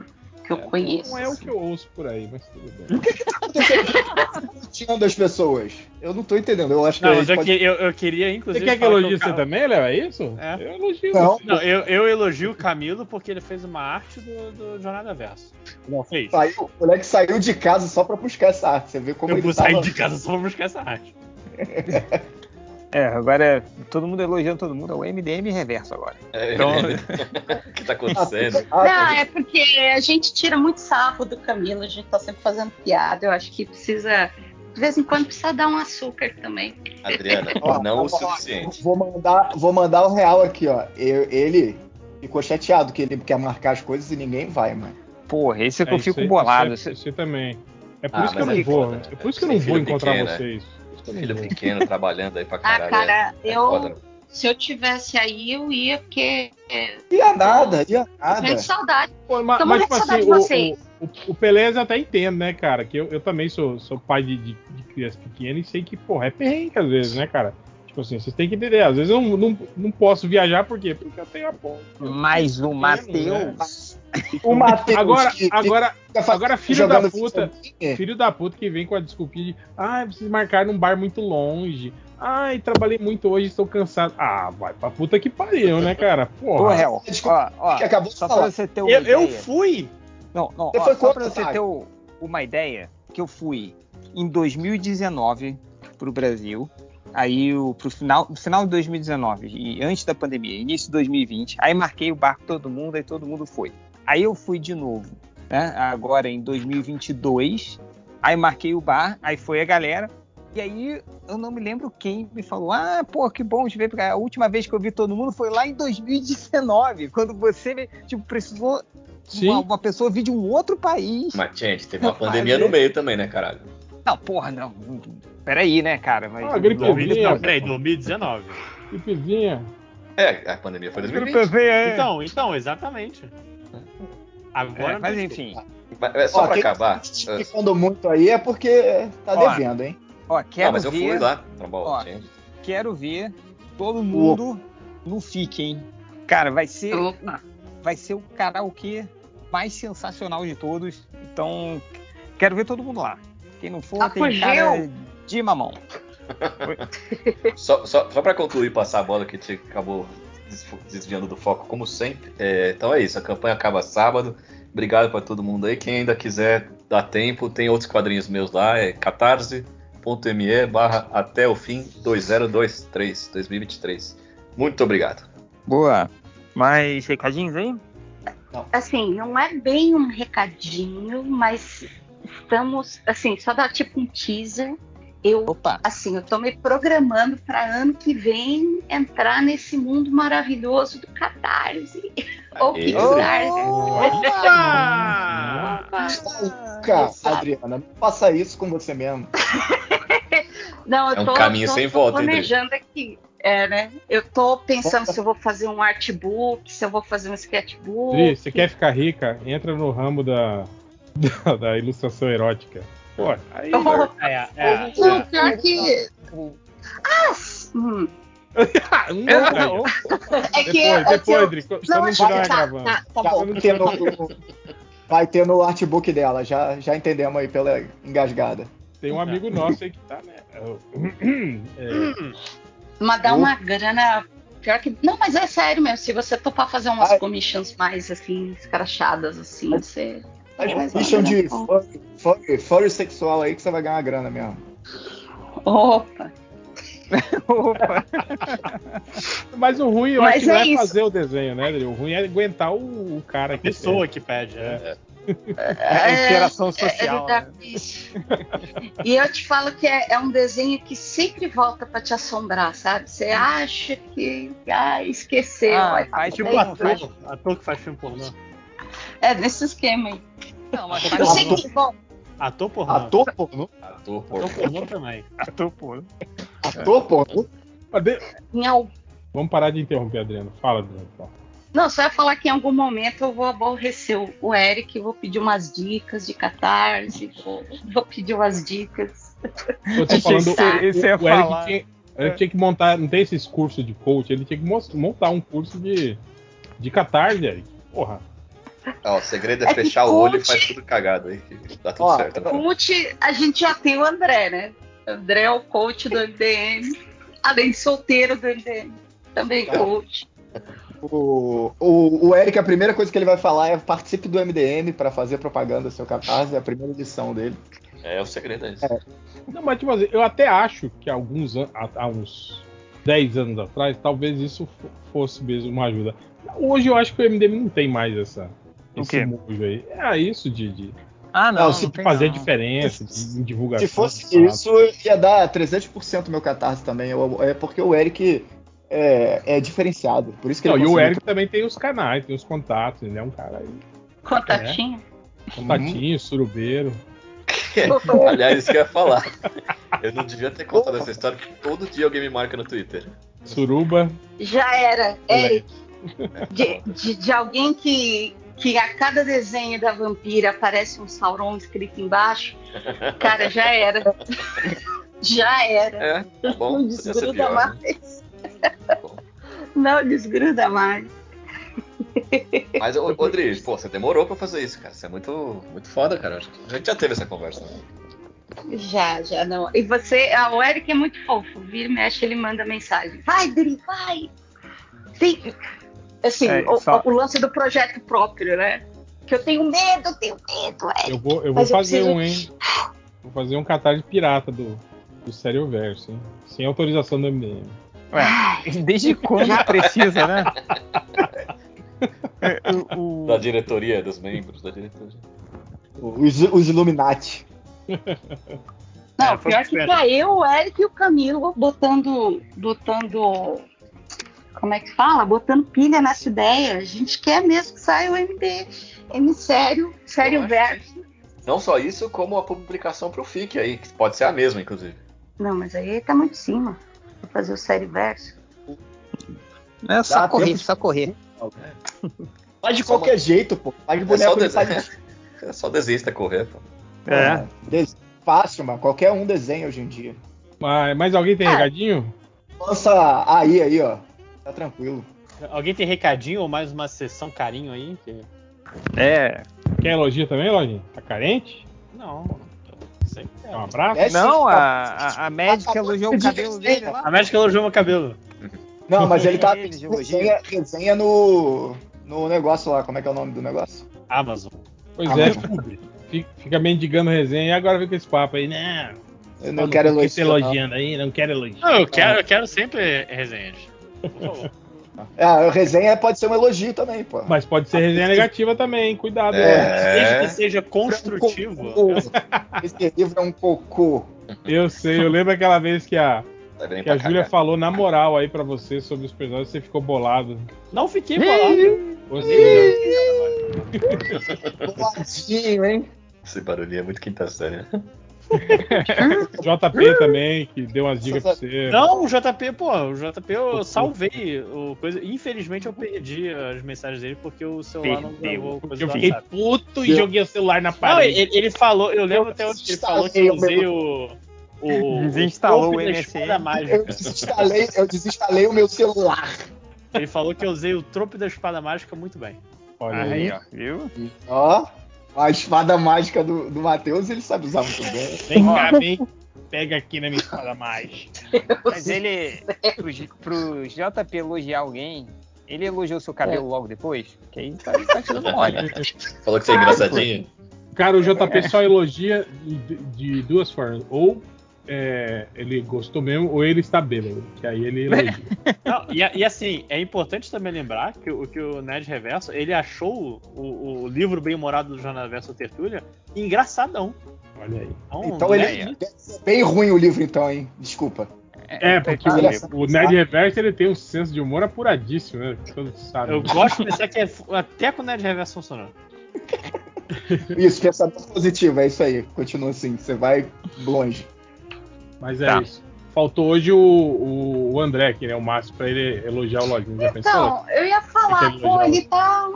que eu conheço. Não é o assim. que eu ouço por aí, mas tudo bem. Tirando as pessoas. Eu não tô entendendo. Eu acho que Não, mas eu, pode- que- eu, eu queria, Você inclusive. quer que elogie você também, Léo? É isso? É. Eu elogio Não. você. Não, eu, eu elogio o Camilo porque ele fez uma arte do, do Jornada Verso. Não fez? Saiu, o moleque saiu de casa só pra buscar essa arte. Você vê como Eu ele vou tava... sair de casa só pra buscar essa arte. É, agora todo mundo elogiando todo mundo. É o MDM reverso agora. É, Então- o que tá acontecendo? Ah, Não, é porque a gente tira muito sarro do Camilo, a gente tá sempre fazendo piada. Eu acho que precisa, de vez em quando, precisa dar um açúcar também. Adriana, Ó, não ó, o suficiente. Vou mandar, vou mandar o real aqui, ó. Eu- ele ficou chateado que ele quer marcar as coisas e ninguém vai, mano. Porra, esse é que É, eu fico bolado. Isso também. É por Ah, isso que eu mas não vou. foda. É por isso que eu não vou encontrar pequeno, né? vocês. Eu não Filho pequeno trabalhando aí pra Ah, caralho. cara, é eu, foda. se eu tivesse aí, eu ia, porque é, Ia nada, ia eu nada. tenho saudade. Pô, mas, morrendo tipo de assim, saudade de o, vocês. O, o, o Pelé eu até entendo, né, cara? Que eu, eu também sou, sou pai de, de, de criança pequena e sei que, porra, é perrengue às vezes, né, cara? Tipo assim, vocês têm que entender. Às vezes eu não, não, não posso viajar, por quê? Porque eu tenho a porra. Mas o Pequeno, Matheus. O Matheus Agora, agora, agora, filho da puta, videogame, filho da puta que vem com a desculpinha de ah, preciso marcar num bar muito longe. Ai, trabalhei muito hoje, estou cansado. Ah, vai pra puta que pariu, né, cara? Ô, Porra. Hel, Desculpa, ó, ó, que acabou de só falar. pra você ter uma Eu, eu ideia. fui! Não, não, Você ó, foi só pra você ter o- uma ideia, que eu fui em 2019 pro Brasil, aí o, pro final, final de 2019, e antes da pandemia, início de 2020, aí marquei o barco todo mundo, aí todo mundo foi. Aí eu fui de novo, né, agora em 2022, aí marquei o bar, aí foi a galera, e aí eu não me lembro quem me falou, ah, pô, que bom de ver, porque a última vez que eu vi todo mundo foi lá em 2019, quando você, tipo, precisou. Uma, uma pessoa vir de um outro país. Mas, gente, teve uma pandemia no meio também, né, caralho? Não, porra, não. Peraí, né, cara? Mas, Ah, gripezinha. Não, peraí, 2019. Gripezinha. É, a pandemia foi em 2020. Então, então, exatamente. Agora É, mas enfim, Mas é só Ó, pra acabar. tá ficando muito aí é porque tá Ó, devendo, hein? ó, quero Não, mas eu ver, fui lá. Tá bom, Ó. gente. quero ver todo mundo no FIC, hein? Cara, vai ser. Vai ser o karaokê mais sensacional de todos. Então, quero ver todo mundo lá. Quem não for, tem Apogeu. cara de mamão. Só, só, só pra concluir, passar a bola que a gente acabou desviando do foco, como sempre. É, então é isso, a campanha acaba sábado. Obrigado pra todo mundo aí. Quem ainda quiser dar tempo, tem outros quadrinhos meus lá, é catarse.me barra até o fim 2023, 2023. Muito obrigado. Boa. Mais recadinhos aí? Assim, não é bem um recadinho, mas estamos, assim, só dar tipo um teaser. Eu, Opa. assim, eu tô me programando para ano que vem entrar nesse mundo maravilhoso do Catarse. Ou. Kickstarter. Cara, Exato. Adriana, não faça isso com você mesmo. Não, eu É um tô, caminho tô- sem tô volta, hein, planejando aqui. É, né? Eu tô pensando se eu vou fazer um artbook, se eu vou fazer um sketchbook. Dri, você quer ficar rica? Entra no ramo da, da, da ilustração erótica. Pô, aí. Oh, É, é. não, pior que. Ah, hum, Hum, aí. é que. Depois, é que depois, eu- Dri, quando Não, não é que tá, gravando. tá, tá Já bom. vai, ter no, vai ter no artbook dela, já, já entendemos aí pela engasgada. Tem um amigo nosso aí que tá, né? É, Mas dá uma grana. Pior que. Não, mas é sério mesmo. Se você topar fazer umas Ai. commissions mais assim, escrachadas, assim, você. Mas Mas commission de furry sexual aí que você vai ganhar grana mesmo. Opa! Opa. Mas o ruim, eu Mas acho que não é é isso. fazer o desenho, né? O ruim é aguentar o, o cara A que pessoa que pede, né? É a interação social. É, né? E eu te falo que é, é um desenho que sempre volta pra te assombrar, sabe? Você acha que ah, esqueceu. Ah, aí faz Tipo ator, faz- ator que faz filme pornô. É, nesse esquema aí. Não, mas Eu sei que, bom, Ator pornô. Ator pornô? Ator, Ator pornô. pornô também. ator, pô. Ator pornô? Vamos parar de interromper, Adriano. Fala, Adriano. fala. Não, só ia falar que em algum momento eu vou aborrecer o- Eric, vou pedir umas dicas de catarse, vou, vou pedir umas dicas. Eu tô Achei falando, você- isso ia o, o Eric falar. tinha, o Eric tinha que montar, não tem esses cursos de coach, ele tinha que montar um curso de, de catarse, Eric. Porra. Ó, o segredo é, É fechar o olho e coach- faz tudo cagado aí. que Dá tudo Ó, certo. né? Coach, a gente já tem o André, né? O André é o coach do MDM, além de solteiro do MDM, também coach. O, o, o Eric, a primeira coisa que ele vai falar é participe do MDM para fazer propaganda do seu catarse, é a primeira edição dele. É o segredo, é isso. Não, mas tipo assim, eu até acho que alguns há, uns 10 anos atrás, talvez isso fo- fosse mesmo uma ajuda. Hoje eu acho que o MDM não tem mais essa, O esse quê? mojo aí. É isso de, de Ah, não, não. se não tem fazer não. diferença de, em divulgação. Se fosse sabe? isso, ia dar 300% meu catarse também. Eu- É porque o Eric é, é diferenciado. Por isso que Não, ele e o Eric também tem os canais, tem os contatos, ele é um cara aí. Contatinho. Contatinho, surubeiro. Aliás, isso que eu ia falar. Eu não devia ter contado essa história, porque todo dia alguém me marca no Twitter. Suruba. Já era. Eric. De, de, de alguém que, que a cada desenho da vampira aparece um Sauron escrito embaixo, cara, já era. Já era. É, tá bom. não desgruda pior. né? mais. Bom. Não desgruda mais. Mas, Rodrigo, pô, você demorou pra fazer isso, cara. Você é muito, muito foda, cara. A gente já teve essa conversa, né? Já, já não. E você, ah, o Eric é muito fofo. Vira e mexe, ele manda mensagem. Vai, Dri, vai! Sim. Assim, É, o, só- o lance do projeto próprio, né? Que eu tenho medo, eu tenho medo, Eric. Eu vou, eu vou Mas eu fazer preciso- um, hein? Vou fazer um catarse pirata do, do Sério Verso, hein? Sem autorização do MDM. Ué, desde quando precisa, né? É, o- o- Da diretoria, dos membros da diretoria. Os, os Illuminati. Não, É, foi pior que pra eu, o Eric e o Camilo botando. botando. Como é que fala? Botando pilha nessa ideia. A gente quer mesmo que saia o MD. M sério, sério verso. Não só isso, como a publicação pro FIC aí, que pode ser a mesma, inclusive. Não, mas aí tá muito em cima. Fazer o sério verso. É só Dá correr, tempo. só correr. Faz de qualquer jeito, pô. Faz de É só, boneco de des... palhaço. é só desista, correr, pô. É. Des- Fácil, mano. Qualquer um desenha hoje em dia. Mas, mas alguém tem Ah. recadinho? Lança aí, aí, ó. Tá tranquilo. Alguém tem recadinho ou mais uma sessão carinho aí? Que- É. Quer elogio também, Lojinha? Tá carente? Não. Sempre Quer quero. um abraço? É Não, a, a, a médica elogiou o cabelo dele lá. A médica elogiou meu cabelo. Não, mas ele tá resenha, resenha no, no negócio lá. Como é que é o nome do negócio? Amazon. Pois é, mas- Publi. Fica- mendigando resenha e agora vem com esse papo aí, né? Eu não quero Por que você elogiar. não. elogiando aí, não quero elogiar. Não, eu quero, eu quero sempre resenhas. Por favor. É, a resenha pode ser um elogio também, pô. Mas pode ser resenha negativa também, cuidado. É. Desde que seja construtivo. Cocô. Esse livro é um cocô. Eu sei, eu lembro aquela vez que a, Tá que a Júlia falou na moral aí pra você sobre os personagens, você ficou bolado. Não fiquei bolado. Você Boladinho, hein? Esse barulhinho é muito quinta série, né? JP também, que deu umas dicas pra você. Não, o JP, pô, o JP eu salvei o coisa. Infelizmente eu perdi as mensagens dele porque o celular não Perdeu. gravou coisa Eu fiquei WhatsApp. puto e joguei o celular na Não, parede. ele, ele falou, eu lembro até que ele falou que eu usei o. o Desinstalou o da MSN. espada Eu mágica. desinstalei, eu desinstalei o meu celular. Ele falou que eu usei o tropo da espada mágica muito bem. Olha aí. Aí, ó, viu? Ó, a espada mágica do, do Matheus, ele sabe usar muito bem. Vem cá, vem. Pega aqui na minha espada mágica. Mas ele, pro, pro JP elogiar alguém, ele elogiou seu cabelo logo depois? Que aí tá, tá te dando mole. Falou que você é engraçadinho. Cara, o JP só elogia de, de duas formas. Ou é, ele gostou mesmo ou ele está bêbado, que aí ele. Não, e, e assim, é importante também lembrar que, o- que o Nerd Reverso, ele achou o, o livro Bem-Humorado do Jornal Verso Tertúlia engraçadão. Olha aí. Então né, ele deve ser bem ruim o livro, então, hein? Desculpa. É, porque Olha o, o Nerd Reverso ele tem um senso de humor apuradíssimo, né? Todos sabem. Eu gosto de pensar que é, até com o Nerd Reverso funcionou. Isso, pensamento positivo, é isso aí. Continua assim, você vai longe. Mas é Tá. isso. Faltou hoje o, o, o André aqui, né? O Márcio, pra ele elogiar o Lojinha. Já pensou? Então, eu ia falar, que pô, ele tá.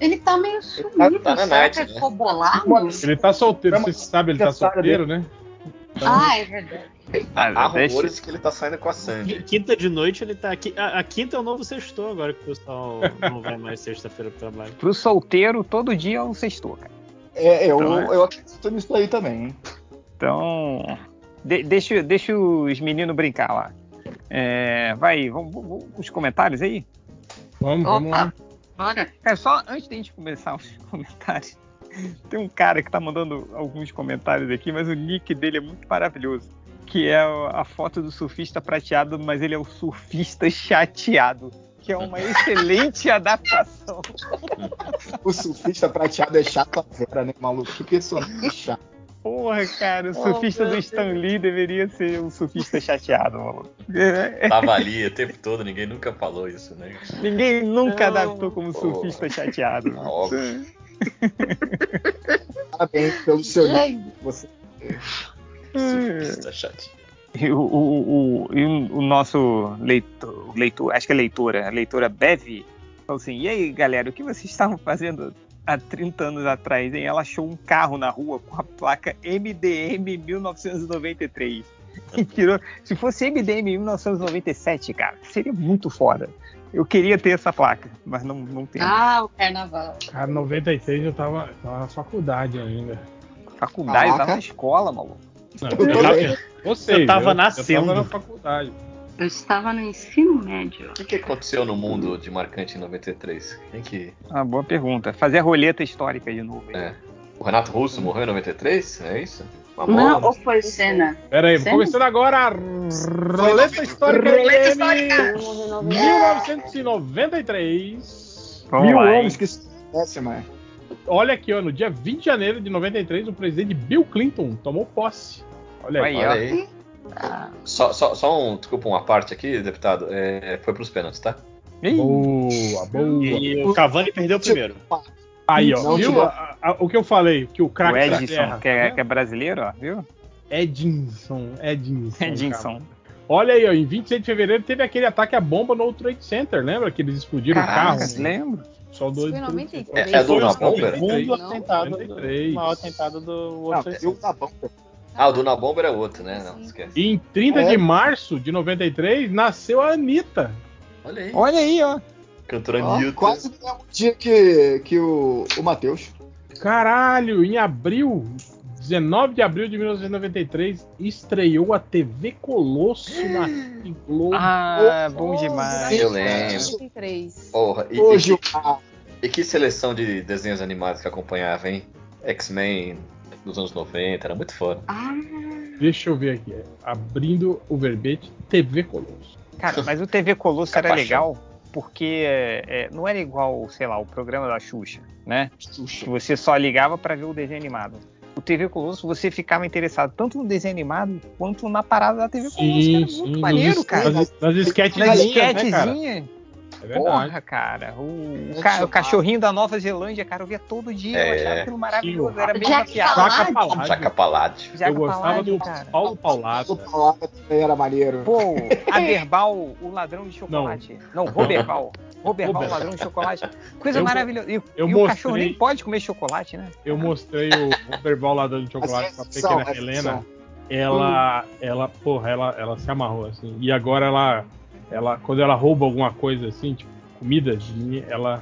Ele tá meio sumido. tá na Será night, que ele né? ficou bolado? Ele tá solteiro, você sabe, ele tá solteiro, né? Ah, é verdade. Há Ah, deixa- rumores que ele tá saindo com a Sandy. Quinta de noite ele tá aqui. A, a quinta é o novo sextou agora que o pessoal não vai mais sexta-feira pro trabalho. Pro solteiro, todo dia é um sextou, cara. É, eu, Então, é. eu acredito nisso aí também, hein? Então, de- deixa, deixa os meninos brincar lá. É, vai, vamos, vamos os comentários aí? Vamos, vamos lá. Opa, bora. Cara, só antes da gente começar os comentários, tem um cara que tá mandando alguns comentários aqui, mas o nick dele é muito maravilhoso. Que é a foto do surfista prateado, mas ele é o surfista chateado. Que é uma excelente adaptação. O surfista prateado é chato a vera, né, maluco? Que personagem chato. Porra, cara, o surfista do Stan Lee deveria ser o surfista chateado, maluco. É, Tava ali o tempo todo, ninguém nunca falou isso, né? Ninguém nunca Não. adaptou como surfista chateado. Ah, óbvio. Parabéns pelo seu livro. Gente, Você Surfista chato. E o, o, o, e o- nosso leitor, leitor, acho que é leitora, a leitora Bev, falou assim: e aí galera, o que vocês estavam fazendo há 30 anos atrás? Hein? Ela achou um carro na rua com a placa MDM 1993. E tirou. Se fosse MDM 1997, cara, seria muito foda. Eu queria ter essa placa, mas não, não tenho. Ah, o carnaval. Cara, 96 eu tava, tava na faculdade ainda. Faculdade, eu tava na escola, maluco. Não, Eu eu tô tava, Eu nascendo. Eu tava na faculdade. Eu estava no ensino médio. O que, que aconteceu no mundo de marcante em 93? Quem que. Uma boa pergunta. Fazer a roleta histórica de novo. É. O Renato Russo morreu em 93? É isso? Uma Não, ou foi cena? Pera aí, começando agora a roleta histórica Roleta histórica! 1993. Vamos Mil anos que mano. Olha aqui, ó, no dia 20 de janeiro de 93, o presidente Bill Clinton tomou posse. Olha aí. Aí, Olha ó. aí. Ah, Só, só, só um, desculpa, uma parte aqui, deputado. É, foi pros pênaltis, tá? Boa, boa. E o Cavani perdeu o primeiro. Aí, ó, Não viu a- a- o que eu falei? Que o o craque da Edson, terra. que é, que é brasileiro, ó, viu? Edinson, Edinson. Edinson. cara. Olha aí, ó, em 26 de fevereiro teve aquele ataque à bomba no Trade Center, lembra? Que eles explodiram o Caraca, carro. lembro. Só do Foi World Trade 93. Center. É- é do Na Foi Bomber? 93, Segundo atentado, do, 93. o maior atentado do World Trade o Center. Ah, o do Na Bomba era outro, né? Não, esquece. E em 30 É. de março de 93 nasceu a Anitta. Olha aí. Olha aí, ó. Cantora Ó, Newton. quase no mesmo dia que, que o, o Matheus. Caralho, em abril, 19 de abril de 1993, estreou a TV Colosso na Globo. Ah, bom demais. Eu lembro. 93. Porra, e, Hoje e, ah, e que seleção de desenhos animados que acompanhava, hein? X-Men dos anos 90, era muito foda. ah, Deixa eu ver aqui, abrindo o verbete TV Colosso. Cara, mas o TV Colosso era legal porque é, é, não era igual, sei lá, o programa da Xuxa, né? Que você só ligava pra ver o desenho animado. O TV Colosso, você ficava interessado tanto no desenho animado quanto na parada da TV Colosso, que era muito nos maneiro, es- cara. Nas, nas Na esquetezinhas, né, cara? esquetezinha, É verdade. porra, cara. O, o ca- o cachorrinho da Nova Zelândia, cara, eu via todo dia, eu É. achava aquilo maravilhoso, era meio Jack uma piada. Palade. Jaca. Jaca Palade. Jaca Eu gostava Palade, do cara. Paulo Paulada. o palavra também era maneiro. Pô, Aberbal, o ladrão de chocolate. Não, Roberbal. Roberbal, o ladrão de chocolate. Coisa Eu- maravilhosa. E, eu e o mostrei- cachorro nem pode comer chocolate, né? Eu mostrei o Roberbal lá dando chocolate pra é pequena é Helena. Ela, ela, porra, ela, ela se amarrou assim. E agora ela, ela, quando ela rouba alguma coisa assim, tipo comida de mim, ela,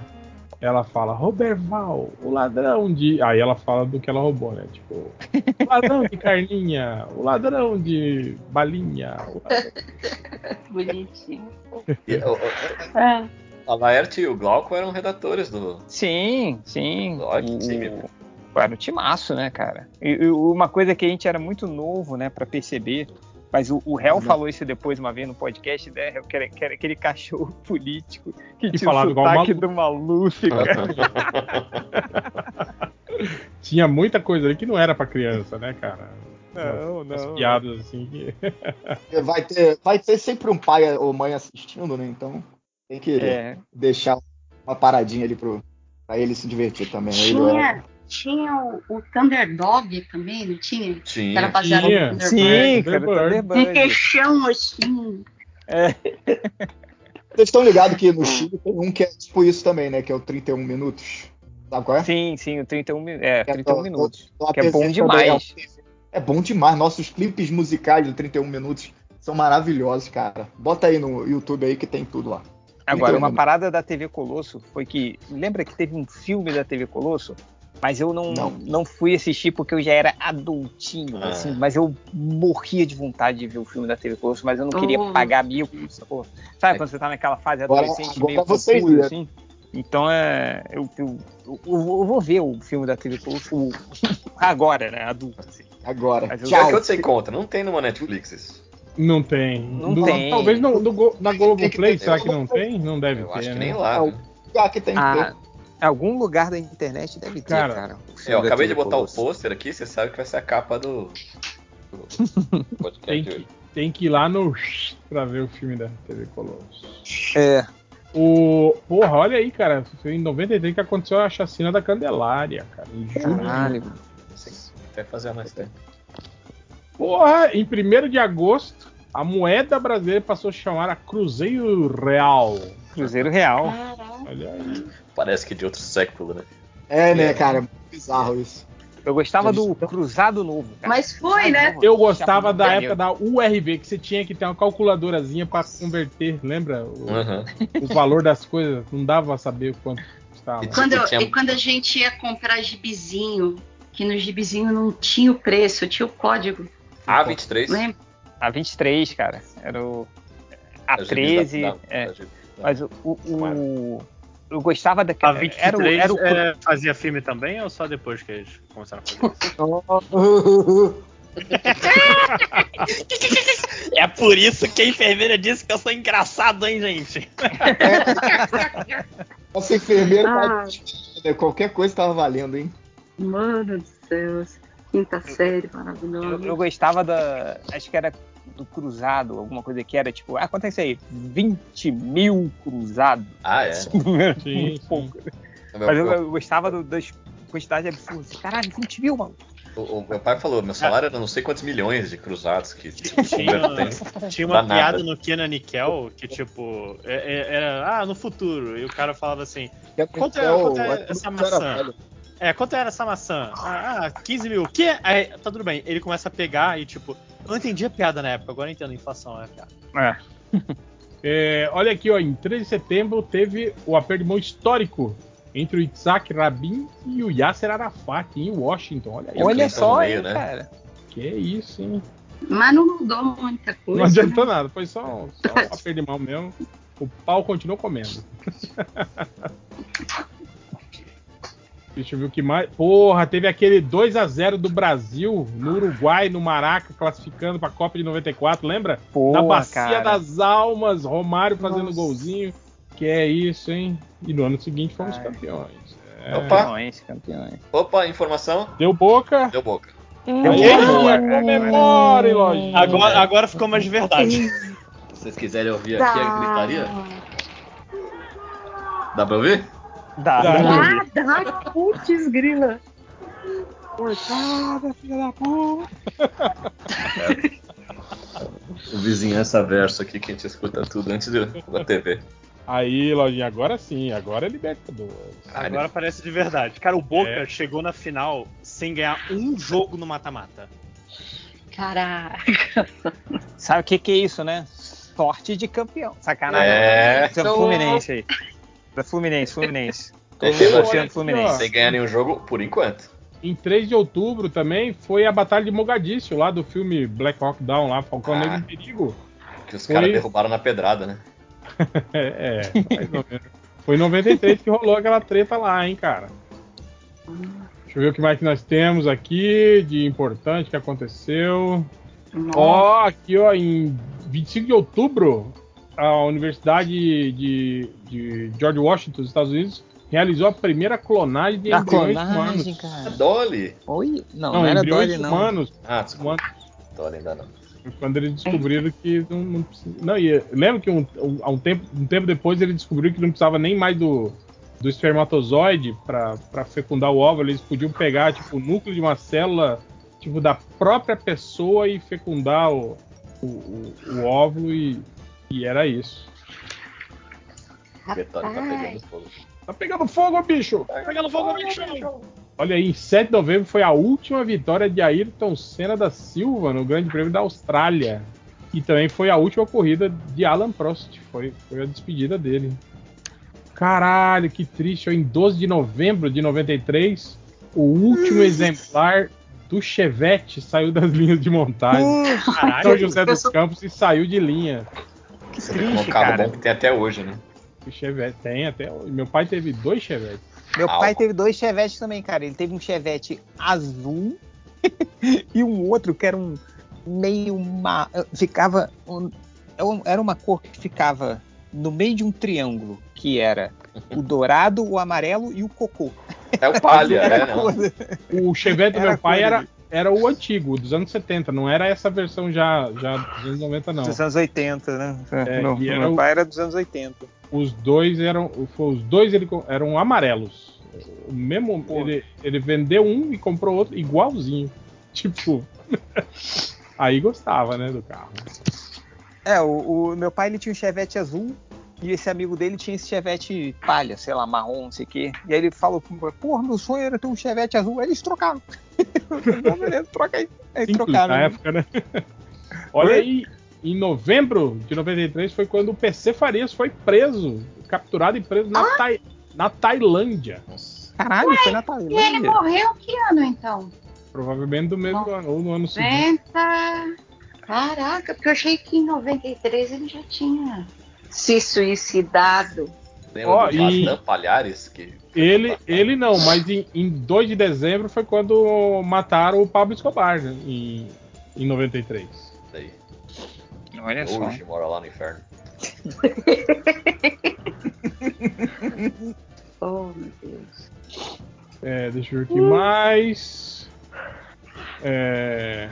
ela fala Roberval, o ladrão de. Aí ela fala do que ela roubou, né? Tipo, o ladrão de carninha, o ladrão de balinha. o ladrão- bonitinho. O- É. a Laerte e o Glauco eram redatores do. Sim, sim. Que O- Era um timaço, né, cara? E, e uma coisa que a gente era muito novo, né, pra perceber. Mas o, o Hel Não. falou isso depois uma vez no podcast, né? Que era, que era aquele cachorro político que Que tinha o falava igual o sotaque do Maluf, cara. Tinha muita coisa ali que não era pra criança, né, cara? Não, As não. piadas assim que. Vai ter, vai ter sempre um pai ou mãe assistindo, né? Então tem que É, deixar uma paradinha ali pro, pra ele se divertir também. Ele Tinha, tinha o, o Thunderdog também, não tinha? Que era baseado Tinha. no Thunderbird. sim, cara, Thunderbird. Um queixão assim. Vocês estão ligados que no Chile tem um que é tipo isso também, né? Que é o 31 minutos. Sabe qual é? Sim, sim, o 31, mi- é, Que é 31 do- minutos. do Que é bom demais. também, É bom demais. Nossos clipes musicais do 31 minutos são maravilhosos, cara. Bota aí no YouTube aí que tem tudo lá. Agora, 31 uma minutos. parada da TV Colosso foi que. Lembra que teve um filme da TV Colosso? Mas eu não, Não. não. fui assistir porque eu já era adultinho, Ah. assim. Mas eu morria de vontade de ver o filme da TV Colosso, mas eu não queria Oh. pagar mil, sacou? Sabe quando você tá naquela fase Agora- adolescente agora meio você confusa, ia. assim? Então é. Eu, eu, eu- eu vou ver o filme da TV Colosso agora, né? Adulto, assim. Agora. Mas eu- Já Tchau. que onde você encontra? Não tem numa Netflix isso. Não tem. Não No- tem. Talvez no, Go- na Globoplay, Tem será que não tem? Não deve Eu ter, acho que né? nem lá. Não. né? Ah, que tem que Ah, ter. Algum lugar da internet deve ter, Cara, cara. É, eu acabei de botar o pôster aqui, você sabe que vai ser a capa do. do podcast Tem que, tem que ir lá no pra ver o filme da TV Colosso. É. O. Porra, olha aí, cara. Foi em 93 que aconteceu a chacina da Candelária, cara. Em julho. Caralho. Até fazer mais tempo. Porra, em 1 de agosto, a moeda brasileira passou a chamar a Cruzeiro Real. Cruzeiro Real. Olha aí. Parece que de outro século, né? É, né, cara? Muito bizarro isso. Eu gostava do Cruzado Novo, cara. Mas foi, né? Eu gostava da época da URV, que você tinha que ter uma calculadorazinha pra converter, lembra? O, Aham. o valor das coisas. Não dava pra saber o quanto custava. E Quando, eu- Tinha- e quando a gente ia comprar gibizinho, que no gibizinho não tinha o preço, tinha o código, A23. lembra? A 23, cara. Era o. A As gibis 13. da- da- é. da gibi- Mas o. o- o- eu gostava daquela. A 23 era o, era o é, fazia filme também ou só depois que eles começaram a fazer? É por isso que a enfermeira disse que eu sou engraçado, hein, gente? Nossa enfermeira Ah. tá- qualquer coisa tava valendo, hein? Mano do céu, quinta série, Eu, maravilhosa. eu gostava da. Acho que era do cruzado, alguma coisa que era tipo. Ah, quanto é isso aí? 20 mil cruzados. Ah, é. Sim, Muito sim. pouco. Meu, Mas eu, eu gostava do- das quantidades absurdas. Caralho, 20 mil, mano. o, o meu pai falou, meu salário era não sei quantos milhões de cruzados que tipo, Tinha, convertem. tinha uma piada nada. no Kenan Nickel que, tipo, é- é- era, ah, no futuro. E o cara falava assim, Quanto é- quanto é é essa maçã? É, quanto era essa maçã? Ah, ah, 15 mil. O quê? Aí, tá tudo bem. Ele começa a pegar e, tipo, eu não entendi a piada na época, agora eu entendo a inflação, é a piada. É. É, olha aqui, ó, em 13 de setembro teve o aperto de mão histórico entre o Itzhak Rabin e o Yasser Arafat em Washington. Olha aí. Olha só, meio, hein, né? cara. Que isso, hein? Mas não mudou muita coisa. Não adiantou né? nada, foi só, só um aperto de mão mesmo. O pau continuou comendo. Deixa eu ver o que mais. Porra, teve aquele 2 a 0 do Brasil no Uruguai, no Maraca, classificando pra Copa de 94, lembra? Pô, Na Bacia cara. das Almas, Romário fazendo Nossa. golzinho. Que é isso, hein? E no ano seguinte fomos Ai. campeões. É, Opa. Campeões, campeões. Opa, informação. Deu boca. Deu boca. Deu Aí, boa, comemore, lojinha. Agora, agora ficou mais de verdade. Se vocês quiserem ouvir aqui a Dá. gritaria, dá pra ouvir? Dá. Dá. Ah, dá, putz, grila. Cortada, filha da puta. O vizinhança verso aqui que a gente escuta tudo antes da TV. Aí, lojinha, agora sim, agora é Libertadores. Agora parece de verdade. Cara, o Boca É. chegou na final sem ganhar um jogo no mata-mata. Caraca. Sabe o que, que é isso, né? Sorte de campeão. Sacanagem. É. É Fluminense aí. Da Fluminense, Fluminense. Tô É, torcendo Fluminense. Sem ganhar nenhum jogo por enquanto. Em 3 de outubro também foi a Batalha de Mogadíscio, lá do filme Black Hawk Down, lá, Falcão Ah. Negro em Perigo. Que os Foi- caras derrubaram na pedrada, né? É, é, mais ou menos. Foi em 93 que rolou aquela treta lá, hein, cara. Deixa eu ver o que mais que nós temos aqui de importante que aconteceu. Ó, aqui ó, em 25 de outubro, a Universidade de, de George Washington, dos Estados Unidos, realizou a primeira clonagem de Da embriões clonagem, humanos. A cara. Dolly. Oi? Não, Não, não, era embriões Dolly, não. humanos. Ah, desculpa. Dolly ainda não. Quando eles descobriram que não, não precisa. Não, e lembra que um, um, um, tempo, um tempo depois ele descobriu que não precisava nem mais do, do espermatozoide para fecundar o óvulo, eles podiam pegar tipo, o núcleo de uma célula tipo, da própria pessoa e fecundar o, o, o, o óvulo e, e era isso. Tá pegando fogo. Tá pegando fogo, bicho! Tá pegando fogo, bicho! Olha aí, em 7 de novembro foi a última vitória de Ayrton Senna da Silva no Grande Prêmio da Austrália. E também foi a última corrida de Alan Prost. Foi, foi a despedida dele. Caralho, que triste. Em 12 de novembro de 93, o último exemplar do Chevette saiu das linhas de montagem. São José dos Campos e saiu de linha. Que Você vê é triste, um carro cara. bom que tem até hoje, né? O Chevette tem até. Meu pai teve dois Chevettes. Meu pai teve dois Chevetes também, cara. Ele teve um Chevette azul e um outro que era um meio ma... ficava um- era uma cor que ficava no meio de um triângulo, que era o dourado, o amarelo e o cocô. É o palha, é, do- O Chevette do meu pai era, dele. Era o antigo, dos anos 70, não era essa versão já, já dos anos 90, não. dos anos 80, né? É, Meu- e era meu pai era dos anos 80. Os dois eram. Os dois ele eram amarelos. O mesmo. Ele, ele vendeu um e comprou outro igualzinho. Tipo. aí gostava, né, do carro. É, o, o meu pai ele tinha um Chevette azul e esse amigo dele tinha esse Chevette palha, sei lá, marrom, não sei o quê. E aí ele falou, porra, meu sonho era ter um Chevette azul. Aí eles trocaram. Bom, beleza, troca aí. Aí Simples trocaram. na né? época, né? Olha Oi? aí, em novembro de 93 foi quando o PC Farias foi preso, capturado e preso na, Tai- na Tailândia. Nossa. Caralho, foi na E ele Tailândia. morreu que ano, então? Provavelmente do mesmo ano, ou no ano seguinte. 90. Caraca, porque eu achei que em 93 ele já tinha se suicidado. Lembra Ó, do Matan Palhares? Que Ele, ele não, mas em, em 2 de dezembro foi quando mataram o Pablo Escobar, né, em, em 93. Daí. Olha só. Hoje mora lá no inferno. Oh, meu Deus. É, deixa eu ver aqui mais. É,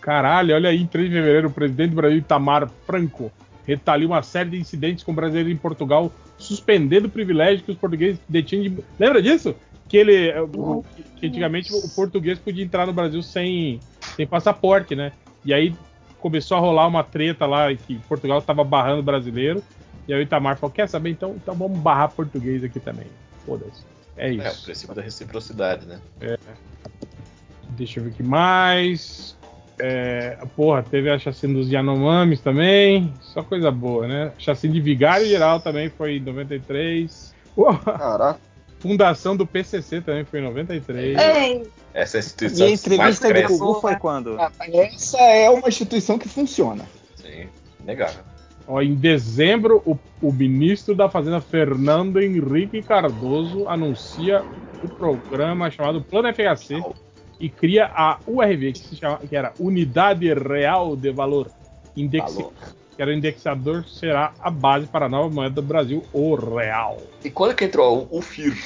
caralho, olha aí, em 3 de fevereiro, o presidente do Brasil, Itamar Franco, retaliou uma série de incidentes com brasileiros em Portugal, suspendendo o privilégio que os portugueses detinham de. Lembra disso? Que ele. é, Que antigamente o português podia entrar no Brasil sem, sem passaporte, né? E aí começou a rolar uma treta lá que Portugal estava barrando brasileiro. E aí o Itamar falou: Quer saber? Então, então vamos barrar português aqui também. Foda-se. É isso. É, o princípio da reciprocidade, né? Deixa eu ver o que mais. É, porra, teve a chacina dos Yanomamis também. Só coisa boa, né? Chacina de Vigário Geral também foi em 93. Porra, Caraca. fundação do PCC também foi em 93. Ei, Essa é a E instituição a entrevista do. Gugu foi quando? Essa é uma instituição que funciona. Sim, negável. Ó, em dezembro, o, o ministro da Fazenda, Fernando Henrique Cardoso, anuncia o programa chamado Plano FHC e cria a URV, que, se chama, que era Unidade Real de Valor. Index, Valor. que era o indexador, será a base para a nova moeda do Brasil, o real. E quando que entrou o, o FIR?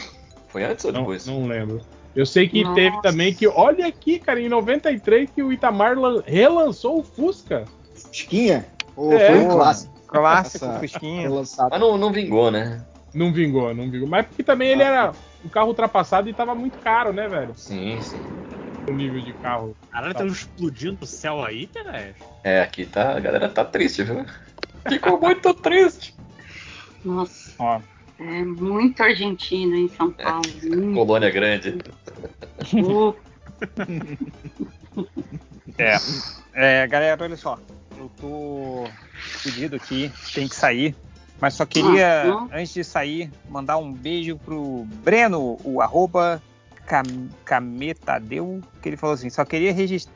Foi antes ou Não, depois? não lembro. Eu sei que Nossa. teve também que, olha aqui, cara, em 93 que o Itamar lan- relançou o Fusca. Fusquinha. Pô, É. foi um clássico. Clássico, Fusquinha. Mas não, não vingou, né? Não vingou, não vingou. Mas porque também ele era um carro ultrapassado e tava muito caro, né, velho? Sim, sim. O nível de carro. Caralho, tá explodindo o céu aí, Teres? É, aqui tá, a galera tá triste, viu? Ficou muito triste. nossa, Ó, é muito argentino em São Paulo. Muito. Colônia grande. Uh, É. É, galera, olha só. Eu tô fudido aqui, tem que sair. Mas só queria, Ah, antes de sair, mandar um beijo pro Breno, o arroba Cam- Cametadeu, que ele falou assim, só queria, registrar,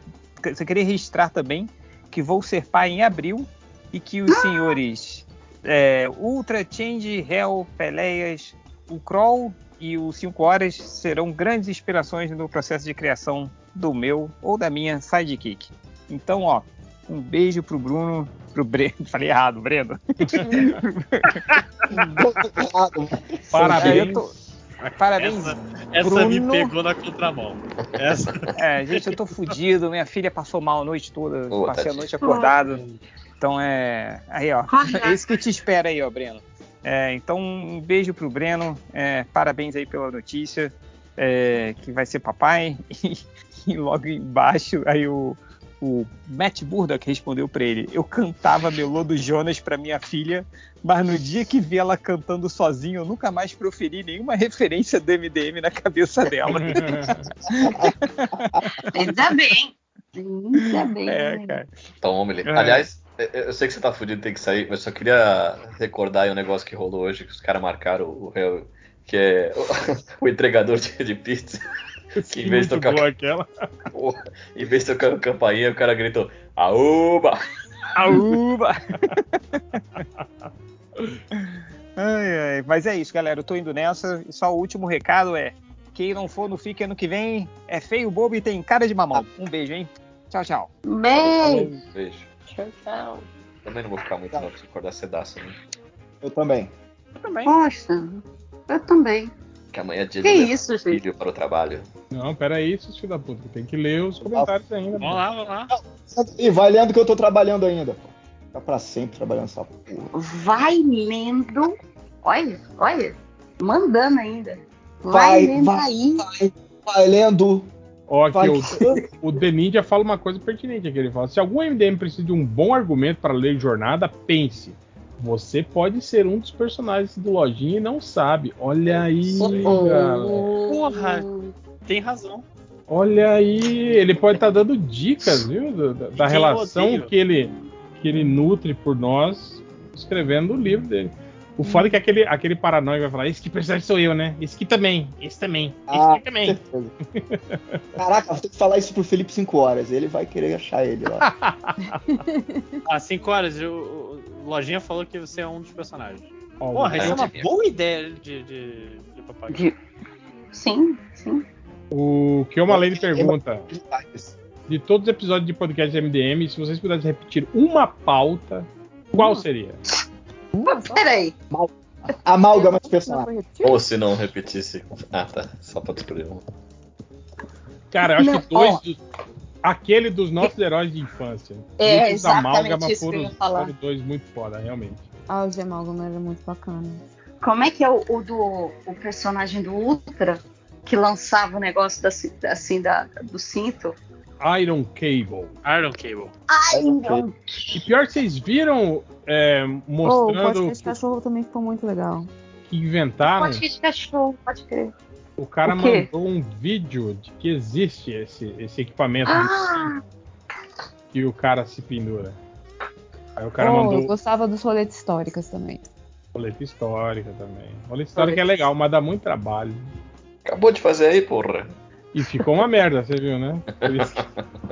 só queria registrar também que vou ser pai em abril e que os senhores é, Ultra, Change, Hell, Peleias, o Kroll e os 5 horas serão grandes inspirações no processo de criação do meu ou da minha sidekick. Então, ó, um beijo pro Bruno, pro Breno. Falei errado, Breno. Parabéns. É, tô- Parabéns, Essa, essa me Bruno. pegou na contramão. Essa, É, gente, eu tô fudido. Minha filha passou mal a noite toda. Ô, passei a tadinha. noite acordado. Então é. Aí, ó. É isso que te espera aí, ó, Breno. É, então, um beijo pro Breno. É, parabéns aí pela notícia. é, que vai ser papai. E, e logo embaixo, aí o, o Matt Burdock respondeu pra ele: Eu cantava Melô do Jonas pra minha filha, mas no dia que vi ela cantando sozinho, eu nunca mais proferi nenhuma referência do MDM na cabeça dela. Ainda bem. Ainda bem. É, cara. Toma. É. Aliás, eu- eu sei que você tá fudido tem que sair, mas só queria recordar aí um negócio que rolou hoje, que os caras marcaram o réu, que é o, o entregador de, de pizza. Em vez de tocar- boa aquela. Porra, em vez de tocar campainha, o cara gritou, aúba! Aúba! ai, ai. Mas é isso, galera. Eu tô indo nessa. E só o último recado é: quem não for no FIC ano que vem é feio, bobo e tem cara de mamão. Um beijo, hein? Tchau, tchau. Beijo. Beijo. Tchau, tchau. Também não vou ficar muito não, preciso acordar cedaço, né? Eu também. Também. Poxa, eu também. Que amanhã é dia Que isso, o gente? filho para o trabalho. Não, pera aí, seus filhos da puta. Tem que ler os comentários ainda. vamos lá, vamos lá. E vai lendo que eu tô trabalhando ainda. pô. Fica pra sempre trabalhando essa porra. Vai lendo. Olha, olha. Mandando ainda. Vai, Vai, lendo vai. aí. Vai lendo. Ó, aqui, Vai. o, o The Ninja fala uma coisa pertinente aqui. Ele fala: se algum MDM precisa de um bom argumento para ler jornada, pense. Você pode ser um dos personagens do Lojinha e não sabe. Olha aí, galera. Porra. Tem razão. Olha aí. Ele pode estar dando dicas, viu? Da, da- relação que ele, que ele nutre por nós escrevendo o livro dele. O foda é que aquele, aquele paranoico vai falar: esse que personagem sou eu, né? Esse aqui também, esse também, esse Ah, aqui também. Caraca, vou ter que falar isso pro Felipe 5 horas. Ele vai querer achar ele lá. Às 5 horas, o, o Lojinha falou que você é um dos personagens. Ó, Porra, isso é uma boa ideia de, de, de papagaio. De- Sim, sim. O que uma lei pergunta: de todos os episódios de podcast MDM, se vocês pudessem repetir uma pauta, qual seria? Peraí. Amálgama de personagem. Ou se não repetisse. Ah, tá. Só pra escolher um. Cara, eu acho Não, que dois. ó. dos- aquele dos nossos heróis de infância. É, E os Amálgama exatamente isso que eu foram, ia falar. foram dois muito foda, realmente. Ah, o de Amálgama era muito bacana. Como é que é o, o do o personagem do Ultra que lançava o negócio da, assim da, do cinto? Iron Cable. Iron Cable. Ok. não. E pior que vocês viram é, Oh, o mostrando podcast cachorro também ficou muito legal. que inventaram. Pode de cachorro, pode crer. O cara O mandou um vídeo de que existe esse, esse equipamento de Ah, que o cara se pendura. Aí o cara Oh, eu mandou gostava dos roletes históricas também. roleta histórica também. Roleta histórica é legal, mas dá muito trabalho. Acabou de fazer aí, porra. E ficou uma merda, você viu, né?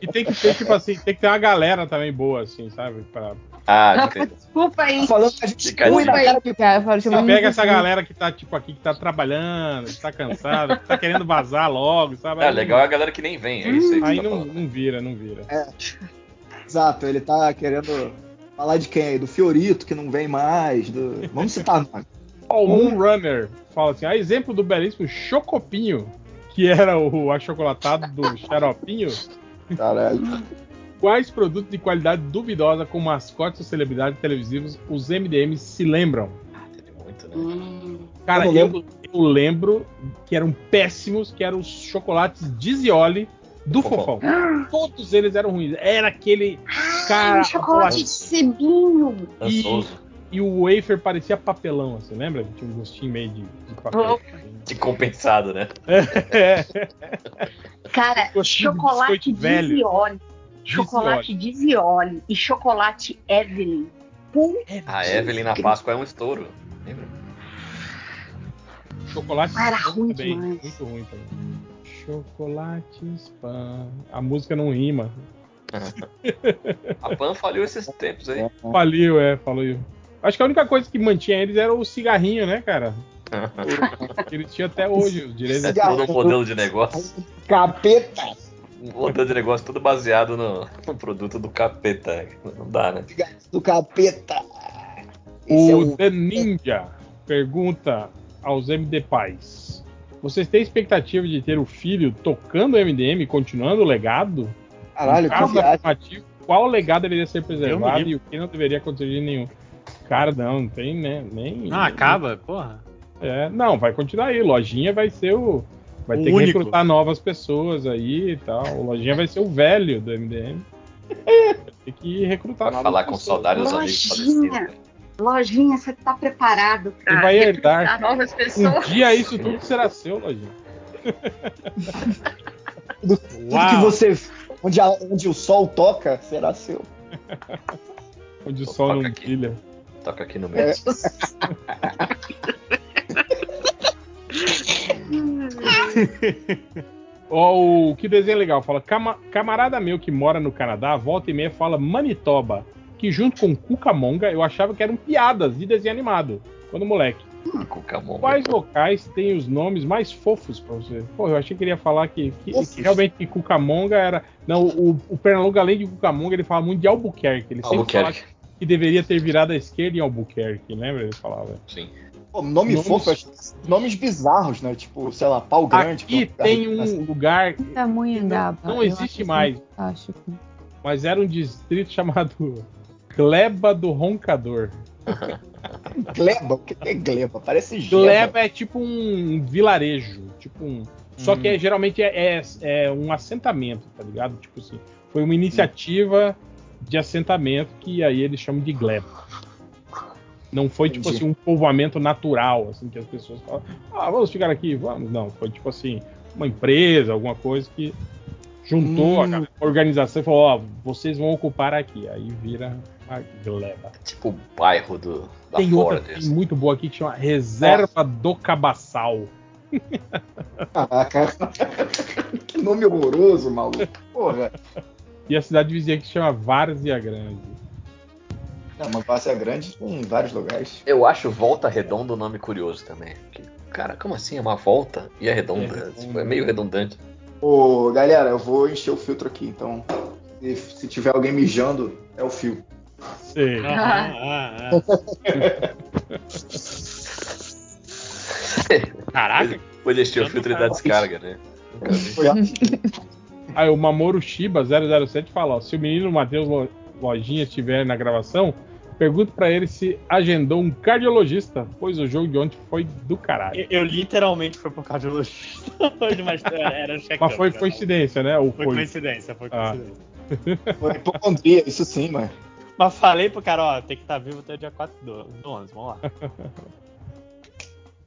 E tem que ter, tipo assim, tem que ter uma galera também boa, assim, sabe? Pra... Ah, desculpa aí. Tá falando que a gente Fica a põe na dica. cara falo, Você pega essa galera que tá, tipo, aqui, que tá trabalhando, que tá cansada, que tá querendo vazar logo, sabe? Ah, Aí legal é a galera que nem vem. É isso aí Aí tá não, falando. não vira, não vira. Exato, ele tá querendo falar de quem aí? Do Fiorito, que não vem mais. Do... Vamos citar nome. Ó, o Moonrunner fala assim: a exemplo do belíssimo Chocopinho, que era o achocolatado do Xaropinho, Caralho. quais produtos de qualidade duvidosa com mascotes ou celebridades televisivos os MDMs se lembram? Teve muito, né? Hum, Cara, Eu eu, não eu lembro que eram péssimos, que eram os chocolates Dizioli do Fofão. Fofão. Todos eles eram ruins. Era aquele cara um chocolate de sebinho. e, Ansioso. E o wafer parecia papelão, você lembra? Tinha um gostinho meio de, de papel. De compensado, né? É, Cara, Gostinho de chocolate velho. Dizioli. Chocolate Dizioli e chocolate Evelyn. Pum, A Evelyn na Páscoa é um estouro. Lembra? Chocolate Ah, era spam ruim também, demais. Muito ruim também. Chocolate spam. A música não rima. A Pan faliu esses tempos aí. Faliu, é, falou. Acho que a única coisa que mantinha eles era o cigarrinho, né, cara? Que eles tinham até hoje, os direitos. É todo um modelo de negócio. Capeta! Um modelo de negócio todo baseado no, no produto do capeta. Não dá, né? Do capeta! Esse é O The Ninja pergunta aos MD Pais: Vocês têm expectativa de ter o filho tocando o MDM e continuando o legado? Caralho, caso que afirmativo, qual legado deveria ser preservado e o que não deveria acontecer de nenhum? Cara, não, não tem né, nem. Não, acaba, porra. É, não, vai continuar aí. Lojinha vai ser o. Vai O ter único. que recrutar novas pessoas aí e tal. O Lojinha vai ser o velho do MDM. Tem que recrutar Vai novas falar com pessoas. saudade dos amigos Lojinha. falecidos. Lojinha, você tá preparado Você pra vai recrutar herdar. novas Um pessoas? dia isso tudo será seu, Lojinha. Tudo, tudo que você. Onde, a- onde o sol toca, será seu. Onde o sol não aqui. brilha. Toca aqui no meio. É. Ó, o que desenho legal, fala, "Cama- camarada meu que mora no Canadá, volta e meia fala Manitoba, que junto com Cucamonga eu achava que eram piadas de desenho animado, quando moleque. Cucamon. Quais locais têm os nomes mais fofos pra você? Pô, eu achei que ele ia falar que, que- que realmente que Cucamonga era... Não, o, o Pernalonga, além de Cucamonga, ele fala muito de Albuquerque. Ele Albuquerque. Que deveria ter virado à esquerda em Albuquerque, lembra? Ele falava. Sim. Pô, nome Nomes- fofo, nomes bizarros, né? Tipo, sei lá, pau grande. Aqui pô, tem um lugar, Tamanhangaba. Não eu existe acho isso mais. Fantástico. mas era um distrito chamado Gleba do Roncador. Gleba? O que é gleba? Parece gleba. Gleba é tipo um vilarejo, tipo um. Só que é, geralmente é, é- é um assentamento, tá ligado? Tipo assim, foi uma iniciativa de assentamento que aí eles chamam de gleba. Não foi tipo Entendi. assim um povoamento natural, assim que as pessoas falam, ah, vamos ficar aqui, vamos. Não, foi tipo assim uma empresa, alguma coisa que juntou Hum. a organização e falou, ó, vocês vão ocupar aqui, aí vira a gleba. Tipo o bairro do, da Tem outra muito boa aqui que chama Reserva do Cabaçal. Caraca. que nome horroroso, maluco. Porra. E a cidade vizinha que chama Várzea Grande. É, uma Várzea grande tem em vários lugares. Eu acho Volta Redonda um nome curioso também. Cara, como assim? É uma volta e é redonda? É É, tipo, é meio redundante. Ô, galera, eu vou encher o filtro aqui, então. Se, se tiver alguém mijando, é o fio. Sei. Ah, ah, ah. Caraca, Vou deixar o filtro e dar descarga, né? Nunca vi. Aí o Mamoru Shiba 007 fala: ó, se o menino Matheus Lo- Lojinha estiver na gravação, pergunta pra ele se agendou um cardiologista, pois o jogo de ontem foi do caralho. eu, eu literalmente fui pro cardiologista hoje, mas era, check Mas foi coincidência, né? Ou Foi foi? coincidência, foi Ah. coincidência. Foi hipocondria, isso sim, mano. Mas falei pro cara, ó, tem que estar vivo até o dia 4 do, do 11, vamos lá.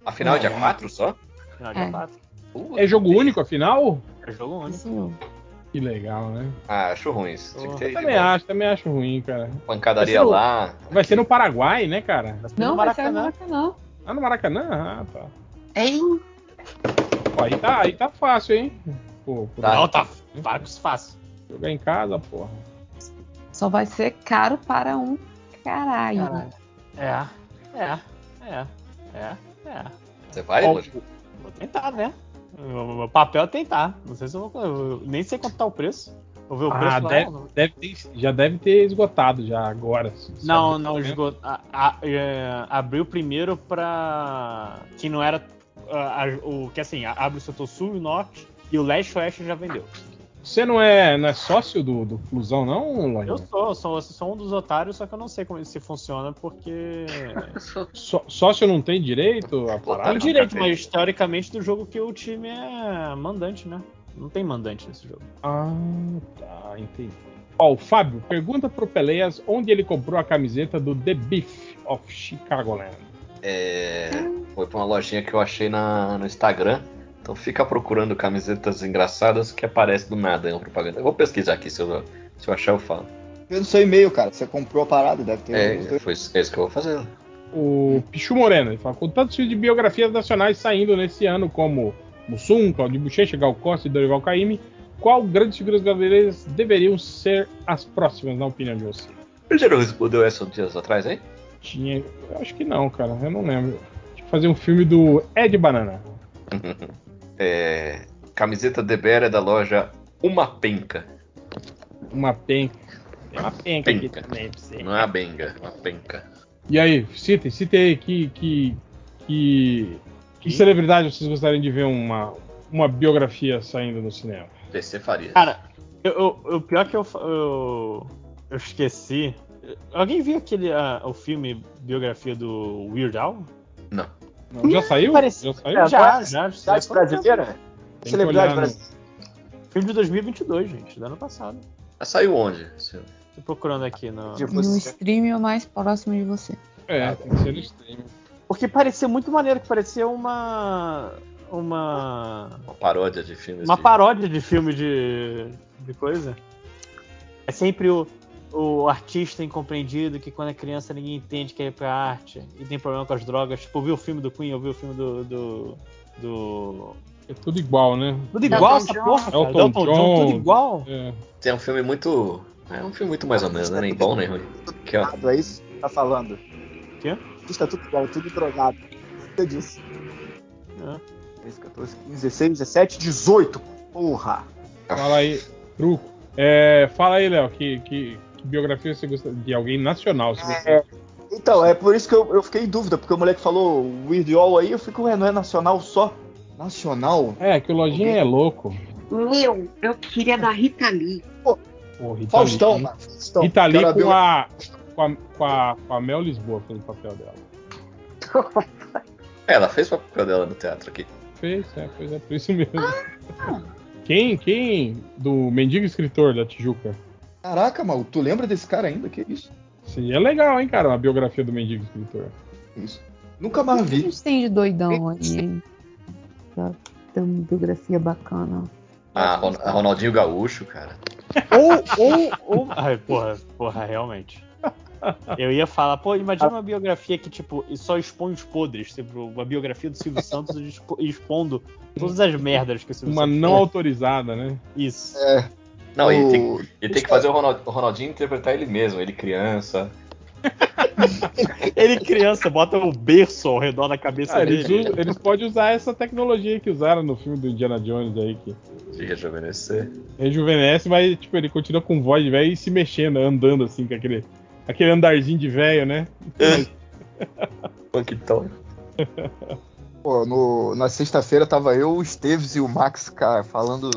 Afinal, é dia 4 só? Final dia É. 4. Puta, É jogo único, afinal? É jogo único. Isso. Que legal, né? Ah, acho ruim isso. Tinha que ter Também acho, também acho ruim, cara. pancadaria Vai lá. Vai ser no Paraguai, né, cara? Não, No vai ser no Maracanã. Ah, no Maracanã? Ah, tá. Hein? Pô, aí tá, aí tá fácil, hein? Pô, Tá. Não, tá fácil, fácil. jogar em casa, porra. Só vai ser caro para um caralho. Caralho. É, é, é, é, é. Você vai, Ó? Vou tentar, né? O meu papel é tentar. Não sei se eu vou. eu nem sei quanto tá o preço. Vou ver o preço Ah, lá. deve, deve ter, já deve ter esgotado já agora. Não, não, esgot... a- a- é, abriu primeiro pra. Que não era. a- a- o que assim, abre o setor sul e norte. E o leste e oeste já vendeu. Você não é, não é sócio do, do Flusão, não, Eu Lojinha? sou, sou, sou um dos otários, só que eu não sei como isso funciona, porque. Só- sócio não tem direito a parar? Tem Claro. direito, mas teoricamente do jogo que o time é mandante, né? Não tem mandante nesse jogo. Ah, tá, entendi. Ó, o Fábio pergunta pro Peleias onde ele comprou a camiseta do The Beef of Chicagoland. É, foi pra uma lojinha que eu achei na, no Instagram. Então fica procurando camisetas engraçadas que aparece do nada em uma propaganda. Eu vou pesquisar aqui, se eu, se eu achar eu falo. Vê no seu e-mail, cara. Você comprou a parada, deve ter. É, foi isso é isso que eu vou fazer. O Pichu Moreno, ele fala, com tantos filmes de biografias nacionais saindo nesse ano, como Mussum, Claudio Bochecha, Gal Costa e Dorival Caymmi, qual grandes figuras brasileiras deveriam ser as próximas, na opinião de você? Ele já não respondeu essa uns dias atrás, hein? Tinha. Eu acho que não, cara. Eu não lembro. Tinha que fazer um filme do Ed Banana. É, camiseta de Bera da loja Uma Penca. Uma penca. Tem uma penca, aqui Penca. também pra você. Não é a benga, uma penca. E aí, citem, citem aí que. que, que, que celebridade vocês gostariam de ver uma, uma biografia saindo no cinema? DC faria. Cara, eu, eu- o pior que eu, eu, eu esqueci. Alguém viu aquele ah, o filme biografia do Weird Al? Não. Não, já saiu? parece- Já saiu? É, Já, já. Cidade já brasileira? Tem que Celebridade no- brasileira. Filme de 2022, gente, do ano passado. Saiu onde? senhor? Tô procurando aqui no. No você. stream o mais próximo de você. É, tem que ser no stream. Porque parecia muito maneiro, que parecia uma. Uma. Uma paródia de filmes. Uma de... paródia de filme de. de coisa. É sempre o, o artista incompreendido que quando é criança ninguém entende que é pra arte e tem problema com as drogas. Tipo, ouviu o filme do Queen, ouviu o filme do. do. do... É tudo igual, né? Tudo igual Elton essa John. porra, cara. Elton Elton John, John. tudo igual. É. Tem um filme muito. É um filme muito mais ou menos, né? Nem bom nem ruim. Que, ó, É isso que tá falando. Quê? Está tudo igual, tudo drogado. Você disse. É. 13, 14, 15, 16, 17, 18. Porra. Fala aí, truco. É, fala aí, Léo, que, que biografia você gosta de alguém nacional? Se você... É, então, é por isso que eu, eu fiquei em dúvida, porque o moleque falou Weird Al aí, eu fico, ué, não é nacional só? Nacional? É, que o Lojinha é louco. Meu, eu queria da Rita Lee. Pô, Rita Faustão, Lee. Faustão. Rita Lee com deu- a, com, a, com, a, com a Mel Lisboa fazendo o papel dela. É, ela fez o papel dela no teatro aqui. Fez, é, pois é, por isso mesmo. Quem, quem do Mendigo Escritor da Tijuca? Caraca, mal, tu lembra desse cara ainda? Que isso? Seria legal, hein, cara, uma biografia do Mendigo Escritor. Isso? Nunca mais O que a vi. gente tem de doidão aí, hein? Pra ter uma biografia bacana. Ah, Ron- a Ronaldinho Gaúcho, cara. Ou, ou, ou. Ai, porra, porra, realmente. Eu ia falar, pô, imagina uma biografia que, tipo, só expõe os podres. Tipo, uma biografia do Silvio Santos expo- expondo todas as merdas que o Silvio Uma Santos não fez. autorizada, né? Isso. É. Não, e tem, o- e tem que fazer o Ronald- o Ronaldinho interpretar ele mesmo, ele criança. Ele criança, bota o berço ao redor da cabeça Ah, eles, dele. usam- eles podem usar essa tecnologia que usaram no filme do Indiana Jones aí, que De rejuvenescer. rejuvenesce, mas tipo, ele continua com voz de velho e se mexendo, andando assim, com aquele, aquele andarzinho de velho, né? Punkton. Pô, no- na sexta-feira tava eu, o Esteves e o Max, cara, falando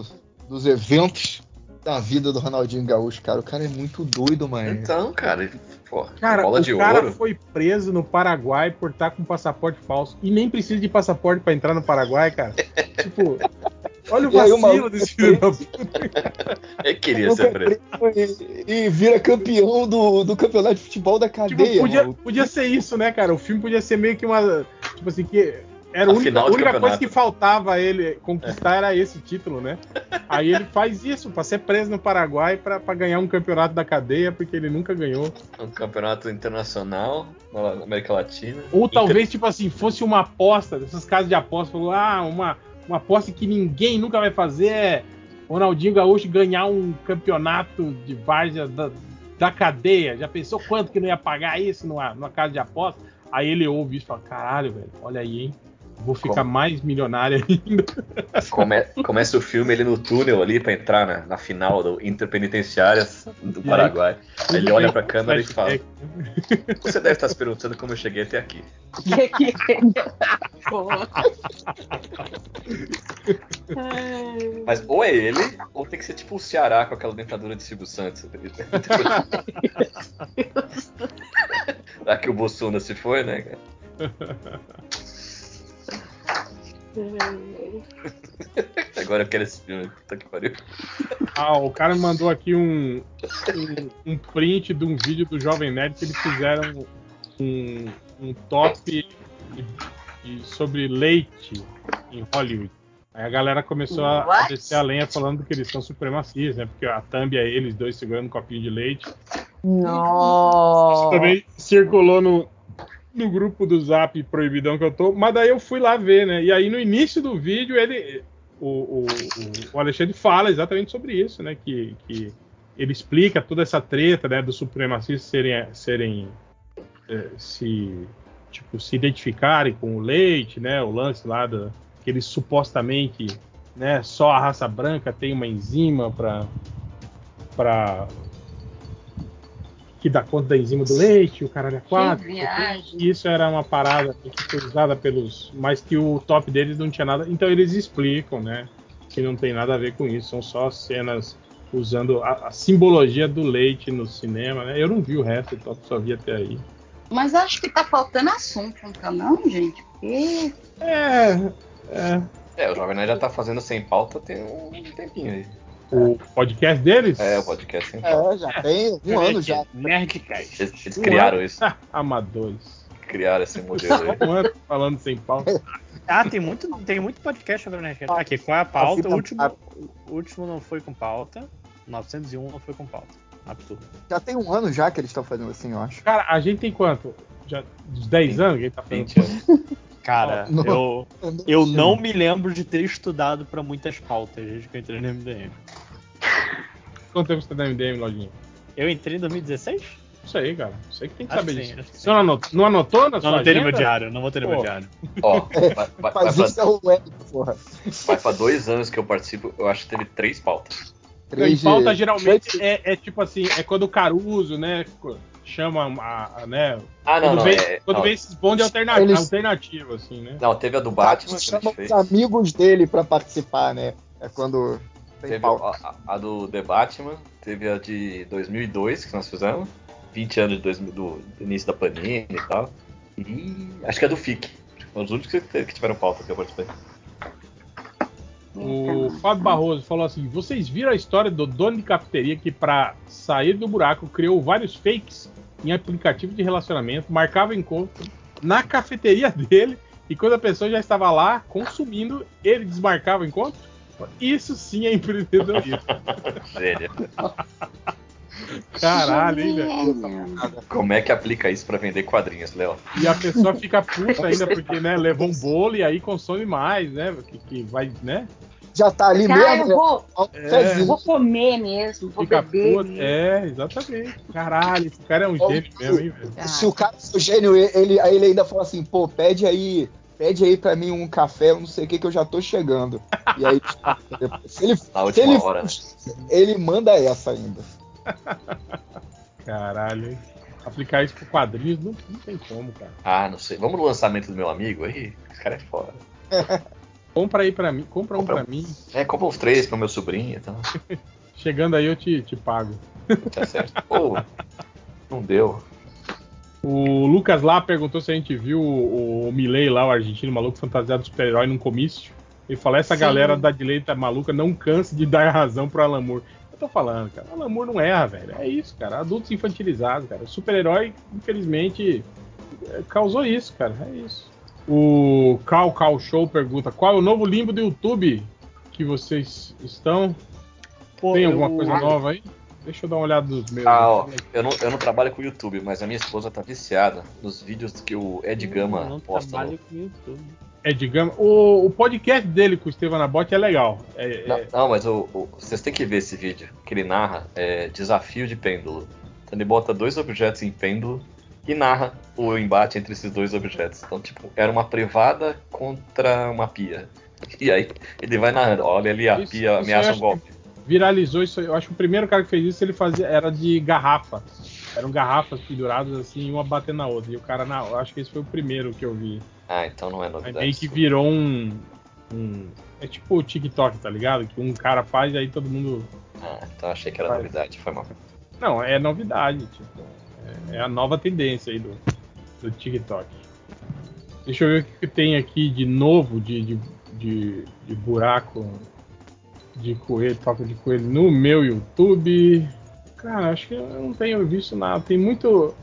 dos eventos da vida do Ronaldinho Gaúcho, cara. O cara é muito doido, mano. Então, cara, pô, Cara, bola o de cara ouro. foi preso no Paraguai por estar com passaporte falso. E nem precisa de passaporte pra entrar no Paraguai, cara. tipo, olha o E aí o vacilo maluco desse filho da puta. Ele queria ser preso. E, e vira campeão do, do campeonato de futebol da Tipo, cadeia, podia, mano. podia ser isso, né, cara? O filme podia ser meio que uma. Tipo assim, que. Era a única, única coisa que faltava a ele conquistar era esse título, né? Aí ele faz isso pra ser preso no Paraguai pra ganhar um campeonato da cadeia, porque ele nunca ganhou. Um campeonato internacional na América Latina. Ou talvez, tipo assim, fosse uma aposta, dessas casas de aposta, falou, ah, uma, uma aposta que ninguém nunca vai fazer é Ronaldinho Gaúcho ganhar um campeonato de várzea da, da cadeia. Já pensou quanto que não ia pagar isso numa, numa casa de aposta? Aí ele ouve isso e fala, caralho, velho, olha aí, hein? Vou ficar Como? mais milionário ainda. Come- começa o filme ele no túnel ali pra entrar na, na final do Interpenitenciárias do Paraguai. Aí ele olha pra câmera e fala. Você deve estar se perguntando como eu cheguei até aqui. Mas ou é ele, ou tem que ser tipo o Ceará com aquela dentadura de Silvio Santos. Lá que o Bolsonaro se foi, né, cara? Agora eu quero esse filme. Puta que pariu. Ah, o cara me mandou aqui um, um, um print de um vídeo do Jovem Nerd que eles fizeram um, um top de- de- sobre leite em Hollywood. Aí a galera começou a, a descer a lenha falando que eles são supremacistas, né? Porque a thumb é eles dois segurando um copinho de leite. Nossa! Também circulou no, no grupo do Zap Proibidão que eu tô, mas daí eu fui lá ver, né? E aí no início do vídeo ele. O, o, o- Alexandre fala exatamente sobre isso, né? Que, que ele explica toda essa treta, né? Dos supremacistas serem, serem é, se tipo se identificarem com o leite, né? O lance lá da que eles supostamente, né? Só a raça branca tem uma enzima para para que dá conta da enzima do leite, o caralho é quatro. Isso era uma parada que foi usada pelos, mas que o top deles não tinha nada. Então eles explicam, né? Que não tem nada a ver com isso, são só cenas usando a, a simbologia do leite no cinema, né? Eu não vi o resto, então só vi até aí. Mas acho que tá faltando assunto, não tá não, gente? Porque É, é. É, o Jovem Nerd já tá fazendo sem pauta tem um tempinho aí. O podcast deles? É, o podcast sem pauta. É, já tem um ano já. Nerdcast. Eles, eles criaram isso, Amadores. criaram esse modelo aí. Um ano falando sem pauta. Ah, tem muito, tem muito podcast sobre Nerdcast. Aqui, qual é a pauta? O último, o último não foi com pauta. 901 não foi com pauta. Absurdo. Já tem um ano já que eles estão fazendo assim, eu acho. Cara, a gente tem quanto? Já uns 10 anos que a gente tá fazendo 20 anos. Cara, Não. eu, eu não me lembro de ter estudado pra muitas pautas desde que eu entrei no MDM. Quanto tempo você tá na MDM, Lojinha? Eu entrei em 2016? Isso aí, cara. Você que tem que Acho saber sim, disso. Você não anotou, não anotou na sua Não, não tem no meu diário, não vou ter no meu diário. Ó, vai, vai, vai, Faz pra, isso é o web, porra. vai pra dois anos que eu participo, eu acho que teve três pautas. Três pauta de- geralmente é, é tipo assim, é quando o Caruso, né, chama a, a- né, Ah, não, quando não. vem, É, quando não, vem esses bonde alterna Eles- alternativo, assim, né? não, teve a do Batman que a chama gente os amigos dele pra participar, né? É quando tem Teve a, a- do The Batman, teve a de 2002 que nós fizemos, 20 anos de 2000 do, do início da Panini e tal. E acho que é do FIC. Foram os únicos que, que tiveram pauta que eu participei. O Fábio Barroso falou assim: vocês viram a história do dono de cafeteria que, pra sair do buraco, criou vários fakes em aplicativo de relacionamento, marcava encontro na cafeteria dele e quando a pessoa já estava lá consumindo, ele desmarcava o encontro? Isso sim é empreendedorismo. Gênio. Caralho, hein, velho? Como é que aplica isso pra vender quadrinhos, Léo? E a pessoa fica puta ainda porque, né, levou um bolo e aí consome mais, né? Que, que vai, né? Já tá ali Ah, eu mesmo, vou, ó, um É. eu vou comer mesmo, vou Fica beber puta. mesmo. É, exatamente. Caralho, esse cara é um gênio mesmo, hein, velho? Se o cara for gênio, ele, aí ele ainda fala assim, pô, pede aí, pede aí pra mim um café, eu não sei o que, que eu já tô chegando. E aí, se ele, Na se última ele, hora, né? ele manda essa ainda. Caralho, hein? Aplicar isso pro quadrinhos não, não tem como, cara. Ah, não sei. Vamos no lançamento do meu amigo aí? Esse cara é foda. Compra aí pra mim, compra um Compra pra um. mim. É, compra uns três pro meu sobrinho e tal. Chegando aí eu te, te pago. Tá certo. Pô, não deu. O Lucas lá perguntou se a gente viu o, o Milley lá, o argentino maluco fantasiado de super-herói num comício. Ele falou: essa Sim. galera da direita maluca não cansa de dar razão pro Alan Moore. Eu tô falando, cara. Alan Moore não erra, velho. É isso, cara. Adultos infantilizados, cara. O super-herói, infelizmente, é, causou isso, cara. É isso. O Cal Cal Show pergunta: qual é o novo limbo do YouTube que vocês estão? Pô, Tem alguma eu- coisa nova aí? Deixa eu dar uma olhada nos meus. Ah, ó, eu não, eu não trabalho com o YouTube, mas a minha esposa tá viciada nos vídeos que o Ed Gama Eu não posta. trabalho no- com YouTube. É, digamos, o, o podcast dele com o Estevam Nabote é legal. É, Não, é- não, mas o, o- vocês têm que ver esse vídeo que ele narra é, desafio de pêndulo. Então ele bota dois objetos em pêndulo e narra o embate entre esses dois objetos. Então, tipo, era uma privada contra uma pia. E aí ele vai narrando, olha ali a Isso- pia ameaça um golpe. viralizou isso. aí. Eu acho que o primeiro cara que fez isso ele fazia era de garrafa. Eram garrafas penduradas assim, uma batendo na outra. E o cara, na, acho que esse foi o primeiro que eu vi. Ah, então não é Aí novidade. meio que virou um, um- É tipo o TikTok, tá ligado? Que um cara faz e aí todo mundo. Ah, então achei que era Vai. novidade, foi mal. Não, é novidade, tipo. É, é a nova tendência aí do, do TikTok. Deixa eu ver o que, que tem aqui de novo de, de, de, de buraco de coelho, toca de coelho no meu YouTube. Cara, acho que eu não tenho visto nada. Tem muito.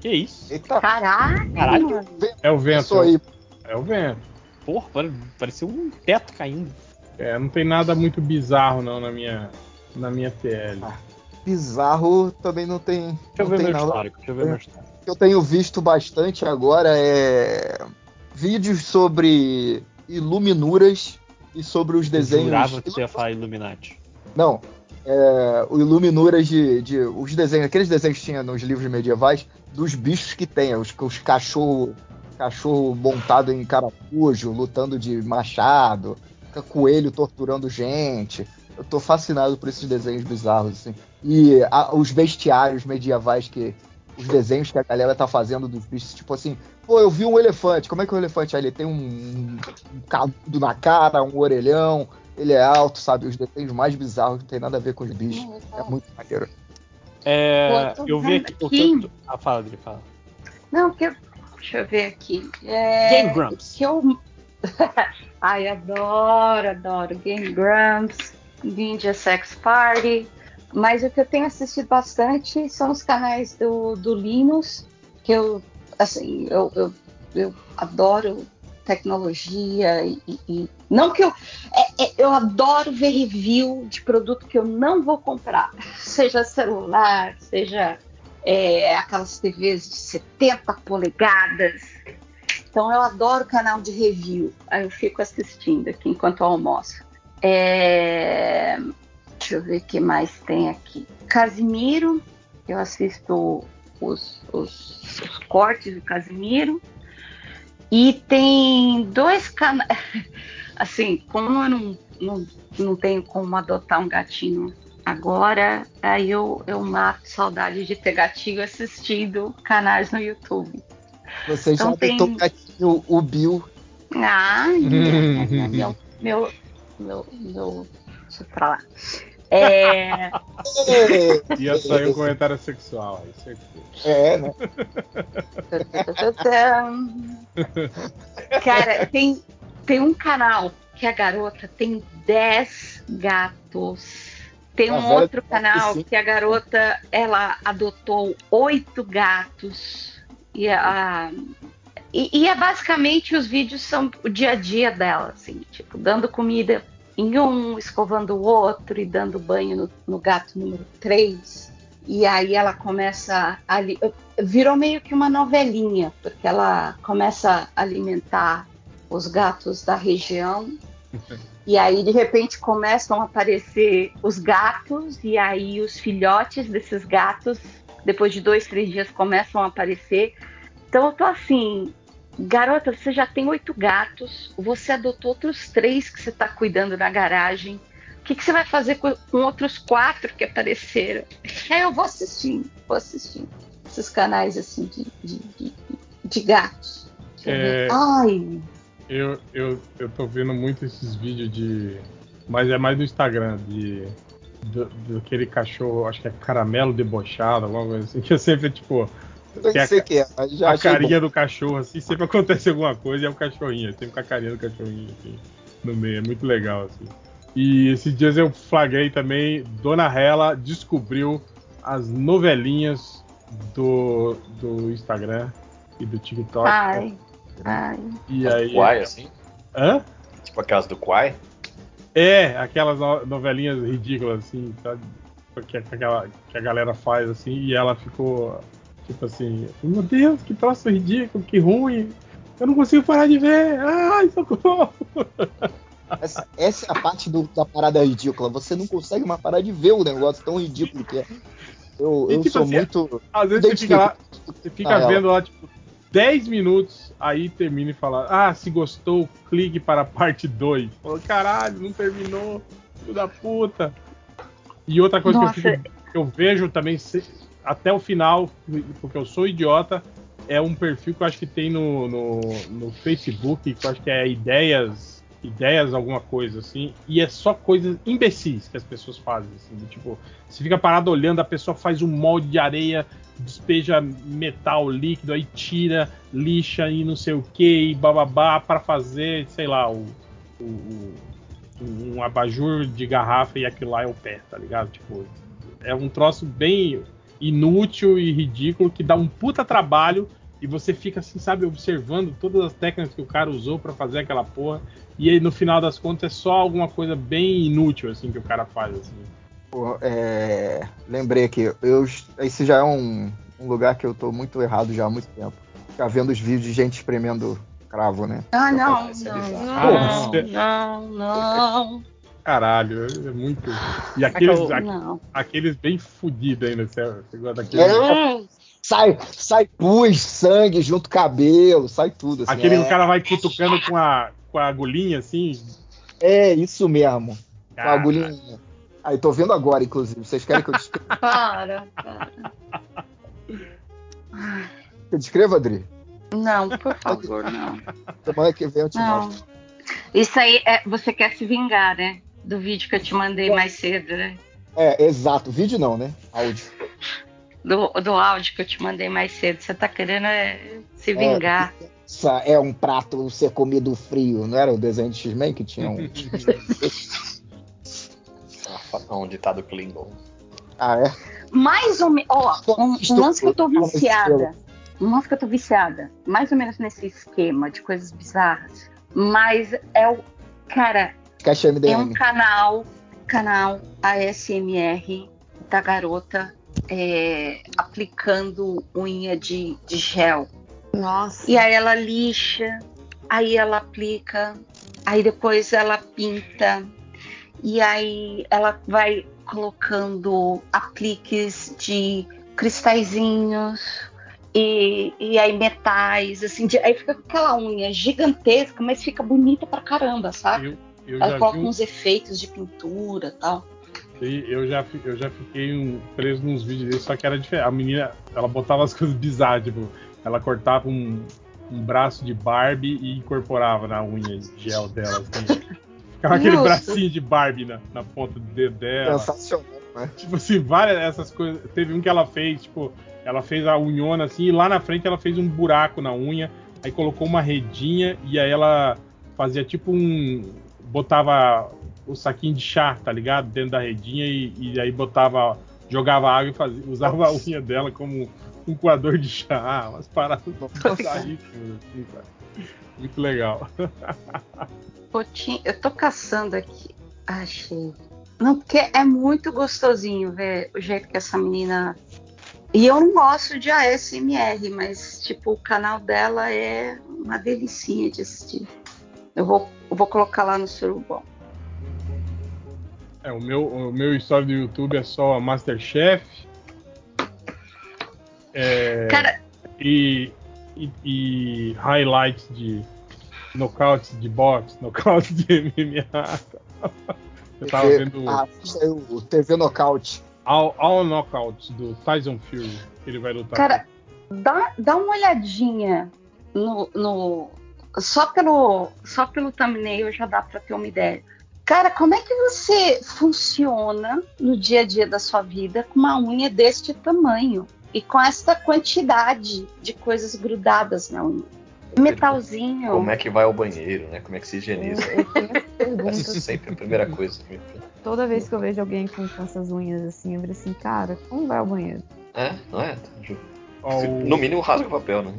Que isso? Eita, Caraca! Caralho, É o vento. É o vento. porra, pare- parecia um teto caindo. É, não tem nada muito bizarro não na minha, na minha TL. Bizarro também não tem. Deixa eu não ver tem meu nada. histórico, deixa eu ver É. meu histórico. O que eu tenho visto bastante agora é vídeos sobre iluminuras e sobre os Eu desenhos. jurava que você ia falar Illuminati. Não, é, o Iluminuras de, de. Os desenhos, aqueles desenhos que tinha nos livros medievais, dos bichos que tem, os, os cachorro, cachorro montado em carapujo, lutando de machado, coelho torturando gente. Eu tô fascinado por esses desenhos bizarros, assim. E a, os bestiários medievais que. Os desenhos que a galera tá fazendo dos bichos, tipo assim, pô, eu vi um elefante. Como é que o elefante aí? Ele tem um, um canudo na cara, um orelhão, ele é alto, sabe? Os desenhos mais bizarros não tem nada a ver com os bichos. É muito maneiro. É, Pô, tô eu vi aqui. o que eu- Ah, fala, Adri, fala. Não, que eu, deixa eu ver aqui. É, Game Grumps. Que eu, ai, adoro, adoro Game Grumps, Ninja Sex Party. Mas o que eu tenho assistido bastante são os canais do, do Linus, que eu, assim, eu, eu, eu adoro tecnologia e, e- não que eu é- é- eu adoro ver review de produto que eu não vou comprar, seja celular, seja é, aquelas TVs de 70 polegadas. Então eu adoro canal de review. Aí eu fico assistindo aqui enquanto almoço. É, Deixa eu ver o que mais tem aqui. Casimiro, eu assisto os, os- os cortes do Casimiro. E tem dois canais. Assim, como eu não, não, não tenho como adotar um gatinho agora, aí eu, eu mato saudade de ter gatinho assistindo canais no YouTube. Você já Então tem- adotou o gatinho, o Bill. Ai, meu, meu, meu, meu, deixa pra lá. É, Ia sair um comentário sexual aí, certeza. É, né? Cara, tem, tem um canal que a garota tem 10 gatos. Tem um velha outro tem canal 25. que a garota ela adotou oito gatos. E, a, e, e é basicamente os vídeos são o dia a dia dela, assim, tipo, dando comida em um, escovando o outro e dando banho no, no gato número 3. E aí ela começa a ali. Virou meio que uma novelinha, porque ela começa a alimentar os gatos da região. E aí, de repente, começam a aparecer os gatos, e aí os filhotes desses gatos, depois de dois, três dias, começam a aparecer. Então eu tô assim, garota, você já tem oito gatos, você adotou outros três que você tá cuidando na garagem. O que, que você vai fazer com, outros quatro que apareceram? Aí eu vou assistindo, vou assistindo. Esses canais assim de, de, de, de gatos. Eu. É, Ai, Eu, eu, eu tô vendo muito esses vídeos de. Mas é mais no Instagram, de. Do, daquele cachorro, acho que é caramelo debochado, alguma coisa assim, que é sempre tipo. Eu Tem a- sei o que é, mas já a carinha bom. do cachorro, assim, sempre acontece alguma coisa e é o cachorrinho, sempre com a carinha do cachorrinho, assim, no meio, é muito legal, assim. E esses dias eu flagrei também, Dona Hela descobriu as novelinhas do, do Instagram e do TikTok. ai, ai. e aí. Quai, assim? Hã? Tipo aquelas do Quai? É, aquelas no- novelinhas ridículas, assim, sabe? Que, a- que aquela, que a galera faz, assim, e ela ficou, tipo assim, meu Deus, que troço ridículo, que ruim, eu não consigo parar de ver, ai, socorro. Essa, essa é a parte do- da parada ridícula. Você não consegue mais parar de ver o negócio tão ridículo que é. Eu, E, eu tipo sou assim, muito. Às vezes você fica lá, você fica Ah, ela. vendo lá, tipo, 10 minutos, aí termina e fala, ah, se gostou, clique para a parte 2. Falou, caralho, não terminou, filho da puta. E outra coisa Nossa. que eu, fico, eu vejo também se- até o final, porque eu sou idiota, é um perfil que eu acho que tem no, no, no Facebook, que eu acho que é ideias, ideias alguma coisa assim, e é só coisas imbecis que as pessoas fazem, assim, tipo, você fica parado olhando, a pessoa faz um molde de areia, despeja metal líquido, aí tira, lixa e não sei o que, e bababá, para fazer, sei lá, o, o- o- um abajur de garrafa e aquilo lá é o pé, tá ligado? Tipo, é um troço bem inútil e ridículo que dá um puta trabalho e você fica assim, sabe, observando todas as técnicas que o cara usou para fazer aquela porra e aí no final das contas é só alguma coisa bem inútil assim que o cara faz assim. Pô, é, lembrei aqui, eu, esse já é um, um lugar que eu tô muito errado já há muito tempo. Ficar vendo os vídeos de gente espremendo cravo, né? Ah, não, Isso é não, bizarro. Ah, não, você- não, não. Caralho. É muito. E aqueles, a- aqueles bem fudidos ainda. Você, você gosta É, sai, sai pus, sangue, junto cabelo, sai tudo. Assim, aquele é, o cara vai cutucando com a, com a agulhinha assim. é isso mesmo. Com a Cara, agulhinha. Aí, tô vendo agora, inclusive. Vocês querem que eu descreva, Para, para. eu descreva Adri? Não, por favor, não. Semana que vem eu te Não. mostro. Isso aí é. Você quer se vingar, né? Do vídeo que eu te mandei mais cedo, né? É, exato. Vídeo não, né? Áudio. Do, do áudio que eu te mandei mais cedo. Você tá querendo é, se vingar. Isso é um prato ser comido frio. Não era o desenho de X-Men que tinha um. Um ditado Klingon. ah, é? Mais ou menos. Ó, um, um lance que eu tô viciada. Um lance que eu tô viciada. Mais ou menos nesse esquema de coisas bizarras. Mas é o. Cara, Caixa é um canal. Canal ASMR da garota é, aplicando unha de, de gel. Nossa. E aí ela lixa, aí ela aplica, aí depois ela pinta, e aí ela vai colocando apliques de cristalzinhos e, e aí metais, assim, de- aí fica com aquela unha gigantesca, mas fica bonita pra caramba, sabe? Eu, eu Ela já coloca vi uns efeitos de pintura e tal. E eu já, eu já fiquei um- preso nos vídeos dele, só que era diferente. A menina, ela botava as coisas bizarras, tipo, ela cortava um, um braço de Barbie e incorporava na unha de gel dela, assim. Ficava aquele Nossa. bracinho de Barbie na, na ponta do dedo dela. Sensacional, né? Tipo assim, várias dessas coisas. Teve um que ela fez, tipo, ela fez a unhona assim, e lá na frente ela fez um buraco na unha, aí colocou uma redinha e aí ela fazia tipo um. Botava o saquinho de chá, tá ligado? Dentro da redinha e, e aí botava. jogava água e fazia, usava a unha dela como um coador de chá, umas paradas bizarríssimas, assim, cara. Muito legal. Ti- Eu tô caçando aqui. Achei. Não, porque é muito gostosinho ver o jeito que essa menina. E eu não gosto de ASMR, mas, tipo, o canal dela é uma delicinha de assistir. Eu vou, eu vou colocar lá no Surubom. É, o meu, o meu história do YouTube é só Masterchef. É, Cara, e, e, e highlights de nocautes de boxe, nocautes de MMA. Eu tava TV vendo Ah, saiu o TV Nocaute. All, All Knockouts do Tyson Fury. que Ele vai lutar. cara, dá, dá uma olhadinha no, no- Só pelo, só pelo thumbnail já dá pra ter uma ideia. Cara, como é que você funciona no dia a dia da sua vida com uma unha deste tamanho e com essa quantidade de coisas grudadas na unha? Metalzinho. Como é que vai ao banheiro, né? Como é que se higieniza? Essa é sempre a primeira coisa. que me- Toda vez que eu vejo alguém com, com essas unhas assim, eu falo assim, cara, como vai ao banheiro? É, não é? No mínimo rasga o papel, né?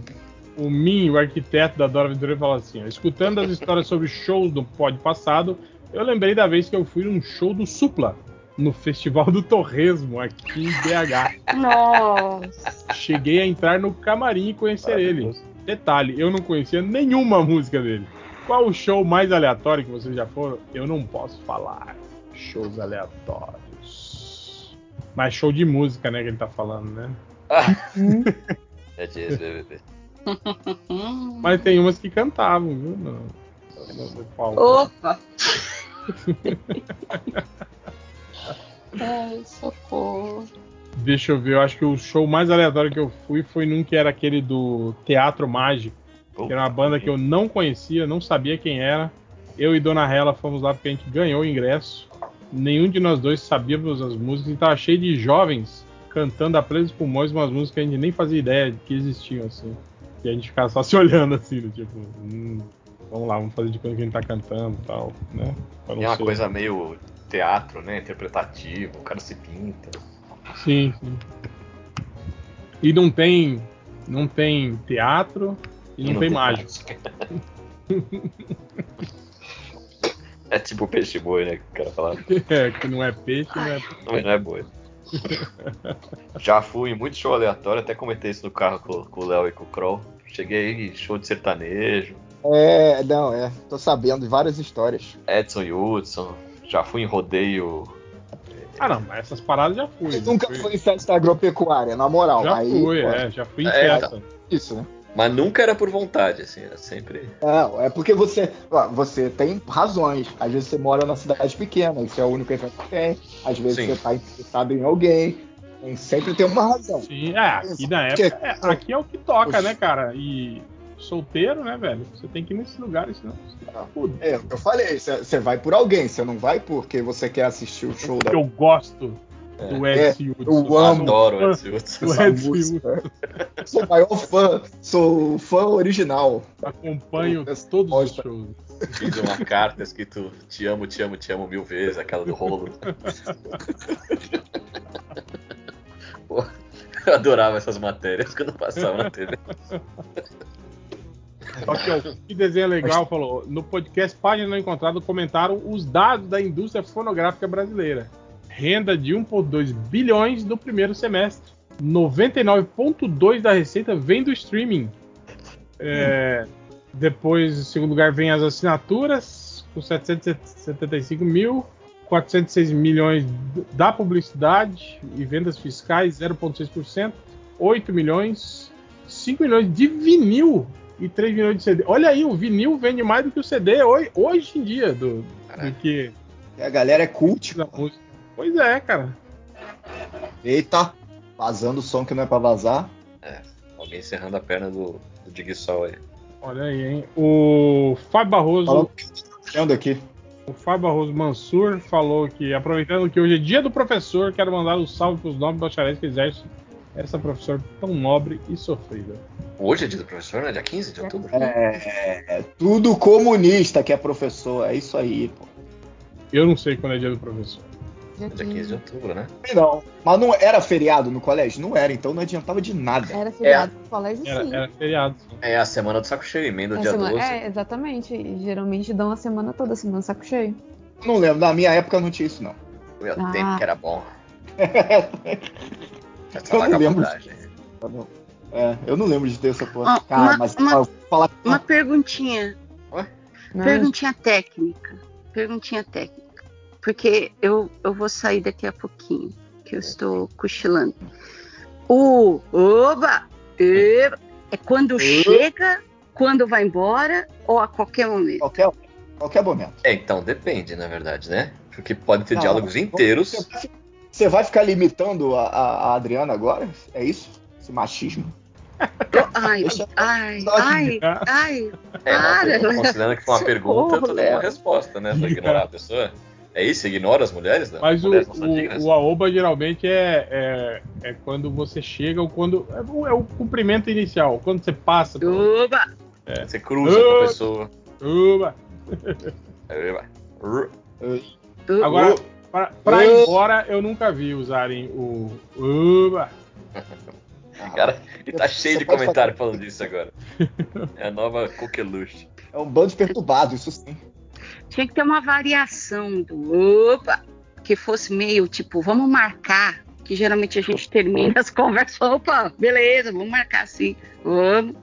O Min, o arquiteto da Dora Aventureira, fala assim: ó, escutando as histórias sobre shows do pod passado, eu lembrei da vez que eu fui num show do Supla, no Festival do Torresmo, aqui em BH. Nossa. Cheguei a entrar no camarim e conhecer ele. Maravilhoso. Detalhe, eu não conhecia nenhuma música dele. Qual o show mais aleatório que vocês já foram? Eu não posso falar. Shows aleatórios. Mas show de música, né, que ele tá falando, né? É de ex-BBB. Hum. Mas tem umas que cantavam, viu? Não. No palco. Opa! Ai, socorro. Deixa eu ver, eu acho que o show mais aleatório que eu fui foi num que era aquele do Teatro Mágico, que era uma banda que eu não conhecia, não sabia quem era. Eu e Dona Rela fomos lá porque a gente ganhou o ingresso. Nenhum de nós dois sabíamos as músicas, e tava cheio de jovens cantando a plenos pulmões umas músicas que a gente nem fazia ideia de que existiam, assim. E a gente ficava só se olhando, assim, tipo, hum, vamos lá, vamos fazer de conta que a gente tá cantando e tal, né? Não É uma ser- coisa meio teatro, né? Interpretativo, o cara se pinta. Sim, sim. E não tem, não tem teatro e não, tem, mágico. É tipo peixe boi, né? Que o cara fala. É, que não é peixe, não é. Não, não é boi. Já fui em muito show aleatório, até comentei isso no carro com, com o Léo e com o Kroll. Cheguei em show de sertanejo, É, não, é. Tô sabendo de várias histórias. Edson Hudson. Já fui em rodeio. Ah, não, mas essas paradas já fui. Você já nunca fui. foi em festa agropecuária, na moral. Já aí, fui, pô, é, já fui em É, festa. Isso, né? Mas nunca era por vontade, assim, era sempre. Não, é porque você, você tem razões. Às vezes você mora numa cidade pequena, isso é o único evento que tem. Às vezes Sim. você tá interessado em alguém. Tem- sempre tem uma razão. Sim, é, aqui na época. é, aqui é o que toca, né, cara? E solteiro, né, velho? Você tem que ir nesses lugares, senão você tá fudido. É, eu falei, você você vai por alguém, você não vai porque você quer assistir o show da Eu gosto do É, Edson Hudson. eu amo. Adoro Fã esse outro. do Edson. Sou o maior fã, sou o fã original. Acompanho todos os shows. Fiz uma carta escrito Te amo, te amo, te amo mil vezes, aquela do rolo. Pô, eu adorava essas matérias quando passava na TV. Aqui, ó, que desenho legal, falou. No podcast Página Não Encontrada comentaram os dados da indústria fonográfica brasileira. Renda de 1,2 bilhões no primeiro semestre. 99,2 da receita vem do streaming. É, depois, em segundo lugar, vem as assinaturas, com 775 mil. 406 milhões da publicidade e vendas fiscais, 0,6%. 8 milhões. 5 milhões de vinil e 3 milhões de CD. Olha aí, o vinil vende mais do que o CD hoje, hoje em dia do, do que a galera é cult. da música. Pois é, cara. Eita, vazando o som que não é pra vazar. Alguém encerrando a perna do, do Digsol aí. Olha aí, hein? O Fábio Barroso, Falando vendo aqui. o Fábio Barroso Mansur falou que, aproveitando que hoje é dia do professor, quero mandar um salve para os nobres bacharéis que exercem essa professora tão nobre e sofrida. Hoje é dia do professor, né? Dia 15 de outubro? É, é tudo comunista que é professor. É isso aí, pô. Eu não sei quando é dia do professor. Dia Dia 15 de outubro, né? Não. Mas não era feriado no colégio? Não era, então não adiantava de nada. Era feriado no colégio, Era, sim. era feriado. sim. É a semana do saco cheio, emenda o É, dia semana- 12. é, exatamente. E Geralmente dão a semana toda, semana saco cheio. Não lembro. Na minha época não tinha isso, não. Meu Ah. tempo que era bom. Essa Eu não lembro. É, eu não lembro de ter essa porra. Ó, Cara, uma- mas uma- falar Uma perguntinha. Perguntinha técnica. Perguntinha técnica. Porque eu, eu vou sair daqui a pouquinho, que eu estou cochilando. O oba, eba, é quando chega, quando vai embora ou a qualquer momento? qualquer, qualquer momento. É, então depende, na verdade, né? Porque pode ter Não, diálogos não- inteiros. Você, você vai ficar limitando a, a- a Adriana agora? É isso? Esse machismo? Ai, Deixa- ai, Nossa, ai, ai. É, uma Para. considerando que foi uma Socorro, pergunta, tu dá uma Léo. resposta, né? Pra ignorar a pessoa. É isso? Você ignora as mulheres? Não? Mas o, mulheres dignas? o, o aoba geralmente é, é, é quando você chega ou quando. É, o- é o cumprimento inicial. Quando você passa. pelo- Oba, Você cruza com Ah. a pessoa. Oba. Rrr. oba. Agora, pra, pra ir embora, eu nunca vi usarem o. Oba. Cara, e tá cheio de comentário falando disso agora. É a nova coqueluche. É um bando de perturbado, isso sim. Tinha que ter uma variação do opa, que fosse meio tipo, vamos marcar. Que geralmente a gente termina as conversas, opa, beleza, vamos marcar assim. Vamos.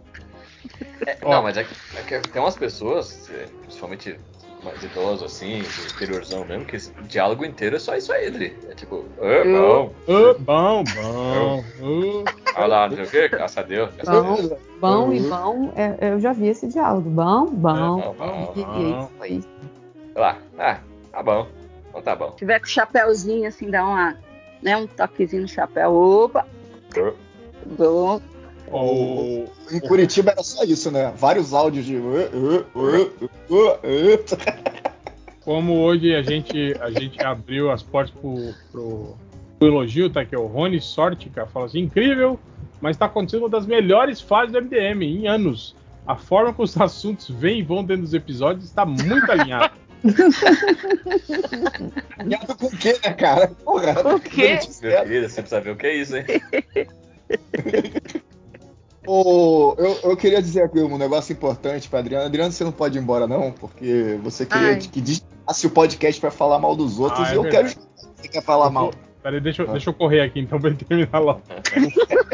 É, não, mas é que, é que tem umas pessoas, é, principalmente mais idosos, assim, do interiorzão mesmo, que esse diálogo inteiro é só isso aí, Dri. É tipo, "Ah, bom, Ô, bom, bom. olha lá, não sei o quê, graças a Deus. graças a Bom. Deus. Bom e bom, é, eu já vi esse diálogo. Bom, bom. É, bom, bom, E- e é isso aí. Lá, ah, tá bom, então tá bom. Se tiver com o chapéuzinho assim, dá uma, né, um toquezinho no chapéu. Opa, bom. O- Em Curitiba era só isso, né? Vários áudios de. "Uh, uh, uh, uh, uh". como hoje a gente, a gente abriu as portas pro, pro, pro elogio, tá aqui, o Rony Sortica fala assim, incrível, mas está acontecendo uma das melhores fases do MDM em anos. A forma como os assuntos vêm e vão dentro dos episódios está muito alinhada. Alinhado com o quê, né, cara? Porra. O quê? Meu querido, você precisa ver o que é isso, hein? Ô, eu, eu queria dizer aqui um negócio importante pra Adriana. Adriana, você não pode ir embora, não, porque você queria Ai. que desligasse o podcast pra falar mal dos outros Ah, é e eu verdade. quero. Você quer falar mal? Peraí, deixa, eu- deixa eu correr aqui então pra ele terminar logo.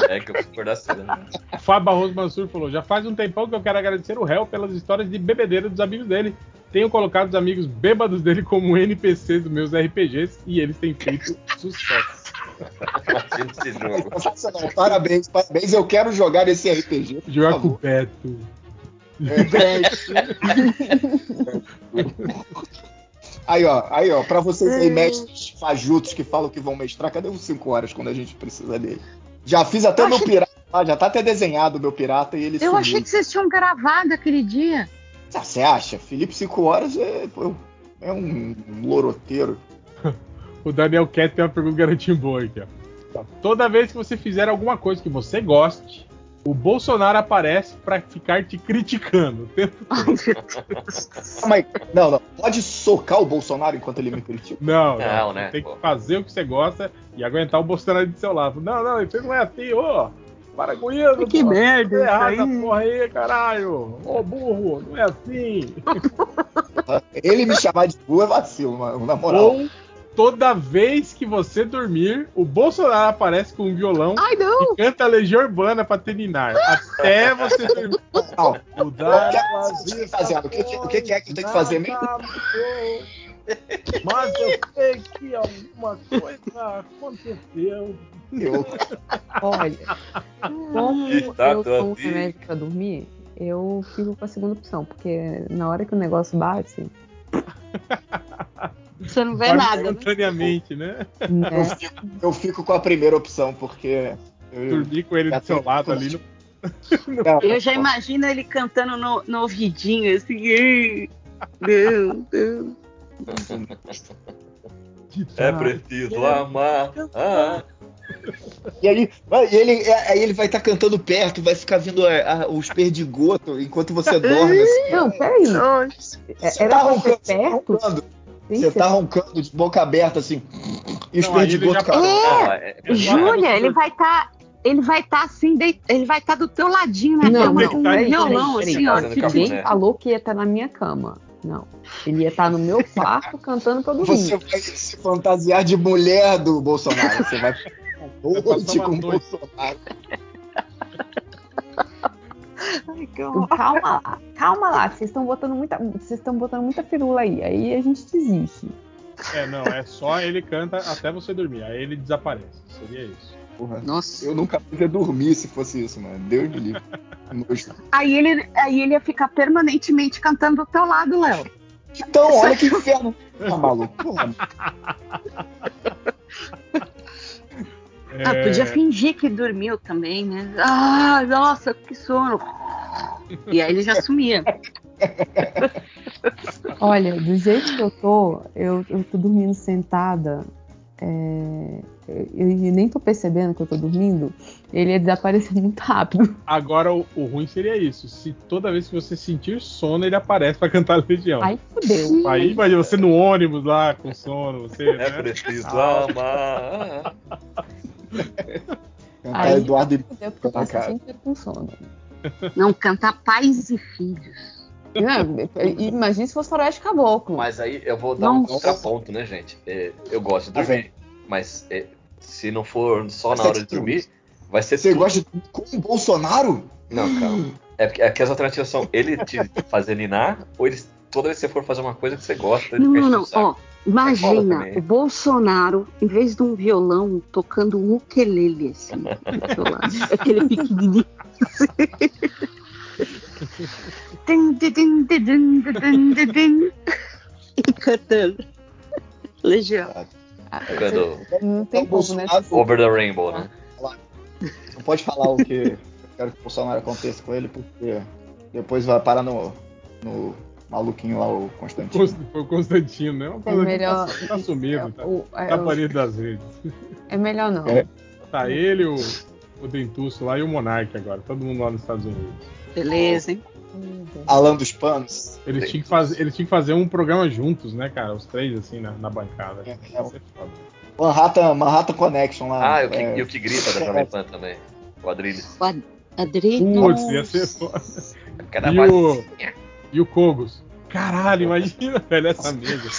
É que eu preciso acordar cedo, né? O Fábio Barroso Mansur falou: já faz um tempão que eu quero agradecer o réu pelas histórias de bebedeira dos amigos dele. Tenho colocado os amigos bêbados dele como NPCs dos meus RPGs e eles têm feito sucesso. Imagina esse jogo. Parabéns, parabéns. Eu quero jogar esse RPG. Jogar com o Beto. Aí, ó, aí, ó, pra vocês aí, mestres fajutos que falam que vão mestrar, cadê os 5 horas quando a gente precisa dele? Já fiz até Eu meu achei- pirata lá, já tá até desenhado o meu pirata e ele Eu sumiu. achei que vocês tinham gravado aquele dia. Ah, Você acha? Felipe 5 horas é, é um loroteiro. O Daniel Cat tem uma pergunta garantindo boa aqui, ó. Toda vez que você fizer alguma coisa que você goste, o Bolsonaro aparece pra ficar te criticando. o tempo todo. aí. Não, não. Pode socar o Bolsonaro enquanto ele me critica. Não, não, Não, você né, Tem pô. que fazer o que você gosta e aguentar o Bolsonaro do seu lado. Não, não, isso não é assim, ô. Para com isso, Que merda, Tá errado isso essa aí. porra aí, caralho. Ô, burro, não é assim. Ele me chamar de burro é vacilo, mano, na moral. Ou toda vez que você dormir, o Bolsonaro aparece com um violão Ai, não. e canta Legião Urbana pra terminar. Até você dormir. Não, Mudar O que é que a você vida tá? O que que- o que é que eu tenho que fazer mesmo? Mas eu sei que alguma coisa aconteceu. eu, Olha, como Está eu tomo um remédio pra dormir, eu fico com a segunda opção, porque na hora que o negócio bate, Você não vê nada, né? Espontaneamente, né? né, eu fico com a primeira opção, porque. Eu, Dormir com ele do seu lado ali. No... Não, Eu já imagino ele cantando no, no ouvidinho, assim. "Ei, Deus, Deus. É preciso amar. Ah, E aí, e ele, aí ele vai estar cantando perto, vai ficar vindo a- a- os perdigotos enquanto você dorme. Assim. Não, peraí. Nossa. É- Você Era tá pra ser tá perto? roncando. Você tá roncando de boca aberta, assim. E os perdigotos já- caindo. não, é- é- Júlia, ele vai estar. ele vai estar assim, deit- ele vai estar do teu ladinho na Não, cama não, com um violão, assim, ó. Fazendo Ninguém cafuné. falou que ia estar na minha cama. Não. Ele ia estar no meu quarto cantando pra dormir. Você vai se fantasiar de mulher do Bolsonaro. Você vai noite com o. Bolsonaro. Ai. Então, calma lá, calma lá. Vocês estão botando muita, vocês estão botando muita firula aí. Aí a gente desiste. É, não, é só ele canta até você dormir. Aí ele desaparece. Seria isso. Porra. Nossa. Eu nunca ia dormir se fosse isso, mano. Deus me livre. Nojo. Aí ele, aí ele ia ficar permanentemente cantando do teu lado, Léo. Então, olha que inferno. Tá maluco? Porra. Ah, É, podia fingir que dormiu também, né? Ah, nossa, que sono. E aí ele já sumia. Olha, do jeito que eu tô, eu, eu tô dormindo sentada. é, eu, eu nem tô percebendo que eu tô dormindo. Ele ia desaparecer muito rápido. Agora o, o ruim seria isso. Se toda vez que você sentir sono, ele aparece pra cantar Legião. Aí fodeu. Aí imagina você no ônibus lá com sono, você. é né? preciso amar. Cantar Aí- Eduardo e eu passo com sono. Não, cantar pais e filhos. Não, Imagina se fosse faroeste caboclo. Mas aí eu vou dar um Nossa. contraponto, né, gente? É, eu gosto de Tá dormir, mas é, se não for só Vai na hora de tudo. dormir, vai ser Você tudo. gosta de com o Bolsonaro? Não, calma. É porque, é que as alternativas são ele te fazer ninar, ou ele, toda vez que você for fazer uma coisa que você gosta, ele Não, não, não. Ó, imagina também. o Bolsonaro, em vez de um violão, tocando um ukulele, assim, lado. Aquele pequenininho. Din. E cantando. Legião. Ah, Quando- Não tem É como, né? Bolsonaro. Over the Rainbow, né? Não pode falar o que eu quero que o Bolsonaro aconteça com ele, porque depois vai parar no, no maluquinho lá, o Constantino. O Constantino, né? Uma É coisa que melhor. tá, tá sumido, tá, o- é, tá o- das redes. é melhor não. É. Tá ele, o, o Dentuço lá e o Monark agora. Todo mundo lá nos Estados Unidos. Beleza, hein? Alan dos Panos. Eles tinham, que fazer, eles tinham que fazer um programa juntos, né, cara? Os três, assim, na, na bancada. É, ser foda. Manhattan, Manhattan Connection lá. Ah, e o que, é, e o que grita da Jovem Pan também. O Adrilles. O Ad-. Putz, ia ser foda. Cada E o, e o Kogos. Caralho, imagina, velho, essa mesa.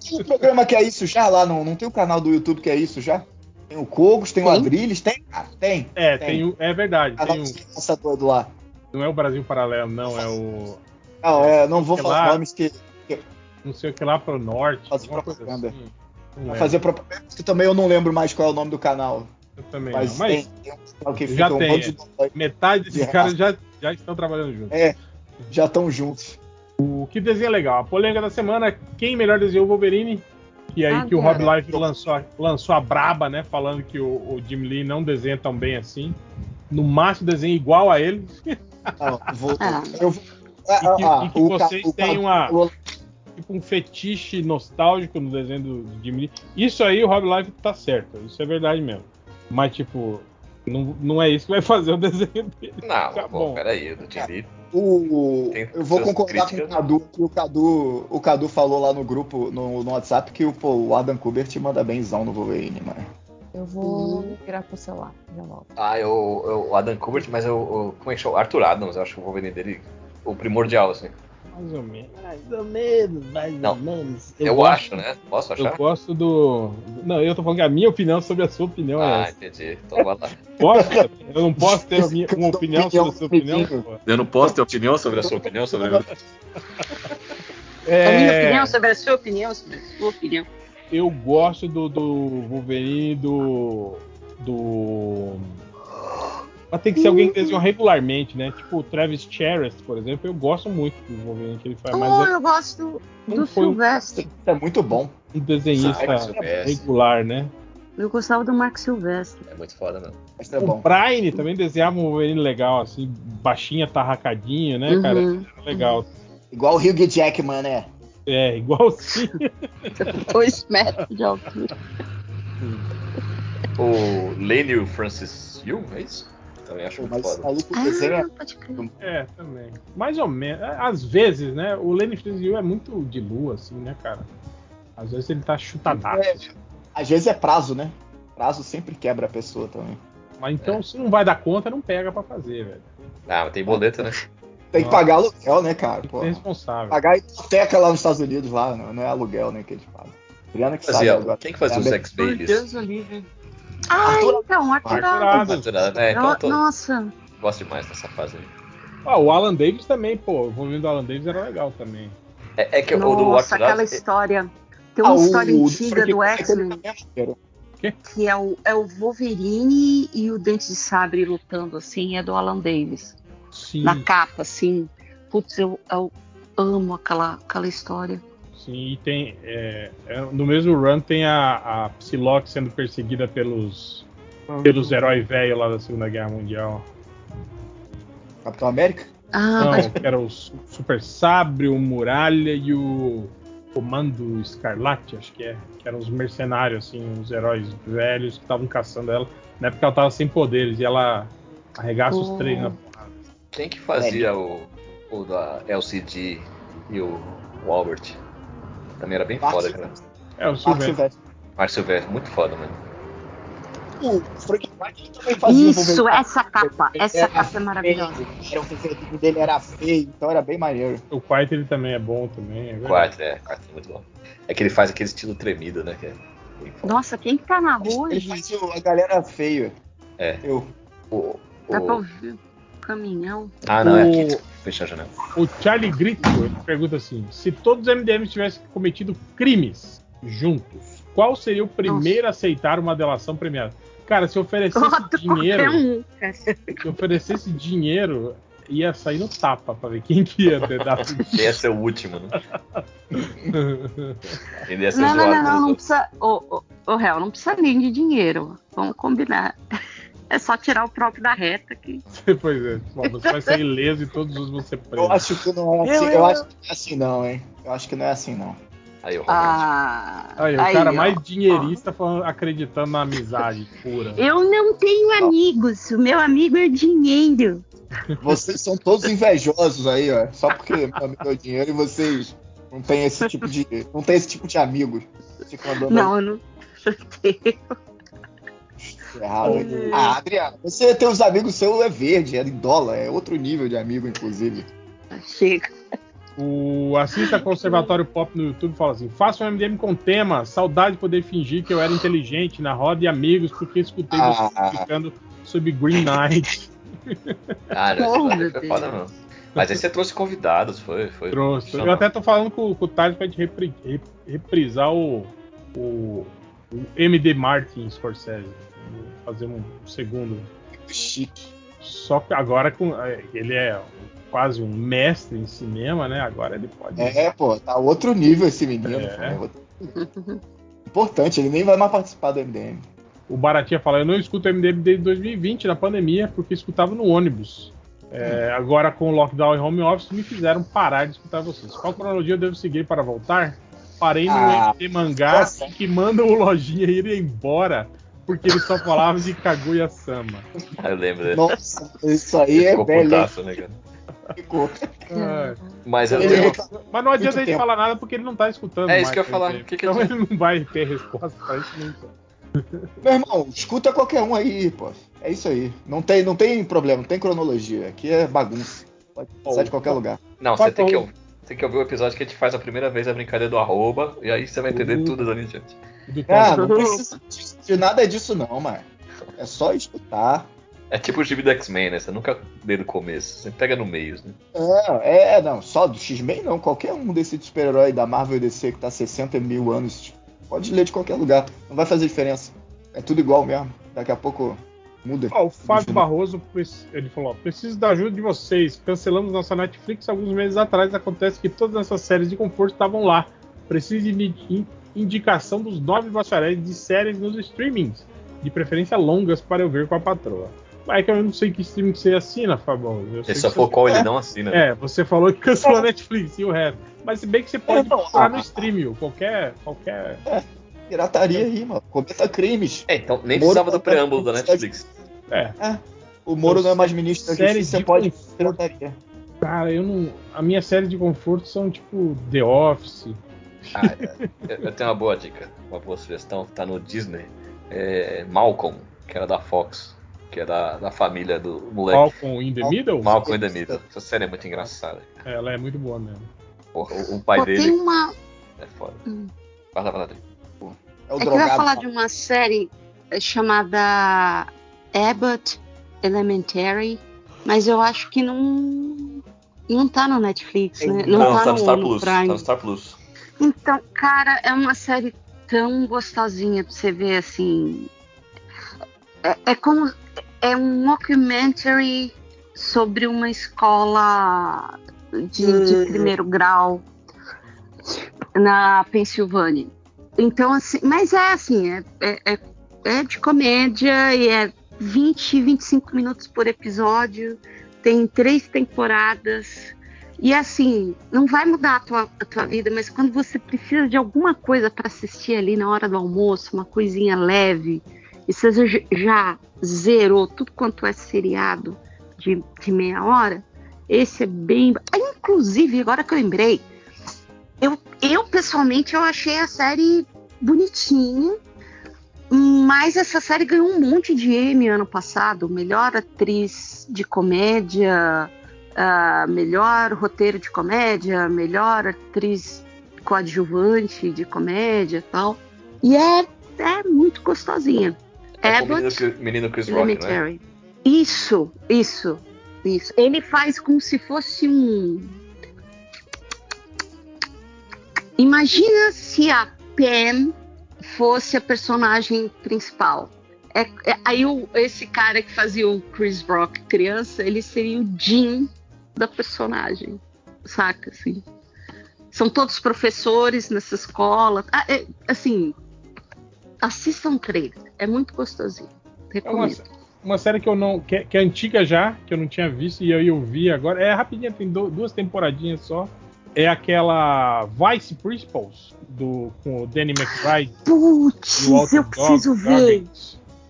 Tem um programa que é isso já lá, não, não tem o canal do YouTube que é isso já? Tem o Cogos, tem, o Tem? Adrilles, tem, cara, tem. É, Tem. tem o, é verdade. Tem um, todo lá. não é o Brasil Paralelo, não, é o. Não, é, não vou falar lá. nomes que Não sei o que lá pro norte. Fazer propaganda. assim. Lembro, fazer propaganda, que também eu não lembro mais qual é o nome do canal. eu também Mas, não. Mas tem, tem um canal que Já fica um tem, monte é. de metade desses De caras já, já estão trabalhando juntos. É. já estão juntos. O que desenho legal? A polêmica da semana, quem melhor desenhou o Wolverine? E aí que o Rob Agora. Life lançou, a- lançou a braba, né? Falando que o, o Jim Lee não desenha tão bem assim. No máximo desenha igual a ele. Não, vou, Ah. eu vou- E que, ah, e que vocês têm uma, o- tipo, um fetiche nostálgico no desenho do, do Jim Lee. Isso aí o Rob Life tá certo. Isso é verdade mesmo. Mas, tipo, não, não é isso que vai fazer o desenho dele. Não, Tá bom, bom. peraí, o Jim Lee. O, Tem eu vou concordar críticas. com o Cadu, que o Cadu, o Cadu falou lá no grupo, no, no WhatsApp, que o, pô, o Adam Kubert manda benzão no Wolverine, mano. Eu vou virar pro celular, já volto. Ah, eu, eu, o Adam Kubert, mas eu, eu- como é que chama? Arthur Adams, eu acho que o Wolverine dele o primordial, assim. Mais ou menos. Mais ou menos, mais Não. ou menos. Eu, gosto- acho, né? Posso achar? Eu gosto do. Não, eu tô falando que a minha opinião sobre a sua opinião é Ah, essa. entendi. Então vai lá. Posso? Eu não posso ter a minha- uma opinião sobre a sua opinião? pô? Eu não posso ter opinião sobre a sua opinião sobre a A minha É, opinião sobre a sua opinião sobre a sua opinião. eu gosto do, do Wolverine do. do. Mas tem que ser alguém que desenha regularmente, né? Tipo o Travis Charest, por exemplo, eu gosto muito do Wolverine que ele faz, Oh, mas eu gosto do foi um- Silvestre. É muito bom. um desenhista Silvestre. regular, né? Eu gostava do Mark Silvestre. É muito foda, mesmo. Mas é o bom. Brian também desenhava um Wolverine legal, assim, baixinha, tarracadinho, né, cara? Uhum. Legal. Igual o Hugh Jackman, né? É, igualzinho. Dois metros de altura. O Lenny Francis Yu, é isso? Também acho Pô, muito mas foda. maluco desenha. Ah, pode crer. É, também. Mais ou menos. Às vezes, né? O Lenny Frisio é muito de lua, assim, né, cara? Às vezes ele tá chutadaço. É, às vezes é prazo, né? Prazo sempre quebra a pessoa também. Mas então, se não vai dar conta, não pega pra fazer, velho. Ah, mas tem boleto, né? Tem que Nossa. pagar aluguel, né, cara? Tem que ser responsável. pagar hipoteca lá nos Estados Unidos, lá, não, é aluguel, né, que eles pagam. Adriana que sabe Fazia, agora. quem que fazia É os a X-Babies? Arthur- então, Arthur Arthur Adams. Adams. Arthur, É, então eu tô- Nossa, gosto demais dessa fase aí. Ah, o Alan Davis também, pô. O movimento do Alan Davis era legal também. É, é que o do nossa, Arthur aquela história. Tem Ah, uma o- história o- antiga do X-Men, que é o, é o Wolverine e o Dente de Sabre lutando, assim, é do Alan Davis. Sim, Na capa, assim. Putz, eu, eu amo aquela, aquela história. Sim. E tem. é, é, no mesmo run tem a, a Psylocke sendo perseguida pelos. pelos heróis velhos lá da Segunda Guerra Mundial. Capitão América? Ah, Não, mas que era o Su- Super Sabre, o Muralha e o Comando Escarlate, acho que é. Que eram os mercenários, assim, os heróis velhos que estavam caçando ela. Na época ela tava sem poderes e ela arregaça os Oh. três na porrada. Quem que fazia o, o da LCD e o, o Albert? Também era bem Mark foda, cara. É, o Silvestre. Silvestre. Mark Silvestre, muito foda, mano. O Frank White também fazia isso, essa capa. Essa Era capa é maravilhosa. feio, Era, o desenho dele era feio, então era bem maneiro. O Quiet ele também é bom também. É verdade. Quarto, é, quarto é muito bom. É que ele faz aquele estilo tremido, né? Que é. Nossa, quem que tá na rua, Ele gente? faz o- a galera feia. É. Eu. O, Dá pra o... ouvir o caminhão. Ah, não, é O- aqui. Fecha a janela. O Charlie Grito ele pergunta assim: se todos os MDMs tivessem cometido crimes juntos, qual seria o primeiro a aceitar uma delação premiada? Cara, se oferecesse dinheiro, um. se oferecesse dinheiro, ia sair no tapa pra ver quem que ia ter dado. Esse é o último, né? Ele ia ser Não, não, não, não, pelos não precisa. Ô, ô, ô, réu, não precisa nem de dinheiro. Vamos combinar. É só tirar o próprio da reta aqui. pois é, bom, você vai sair ileso e todos os vão ser Eu presos. acho que não é assim. Eu- Eu, acho que não é assim, não, hein? Eu acho que não é assim, não. Aí, o. Ah, Aí, o cara ó. mais dinheirista falando, acreditando na amizade pura. Eu não tenho amigos. O meu amigo é dinheiro. Vocês são todos invejosos aí, ó. Só porque meu amigo é o dinheiro e vocês não tem esse tipo de. Não tem esse tipo de amigos. Não, eu não errado. Ah, Adriano, você tem os amigos seu é verde, é em dólar, é outro nível de amigo, inclusive. Chega. O Assista Conservatório Pop no YouTube fala assim: faça um MDM com tema, saudade de poder fingir que eu era inteligente na roda de amigos, porque escutei você Ah. explicando sobre Green Knight. Cara, Oh, foi Deus. foda, não. Mas aí você trouxe convidados, foi. foi Trouxe. Eu até tô falando com, com o Thales pra gente repri- rep- reprisar o, o, o MD Martin Scorsese. Fazer um segundo. Chique. Só que agora com, é, ele é quase um mestre em cinema, né? Agora ele pode. É, pô, tá outro nível esse menino. É. Importante, ele nem vai mais participar do MDM. O Baratinha fala: Eu não escuto MDM desde 2020, na pandemia, porque escutava no ônibus. É, agora, com o lockdown e home office, me fizeram parar de escutar vocês. Qual cronologia eu devo seguir para voltar? Parei no Ah, MD Mangá que manda o Lojinha ir embora, porque ele só falava de Kaguya-sama. Ah, eu lembro dele. Nossa, isso aí é Ficou velho. putaço, né? Ficou. É, Mas eu, Ele eu- tá- mas não adianta a gente tempo. falar nada porque ele não tá escutando. É isso mais que eu ia falar. Que que então ele não vai ter resposta pra isso nunca. Meu irmão, escuta qualquer um aí, pô. É isso aí. Não tem, não tem problema, não tem cronologia. Aqui é bagunça. Pode sair de qualquer lugar. Não, você tem que é ouvir, tem que ouvir o episódio que a gente faz a primeira vez a brincadeira do arroba, e aí você vai entender Uhum. tudo dali em diante. Ah, não precisa de nada disso não, mano. É só escutar. É tipo o gibi do X-Men, né? Você nunca lê do começo, você pega no meio, né? É, é, não, só do X-Men não. Qualquer um desse super-herói da Marvel e DC que tá 60 mil anos, pode ler de qualquer lugar. Não vai fazer diferença. É tudo igual mesmo. Daqui a pouco muda. Ó, o Fábio. Barroso, ele falou: ó, preciso da ajuda de vocês. Cancelamos nossa Netflix alguns meses atrás. Acontece que todas essas séries de conforto estavam lá. Preciso de indi- indicação dos nove bacharéis de séries nos streamings, de preferência longas para eu ver com a patroa. Mas é que eu não sei que streaming que você assina, que falou você... qual ele não assina. né? É, você falou que cancelou a Netflix e o resto. Mas se bem que você pode É, procurar no streaming, qualquer. qualquer... Pirataria aí, mano. Cometa crimes. É, então nem Moro precisava do preâmbulo da Netflix. É, O Moro não é mais ministro da Justiça, de pode pirataria. cara, eu não. A minha série de conforto são tipo The Office. Ah, é. eu, tenho uma boa dica, uma boa sugestão, tá no Disney. É Malcolm, que era da Fox, que é da, da família do moleque. Malcolm in the Middle. Malcolm in the Middle. Essa série é muito engraçada. Ela é muito boa mesmo. Porra, o, o pai Pô, dele tem uma. é foda. Hum. Vai lá, vai lá. É o É que eu ia drogado. falar de uma série eh, chamada Abbott Elementary, mas eu acho que não. Não tá no Netflix, né? Não, Não, tá, tá no Star Plus. Tá no Star Plus. Então, cara, é uma série tão gostosinha pra você ver assim. É, é como. É um mockumentary sobre uma escola de, de primeiro grau na Pensilvânia. Então, assim, mas é assim, é, é, é- é de comédia e é 20, 25 minutos por episódio, tem três temporadas. E assim, não vai mudar a tua, a tua vida, mas quando você precisa de alguma coisa para assistir ali na hora do almoço, uma coisinha leve, e você já- zerou tudo quanto é seriado de, de meia hora, esse é bem. Inclusive, agora que eu lembrei, eu, eu pessoalmente eu achei a série bonitinha, mas essa série ganhou um monte de Emmy ano passado, melhor atriz de comédia, ah, melhor roteiro de comédia, melhor atriz coadjuvante de comédia e tal. E é, é muito gostosinha. É com o menino, Abbott Chris- menino Chris Rock, né? Isso, isso, isso. Ele faz como se fosse um. Imagina se a Pam fosse a personagem principal. É, é- aí o- esse cara que fazia o Chris Rock criança, ele seria o Jim da personagem, saca? Assim. São todos professores nessa escola. Ah, é- assim, assistam trailer, é muito gostosinho. É uma, Recomendo. uma série que eu não. Que, é- que é antiga já, que eu não tinha visto e aí eu vi agora. É rapidinha, tem do- duas temporadinhas só. É aquela Vice Principals do, com o Danny McBride Putz, eu preciso Dog- ver.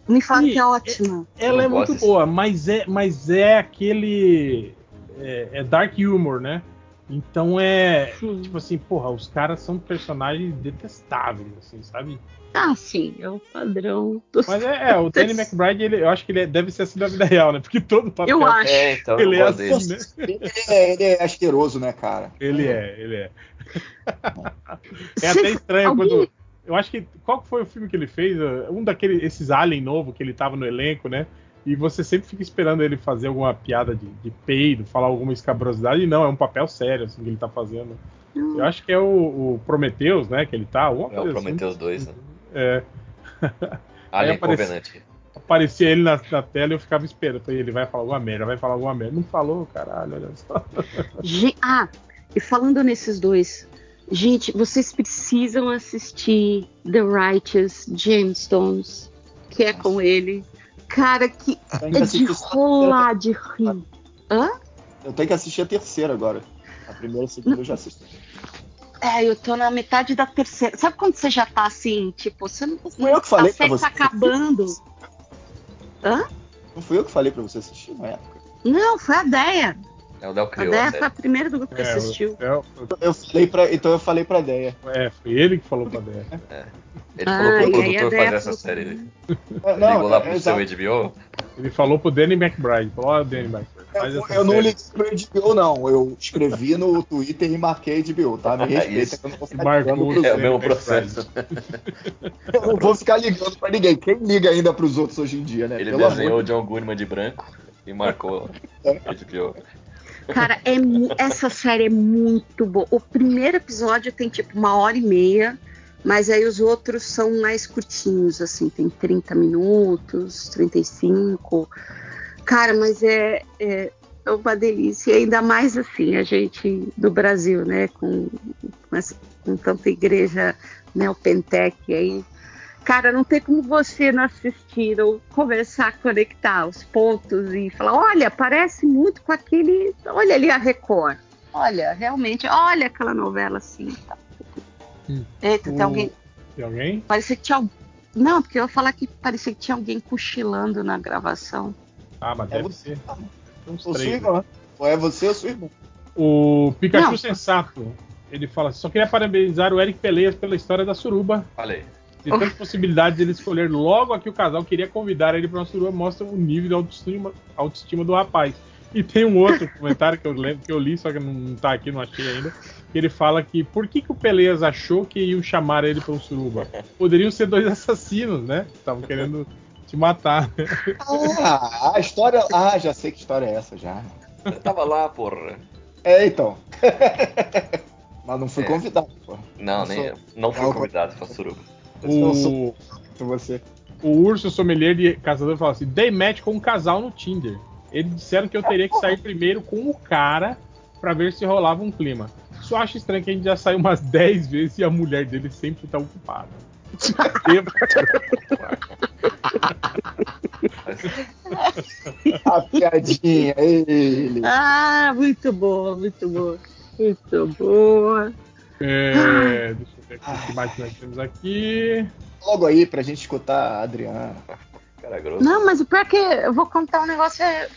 Me fala E- que é ótima. Ela é muito boa, mas é, mas é aquele. É, é dark humor, né? Então é. Tipo assim, porra, os caras são personagens detestáveis, assim, sabe? Ah, sim, é o padrão dos. Mas é, é, o Danny McBride, ele, eu acho que ele é- deve ser assim da vida real, né? Porque todo papel Eu acho. É, então, ele eu é assim, né? Ele é, ele é asqueroso, né, cara? Ele é, ele é. É até estranho alguém- quando. Eu acho que. Qual foi o filme que ele fez? Um daqueles. Esses Alien novo que ele tava no elenco, né? E você sempre fica esperando ele fazer alguma piada de, de peido, falar alguma escabrosidade, e não, é um papel sério assim, que ele tá fazendo. Eu acho que é o, o Prometheus, né? Que ele tá. alguma É o coisa Prometheus 2, né? assim. É. Alien aparece- Covenant. Aparecia ele na, na tela e eu ficava esperando. Falei, ele vai falar alguma merda, vai falar alguma merda. Não falou, caralho, olha só. Ah, e falando nesses dois, gente, vocês precisam assistir The Righteous Gemstones, que é com ele. Cara, que é de rolar de rir. Hã? Eu tenho que assistir a terceira agora. A primeira e a segunda eu já assisti. É, eu tô na metade da terceira. Sabe quando você já tá assim, tipo, você não. Fui eu que falei a série pra você. tá acabando. Hã? Não fui eu que falei pra você assistir na época. Não, foi a Deia. É o Del criou a Deia foi a primeira do grupo que É, assistiu. é, Eu falei pra, então eu falei pra Deia. é, foi ele que falou pra Dé. Ele Ah, falou pro produtor Deia fazer essa falou- série. Ele É, ligou lá é, pro é, seu. HBO. Ele falou pro Danny McBride. Falou, ó, Danny McBride. faz Eu, eu não liguei pro HBO, não. Eu escrevi no Twitter e marquei HBO, tá? Me respeita eu não vou ficar É o mesmo processo. Eu não vou ficar ligando pra ninguém. Quem liga ainda pros outros hoje em dia, né? Ele Pelo desenhou o John Goodman de branco e marcou HBO. Cara, é essa série é muito boa. O primeiro episódio tem tipo uma hora e meia, mas aí os outros são mais curtinhos, assim, tem 30 minutos, 35. Cara, mas é, é, é uma delícia. E ainda mais assim, a gente do Brasil, né? Com, com, essa- com tanta igreja neopentec aí. Cara, não tem como você não assistir ou conversar, conectar os pontos e falar: olha, parece muito com aquele. Olha ali a Record. Olha, realmente, olha aquela novela assim. Tá. Hum. Eita, tem O- alguém. Tem alguém? Parecia que tinha. al- Não, porque eu ia falar que parecia que tinha alguém cochilando na gravação. Ah, mas É deve você. ser. Uns Ou sua três. irmã. Ou é você ou sua irmã. O Pikachu Não. Sensato. Ele fala assim, só queria parabenizar o Eric Peleias pela história da suruba. Falei. De tantas possibilidades de ele escolher logo a que o casal queria convidar ele para uma suruba, mostra o nível de autoestima, autoestima do rapaz. E tem um outro comentário que eu lembro que eu li, só que não, não tá aqui, não achei ainda. Que ele fala que por que, que o Peleias achou que iam chamar ele para um suruba? Poderiam ser dois assassinos, né? Estavam querendo te matar. né? Ah, a história. Ah, já sei que história é essa já. Eu tava lá, porra. É, então. Mas não fui É. convidado, pô. Não, Não nem sou- não fui não, convidado pra suruba. O, você. o urso sommelier de caçador fala assim: dei match com um casal no Tinder. Eles disseram que eu teria que sair primeiro com o cara pra ver se rolava um clima. Só acho estranho que a gente já saiu umas 10 vezes e a mulher dele sempre tá ocupada. A piadinha, ele. Ah, muito boa, muito boa. Muito boa. É, deixa ver o que mais nós temos aqui. Logo aí pra gente escutar a Adriana. Cara grosso. Não, mas o pior é que eu vou contar um negócio. É,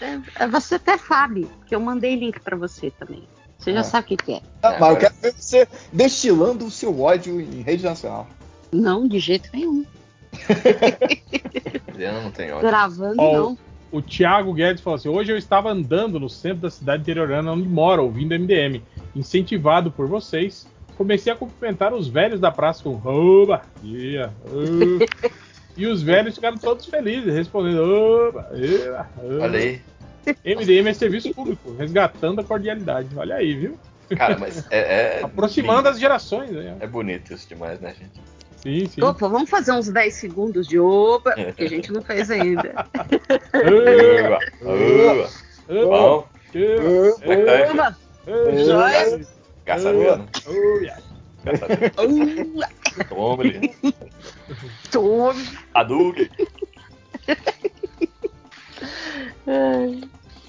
é- é- você até sabe, que eu mandei link pra você também. Você já Ah. sabe o que, que é. Ah, É, mas eu quero ver você destilando o seu ódio em rede nacional. Não, de jeito nenhum. Adriana não tem ódio. Gravando, Ó, não. O Thiago Guedes falou assim: hoje eu estava andando no centro da cidade interiorana onde moro, ouvindo MDM. Incentivado por vocês, comecei a cumprimentar os velhos da praça com Oba! Oh." E os velhos ficaram todos felizes, respondendo Oba! yeah, oh." Olha aí. MDM é serviço público, resgatando a cordialidade. Olha aí, viu? Cara, mas é. é Aproximando lindo. as gerações. Né? É bonito isso demais, né, gente? Sim, sim. Opa, vamos fazer uns 10 segundos de opa, que a gente não fez ainda. Uva, uva. Oba, Bom, yeah, como é que tá aí, filho? Opa, oh, Joia. Oh, yeah. Caçador. uh, Toma ali. tome. Hadouken.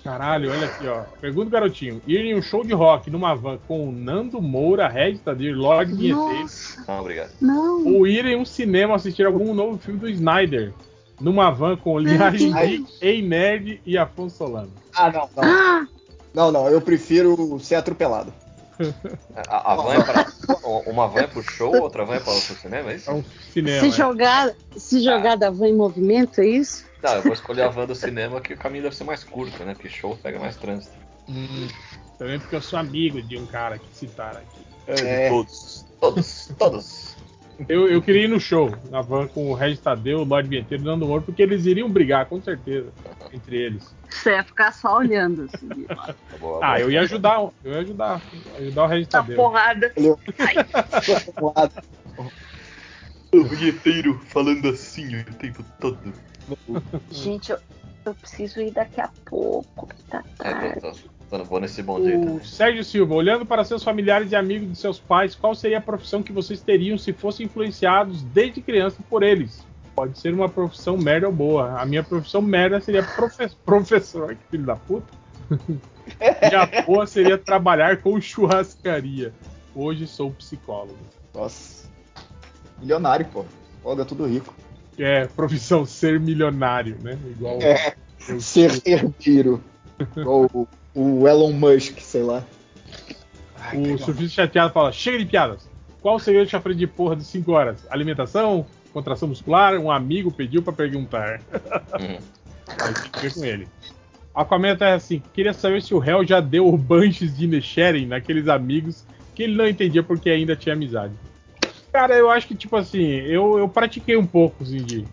Caralho, olha aqui, ó. Pergunta o garotinho. Ir em um show de rock numa van com o Nando Moura, Red Tadir, Lorde Vinheteiro, Nossa, Não, obrigado. não. ou ir em um cinema assistir algum novo filme do Snyder, numa van com Liagem Ai. Geek, Ei Nerd e Afonso Solano. Ah, não, não. Ah, Não, não, eu prefiro ser atropelado. A, a van é pra, uma van é pro show, outra van é para o cinema, é isso? É um cinema. se né? jogar, se jogar da van em movimento, é isso? Não, eu vou escolher a van do cinema que o caminho deve ser mais curto, né? Porque show pega mais trânsito. Hum, também porque eu sou amigo de um cara que citaram aqui. É. Todos. Todos. Todos. Eu, eu queria ir no show, na van com o Regis Tadeu, o Lorde Vinheteiro, dando humor, porque eles iriam brigar, com certeza, entre eles. Você ia ficar só olhando assim. Tá Ah, eu ia ajudar, eu ia ajudar, ajudar o Regis Tá Tadeu. porrada. O vinheteiro falando assim o tempo todo. Gente, eu, eu preciso ir daqui a pouco. que Tá É, tarde. tô, tô, vou nesse bom jeito. O Sérgio Silva, olhando para seus familiares e amigos de seus pais, qual seria a profissão que vocês teriam se fossem influenciados desde criança por eles? Pode ser uma profissão merda ou boa. A minha profissão merda seria profe- professor. Que filho da puta. e a boa seria trabalhar com churrascaria. Hoje sou psicólogo. Nossa. Milionário, pô. Folga tudo rico. É profissão ser milionário, né? Igual É, ser herdeiro. Igual o, o Elon Musk, sei lá. O surfista chateado fala: chega de piadas. Qual o segredo de chafre de porra de 5 horas? Alimentação? Contração muscular? Um amigo pediu pra perguntar. Uhum. Aí com ele. Aquaman tá assim: queria saber se o réu já deu o Banshees de Nesheren naqueles amigos que ele não entendia porque ainda tinha amizade. Cara, eu acho que, tipo assim, eu, eu pratiquei um pouco assim, de,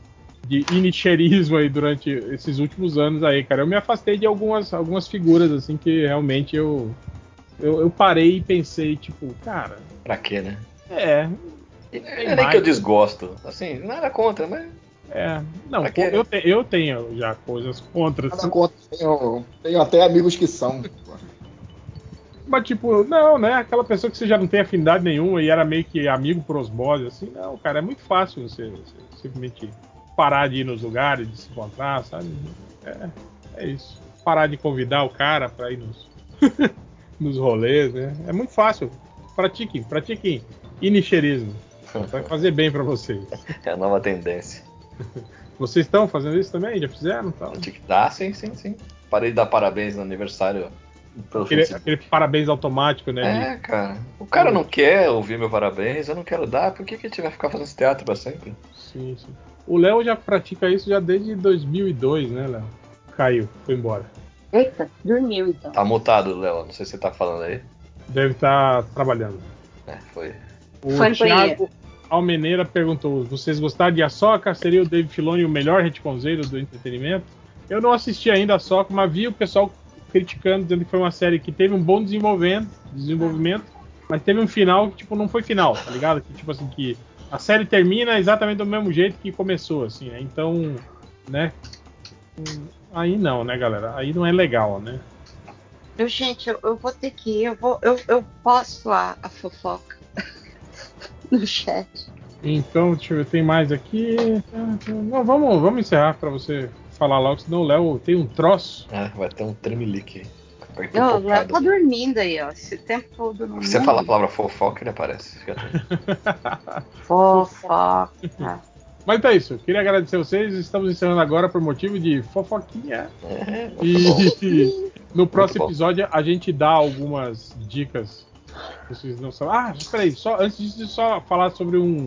de inicherismo aí durante esses últimos anos aí, cara. Eu me afastei de algumas, algumas figuras, assim, que realmente eu, eu, eu parei e pensei, tipo, cara, Pra quê, né? é, Não é nem que eu desgosto. Assim, nada contra, mas. é. Não, quê? eu, te- eu tenho já coisas contra. Nada assim. contra. Tenho, tenho até amigos que são. Mas, tipo, não, né? Aquela pessoa que você já não tem afinidade nenhuma e era meio que amigo por osmose, assim, não, cara, é muito fácil você, você simplesmente parar de ir nos lugares, de se encontrar, sabe? É, é isso. Parar de convidar o cara pra ir nos, nos rolês, né? É muito fácil. Pratiquem, pratiquem inicherismo. Vai fazer bem pra vocês. É a nova tendência. Vocês estão fazendo isso também? Já fizeram? Tinha que dar, sim, sim, sim. Parei de dar parabéns no aniversário aquele, aquele parabéns automático, né? É, cara. O cara não quer ouvir meu parabéns, eu não quero dar, por que, que a gente vai ficar fazendo esse teatro pra sempre? Sim, sim. O Léo já pratica isso já desde 2002, né, Léo? Caiu, foi embora. Eita, dormiu então. Tá mutado, Léo. Não sei se você tá falando aí. Deve estar trabalhando. É, foi. O Foi Thiago Almeneira perguntou: vocês gostaram de Ahsoka? Seria o Dave Filoni o melhor retconzeiro do entretenimento? Eu não assisti ainda a Ahsoka, mas vi o pessoal criticando, dizendo que foi uma série que teve um bom desenvolvimento, desenvolvimento mas teve um final que, tipo, não foi final, tá ligado? Que, tipo assim, que a série termina exatamente do mesmo jeito que começou, assim, né? Então, né? Aí não, né, galera? Aí não é legal, né? Eu, gente, eu, eu vou ter que ir. Eu, vou, eu, eu posto a, a fofoca no chat. Então, deixa eu ver, tem mais aqui. Não, vamos, vamos encerrar pra você falar logo, senão o Léo tem um troço. Ah, vai ter um tremelique aí. Não, o Léo tá dormindo aí, ó. Esse tempo todo no você falar a palavra fofoca, ele aparece. Fofoca. Mas então é isso, queria agradecer vocês. Estamos encerrando agora por motivo de fofoquinha. É. E no próximo episódio a gente dá algumas dicas. Vocês não sabem. Ah, peraí, só antes disso, só falar sobre um,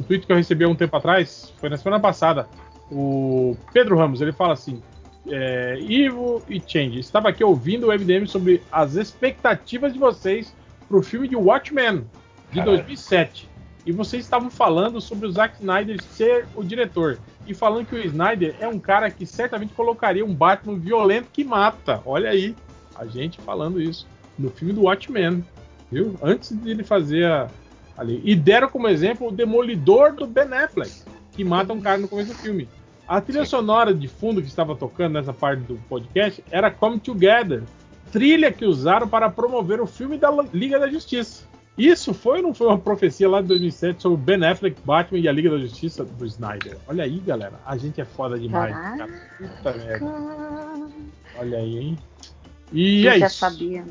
um tweet que eu recebi há um tempo atrás, foi na semana passada. O Pedro Ramos, ele fala assim: é, Ivo e Change, estava aqui ouvindo o MDM sobre as expectativas de vocês pro filme de Watchmen de Caralho. 2007. E vocês estavam falando sobre o Zack Snyder ser o diretor. E falando que o Snyder é um cara que certamente colocaria um Batman violento que mata. Olha aí, a gente falando isso no filme do Watchmen, viu? Antes de ele fazer a, ali. E deram como exemplo o Demolidor do Ben Affleck, que mata um cara no começo do filme. A trilha sonora de fundo que estava tocando nessa parte do podcast era Come Together, trilha que usaram para promover o filme da Liga da Justiça. Isso foi ou não foi uma profecia lá de 2007 sobre o Ben Affleck, Batman e a Liga da Justiça do Snyder? Olha aí, galera. A gente é foda demais. Caraca. Cara. Puta merda. Olha aí, hein? E eu é já isso. sabia.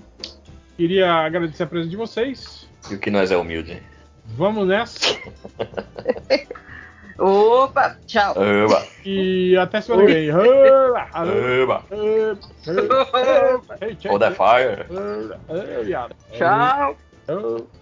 Queria agradecer a presença de vocês. E o que nós é humilde? Vamos nessa. Opa, tchau. Oba! E até semana que vem. Oba, Oba! oba, oba. Hey, check Hold that fire! it. Oba, oba. Tchau. Oba.